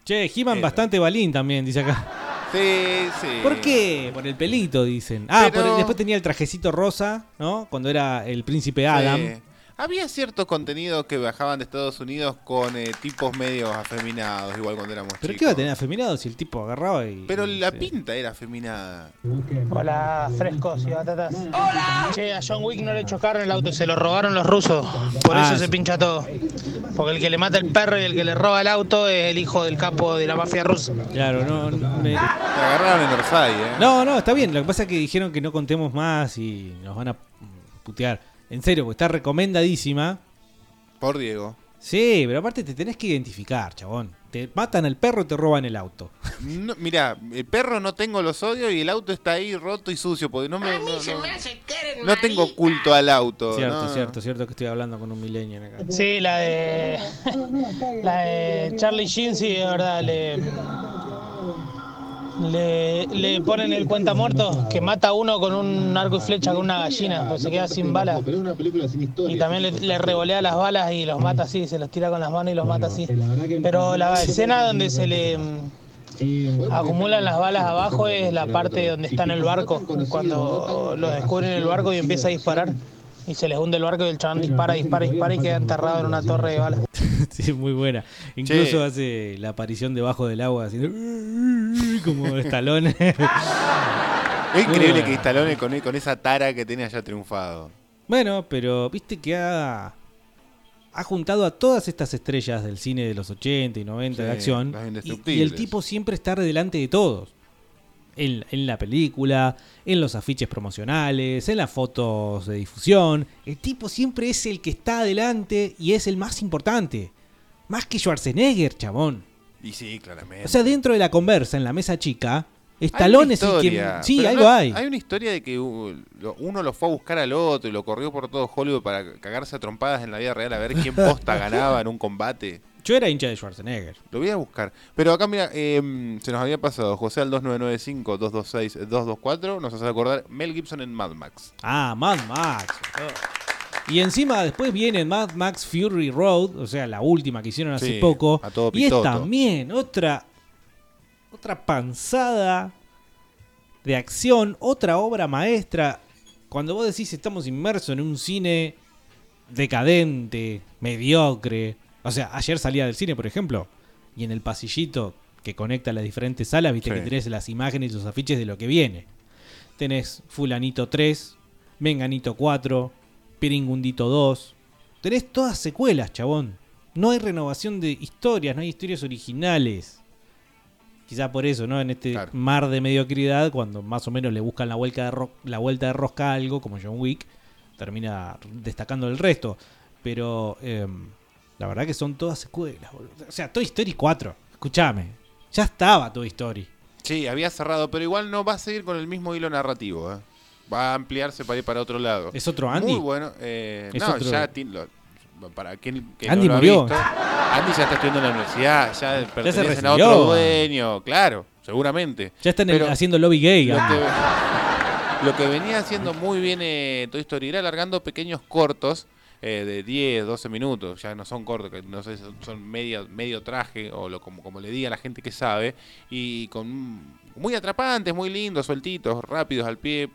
Speaker 2: Che, He-Man bastante balín también, dice acá.
Speaker 5: Sí, sí.
Speaker 2: ¿Por qué? Por el pelito, dicen. Ah,
Speaker 5: Pero-
Speaker 2: por el- después tenía el trajecito rosa, ¿no? Cuando era el príncipe
Speaker 5: Sí.
Speaker 2: Adam.
Speaker 5: Había ciertos contenidos que bajaban de Estados Unidos con eh, tipos medios afeminados, igual cuando éramos
Speaker 2: ¿Pero
Speaker 5: chicos.
Speaker 2: qué iba a tener afeminado si el tipo agarraba y.
Speaker 5: Pero la pinta era afeminada.
Speaker 10: Hola, frescos y batatas. Che, a John Wick no le chocaron el auto, se lo robaron los rusos. Por
Speaker 2: Ah,
Speaker 10: eso se pincha todo. Porque el que le mata el perro y el que le roba el auto es el hijo del capo de la mafia rusa.
Speaker 2: Claro, no. no me-
Speaker 5: Te agarraron en Orsay, ¿eh?
Speaker 2: No, no, está bien. Lo que pasa es que dijeron que no contemos más y nos van a putear. En serio, porque está recomendadísima.
Speaker 5: Por Diego.
Speaker 2: Sí, pero aparte te tenés que identificar, chabón. Te matan al perro y te roban el auto.
Speaker 5: No, mira, el perro no tengo los odios y el auto está ahí roto y sucio. Porque no me. No, no- no tengo culto al auto.
Speaker 2: Cierto,
Speaker 5: no.
Speaker 2: cierto, cierto que estoy hablando con un millennial acá.
Speaker 10: Sí, la de. La de Charlie Sheen, sí, de verdad, le. Le, le ponen el cuenta muerto que mata a uno con un arco y flecha con una gallina, pues se queda sin balas. Y también le, le revolea las balas y los mata así, se los tira con las manos y los mata así. Pero la escena donde se le mm, acumulan las balas abajo es la parte donde está en el barco, cuando lo descubren en el barco y empieza a disparar. Y se les hunde el barco y el chabón dispara, dispara, dispara y queda enterrado en una torre de balas.
Speaker 2: Sí, muy buena. Incluso hace la aparición debajo del agua, así como estalones.
Speaker 5: Es increíble que Stallone con, con esa tara que tiene haya triunfado.
Speaker 2: Bueno, pero viste que ha, ha juntado a todas estas estrellas del cine de los 80 y 90 de acción.
Speaker 5: las
Speaker 2: Y,
Speaker 5: indestructibles.
Speaker 2: y el tipo siempre está delante de todos. En, en la película, en los afiches promocionales, en las fotos de difusión. El tipo siempre es el que está adelante y es el más importante. Más que Schwarzenegger, chabón.
Speaker 5: Y sí, claramente.
Speaker 2: O sea, dentro de la conversa, en la mesa chica,
Speaker 5: una
Speaker 2: es el que... Sí, algo
Speaker 5: no-
Speaker 2: hay.
Speaker 5: Hay una historia de que uno lo fue a buscar al otro y lo corrió por todo Hollywood para cagarse a trompadas en la vida real a ver quién posta ganaba en un combate.
Speaker 2: Yo era hincha de Schwarzenegger.
Speaker 5: Lo voy a buscar. Pero acá, mira, eh, se nos había pasado. José al 2995-226-224 nos hace acordar Mel Gibson en Mad Max.
Speaker 2: Ah, Mad Max. Y encima después viene Mad Max Fury Road, o sea, la última que hicieron hace
Speaker 5: Sí,
Speaker 2: poco.
Speaker 5: a todo
Speaker 2: y es también otra otra panzada de acción, otra obra maestra. Cuando vos decís estamos inmersos en un cine decadente, mediocre. O sea, ayer salía del cine, por ejemplo, y en el pasillito que conecta las diferentes salas, viste
Speaker 5: Sí.
Speaker 2: que tenés las imágenes y los afiches de lo que viene. Tenés Fulanito 3, Menganito 4, Piringundito 2. Tenés todas secuelas, chabón. No hay renovación de historias, no hay historias originales. Quizá por eso, ¿no? En este mar de mediocridad, cuando más o menos le buscan la vuelta de, ro- la vuelta de rosca a algo, como John Wick, termina destacando el resto. Pero em, la verdad que son todas secuelas, boludo. O sea, Toy Story 4, escúchame. Ya estaba Toy Story.
Speaker 5: Sí, había cerrado, pero igual no va a seguir con el mismo hilo narrativo. ¿eh? Va a ampliarse para ir para otro lado.
Speaker 2: ¿Es otro Andy?
Speaker 5: Muy bueno. eh, no,
Speaker 2: otro-
Speaker 5: ya lo- para quien que
Speaker 2: Andy
Speaker 5: no lo ha
Speaker 2: murió.
Speaker 5: visto, Andy ya está estudiando en la universidad, ya pertenecen a otro dueño, claro, seguramente.
Speaker 2: Ya están
Speaker 5: Pero
Speaker 2: haciendo lobby gay.
Speaker 5: Lo
Speaker 2: Andy.
Speaker 5: que, lo que venía haciendo muy bien eh, Toy Story era alargando pequeños cortos eh, de 10, 12 minutos. Ya no son cortos, que no sé, son, son medio, medio traje o lo, como, como le diga la gente que sabe. Y con muy atrapantes, muy lindos, sueltitos, rápidos al pie.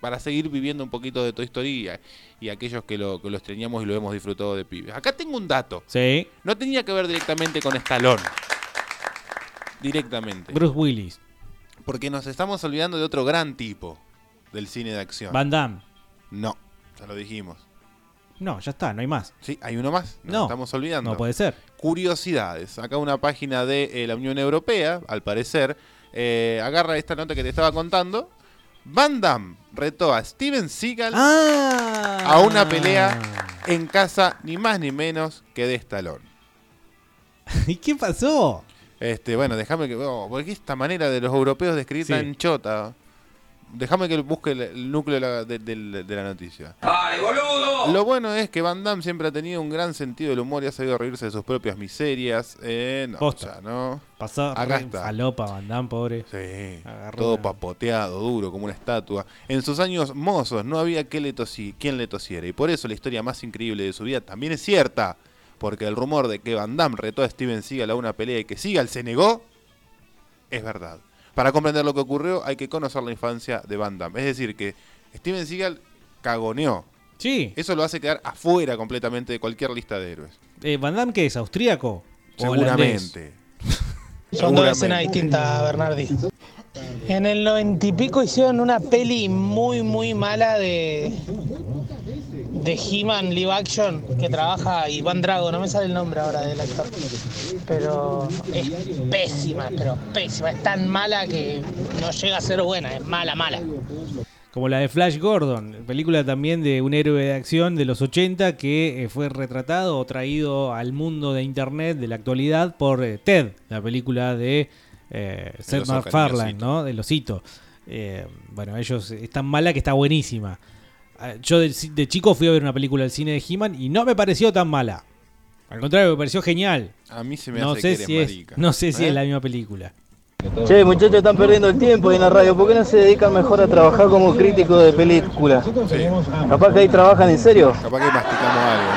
Speaker 5: Para seguir viviendo un poquito de Toy Story y, a- y aquellos que lo, que lo extrañamos y lo hemos disfrutado de pibes. Acá tengo un dato.
Speaker 2: Sí.
Speaker 5: No tenía que ver directamente con Stallone. Directamente.
Speaker 2: Bruce Willis.
Speaker 5: Porque nos estamos olvidando de otro gran tipo del cine de acción.
Speaker 2: Van Damme.
Speaker 5: No, ya lo dijimos.
Speaker 2: No, ya está, no hay más.
Speaker 5: Sí, hay uno más. Nos
Speaker 2: No,
Speaker 5: estamos olvidando.
Speaker 2: no puede ser.
Speaker 5: Curiosidades. Acá una página de eh, la Unión Europea, al parecer, eh, agarra esta nota que te estaba contando. Van Damme retó a Steven Seagal
Speaker 2: Ah.
Speaker 5: a una pelea en casa ni más ni menos que de Stallone.
Speaker 2: ¿Y qué pasó?
Speaker 5: Este, bueno, déjame que. oh, porque esta manera de los europeos de escribir
Speaker 2: Sí.
Speaker 5: tan chota. Déjame que busque el, el núcleo de la, de- del- de la noticia.
Speaker 4: ¡Ay, boludo!
Speaker 5: Lo bueno es que Van Damme siempre ha tenido un gran sentido del humor y ha sabido reírse de sus propias miserias. Eh, no,
Speaker 2: Posta.
Speaker 5: ya no.
Speaker 2: Pasó
Speaker 5: Acá está.
Speaker 2: falopa Van Damme, pobre.
Speaker 5: Sí.
Speaker 2: Agarró
Speaker 5: Todo
Speaker 2: una-
Speaker 5: papoteado, duro, como una estatua. En sus años mozos no había que le tosi- quien le tosiera. Y por eso la historia más increíble de su vida también es cierta. Porque el rumor de que Van Damme retó a Steven Seagal a una pelea y que Seagal se negó, es verdad. Para comprender lo que ocurrió hay que conocer la infancia de Van Damme. Es decir, que Steven Seagal cagoneó
Speaker 2: Sí.
Speaker 5: Eso lo hace quedar afuera completamente de cualquier lista de héroes.
Speaker 2: Eh, ¿Van Damme qué es? ¿Austríaco?
Speaker 5: Seguramente.
Speaker 10: Son dos escenas distintas, Bernardi. En el noventa y pico hicieron una peli muy, muy mala de. De He-Man live action que trabaja Iván Drago, no me sale el nombre ahora del actor. Pero es pésima, pero pésima. Es tan mala que no llega a ser buena, es mala, mala.
Speaker 2: Como la de Flash Gordon, película también de un héroe de acción de los 80 que eh, fue retratado o traído al mundo de internet de la actualidad por eh, Ted, la película de eh, Seth MacFarlane. ¿no? Del osito. Eh, bueno, ellos es tan mala que está buenísima. Ah, Yo de, de chico fui a ver una película del cine de He-Man y no me pareció tan mala. Al contrario, me pareció genial.
Speaker 5: A mí se me
Speaker 2: no
Speaker 5: hace
Speaker 2: sé
Speaker 5: que eres
Speaker 2: si es,
Speaker 5: marica.
Speaker 2: No sé si
Speaker 5: ¿Eh?
Speaker 2: es la misma película.
Speaker 27: Che, muchachos, están perdiendo el tiempo ahí en la radio. ¿Por qué no se dedican mejor a trabajar como crítico de películas? Capaz que ahí trabajan en serio.
Speaker 5: Capaz que masticamos algo,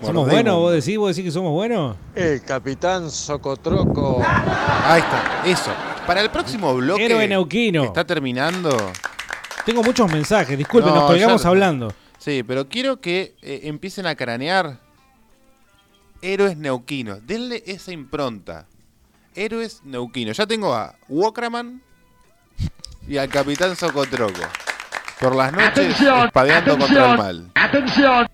Speaker 5: ¿no?
Speaker 2: ¿Somos buenos? ¿Vos decís, ¿Vos decís que somos buenos?
Speaker 28: El capitán Socotroco.
Speaker 5: Ahí está, eso. Para el próximo bloque.
Speaker 2: Héroe neuquino.
Speaker 5: Está terminando.
Speaker 2: Tengo muchos mensajes, disculpen,
Speaker 5: No,
Speaker 2: nos colgamos
Speaker 5: ya-
Speaker 2: hablando.
Speaker 5: Sí, pero quiero que eh, empiecen a cranear héroes neuquinos. Denle esa impronta. Héroes neuquinos. Ya tengo a Wokraman y al Capitán Socotroco. Por las noches
Speaker 2: Atención,
Speaker 5: espadeando contra el mal.
Speaker 2: ¡Atención!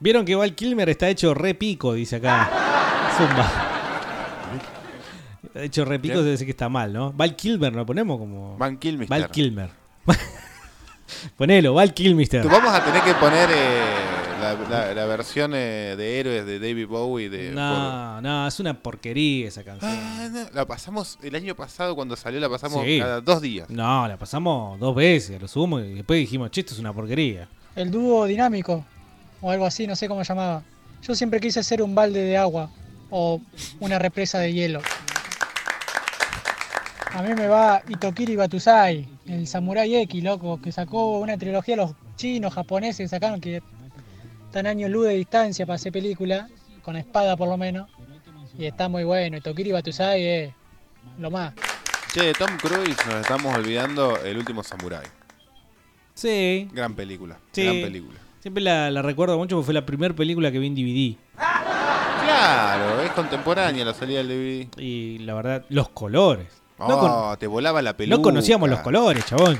Speaker 2: Vieron que Val Kilmer está hecho re pico, dice acá. Zumba. Está hecho re pico,
Speaker 5: ¿Quién?
Speaker 2: debe decir que está mal, ¿no? Val Kilmer, lo ponemos como.
Speaker 5: Van Kilmister.
Speaker 2: Val Kilmer. Ponelo, Val Kilmister.
Speaker 5: Tú Vamos a tener que poner eh, la, la- la versión eh, de héroes de David Bowie. De,
Speaker 2: No, no, es una porquería esa canción.
Speaker 5: Ah, no, la pasamos el año pasado cuando salió, la pasamos
Speaker 2: Sí.
Speaker 5: cada dos días.
Speaker 2: No, la pasamos dos veces, lo sumo, y después dijimos, che, esto es una porquería.
Speaker 22: El dúo dinámico, o algo así, no sé cómo llamaba. Yo siempre quise ser un balde de agua o una represa de hielo. A mí me va Itokiri Batusai, el Samurai X, loco, que sacó una trilogía los chinos, japoneses, que sacaron que están años luz de distancia para hacer película, con espada por lo menos. Y está muy bueno, Itokiri Batusai es lo más.
Speaker 5: Che, de Tom Cruise nos estamos olvidando El último Samurai.
Speaker 2: Sí.
Speaker 5: Gran película.
Speaker 2: Sí.
Speaker 5: Gran película.
Speaker 2: Siempre la, la recuerdo mucho porque fue la primera película que vi en DVD.
Speaker 5: Claro, es contemporánea la salida del DVD.
Speaker 2: Y la verdad, los colores.
Speaker 5: Oh,
Speaker 2: No con-
Speaker 5: te volaba la peluca.
Speaker 2: No conocíamos los colores, chabón.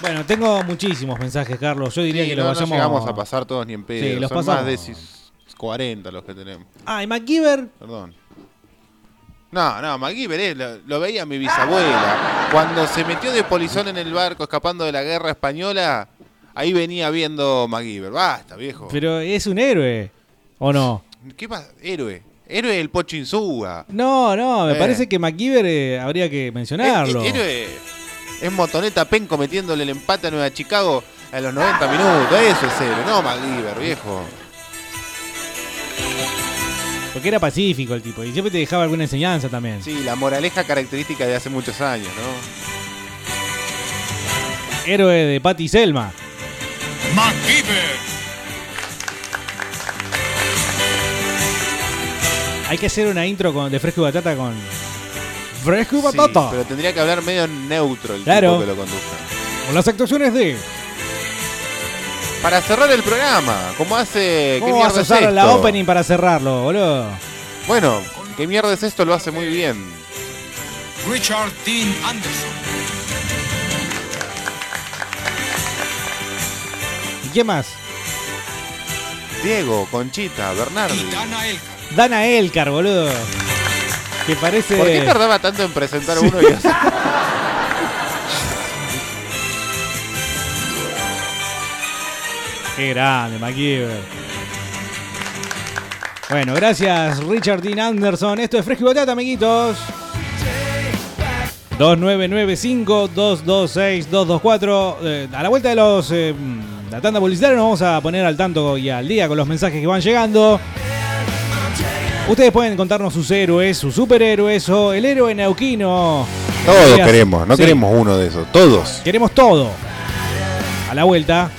Speaker 2: Bueno, tengo muchísimos mensajes, Carlos. Yo diría
Speaker 5: Sí,
Speaker 2: que
Speaker 5: no,
Speaker 2: los
Speaker 5: no
Speaker 2: vayamos.
Speaker 5: llegamos a pasar todos ni en pedo.
Speaker 2: Sí, los
Speaker 5: Son
Speaker 2: pasamos.
Speaker 5: más de sis- 40 los que tenemos.
Speaker 2: Ah, y MacGyver.
Speaker 5: Perdón. No, no, MacGyver eh, lo, lo veía mi bisabuela. Cuando se metió de polizón en el barco escapando de la guerra española, ahí venía viendo MacGyver. Basta, viejo.
Speaker 2: Pero es un héroe. ¿O no?
Speaker 5: ¿Qué pasa? Héroe. Héroe del Pocho Insúa.
Speaker 2: No, no, me
Speaker 5: Eh.
Speaker 2: parece que MacGyver eh, habría que mencionarlo.
Speaker 5: Eh, eh, héroe es Motoneta Penco metiéndole el empate a Nueva Chicago a los 90 minutos. Eso es héroe, no MacGyver, viejo.
Speaker 2: Porque era pacífico el tipo y siempre te dejaba alguna enseñanza también.
Speaker 5: Sí, la moraleja característica de hace muchos años, ¿no?
Speaker 2: Héroe de Patty Selma.
Speaker 4: MacGyver.
Speaker 2: Hay que hacer una intro con, de Fresco y Batata con. Fresco y
Speaker 5: Sí,
Speaker 2: Batata.
Speaker 5: pero tendría que hablar medio neutro el
Speaker 2: Claro.
Speaker 5: tipo que lo conduzca.
Speaker 2: Con las actuaciones de.
Speaker 5: Para cerrar el programa, como hace... ¿Qué
Speaker 2: ¿Cómo vas a
Speaker 5: es
Speaker 2: la
Speaker 5: esto?
Speaker 2: opening para cerrarlo, boludo?
Speaker 5: Bueno, ¿qué mierda es esto? Lo hace muy bien.
Speaker 4: Richard Dean Anderson.
Speaker 2: ¿Y qué más?
Speaker 5: Diego, Conchita, Bernardi.
Speaker 4: Dana Elka.
Speaker 2: Dana Elcar, boludo. Que parece.
Speaker 5: ¿Por qué tardaba tanto en presentar a
Speaker 2: Sí.
Speaker 5: uno y otro?
Speaker 2: Qué grande, MacGyver. Bueno, gracias Richard Dean Anderson. Esto es Fresco y Batata, amiguitos. 2995-226-224. Eh, a la vuelta de los eh, la tanda publicitaria nos vamos a poner al tanto y al día con los mensajes que van llegando. Ustedes pueden contarnos sus héroes, sus superhéroes o el héroe neuquino.
Speaker 5: Todos queremos, no
Speaker 2: Sí,
Speaker 5: queremos uno de esos, todos.
Speaker 2: Queremos todo. A la vuelta.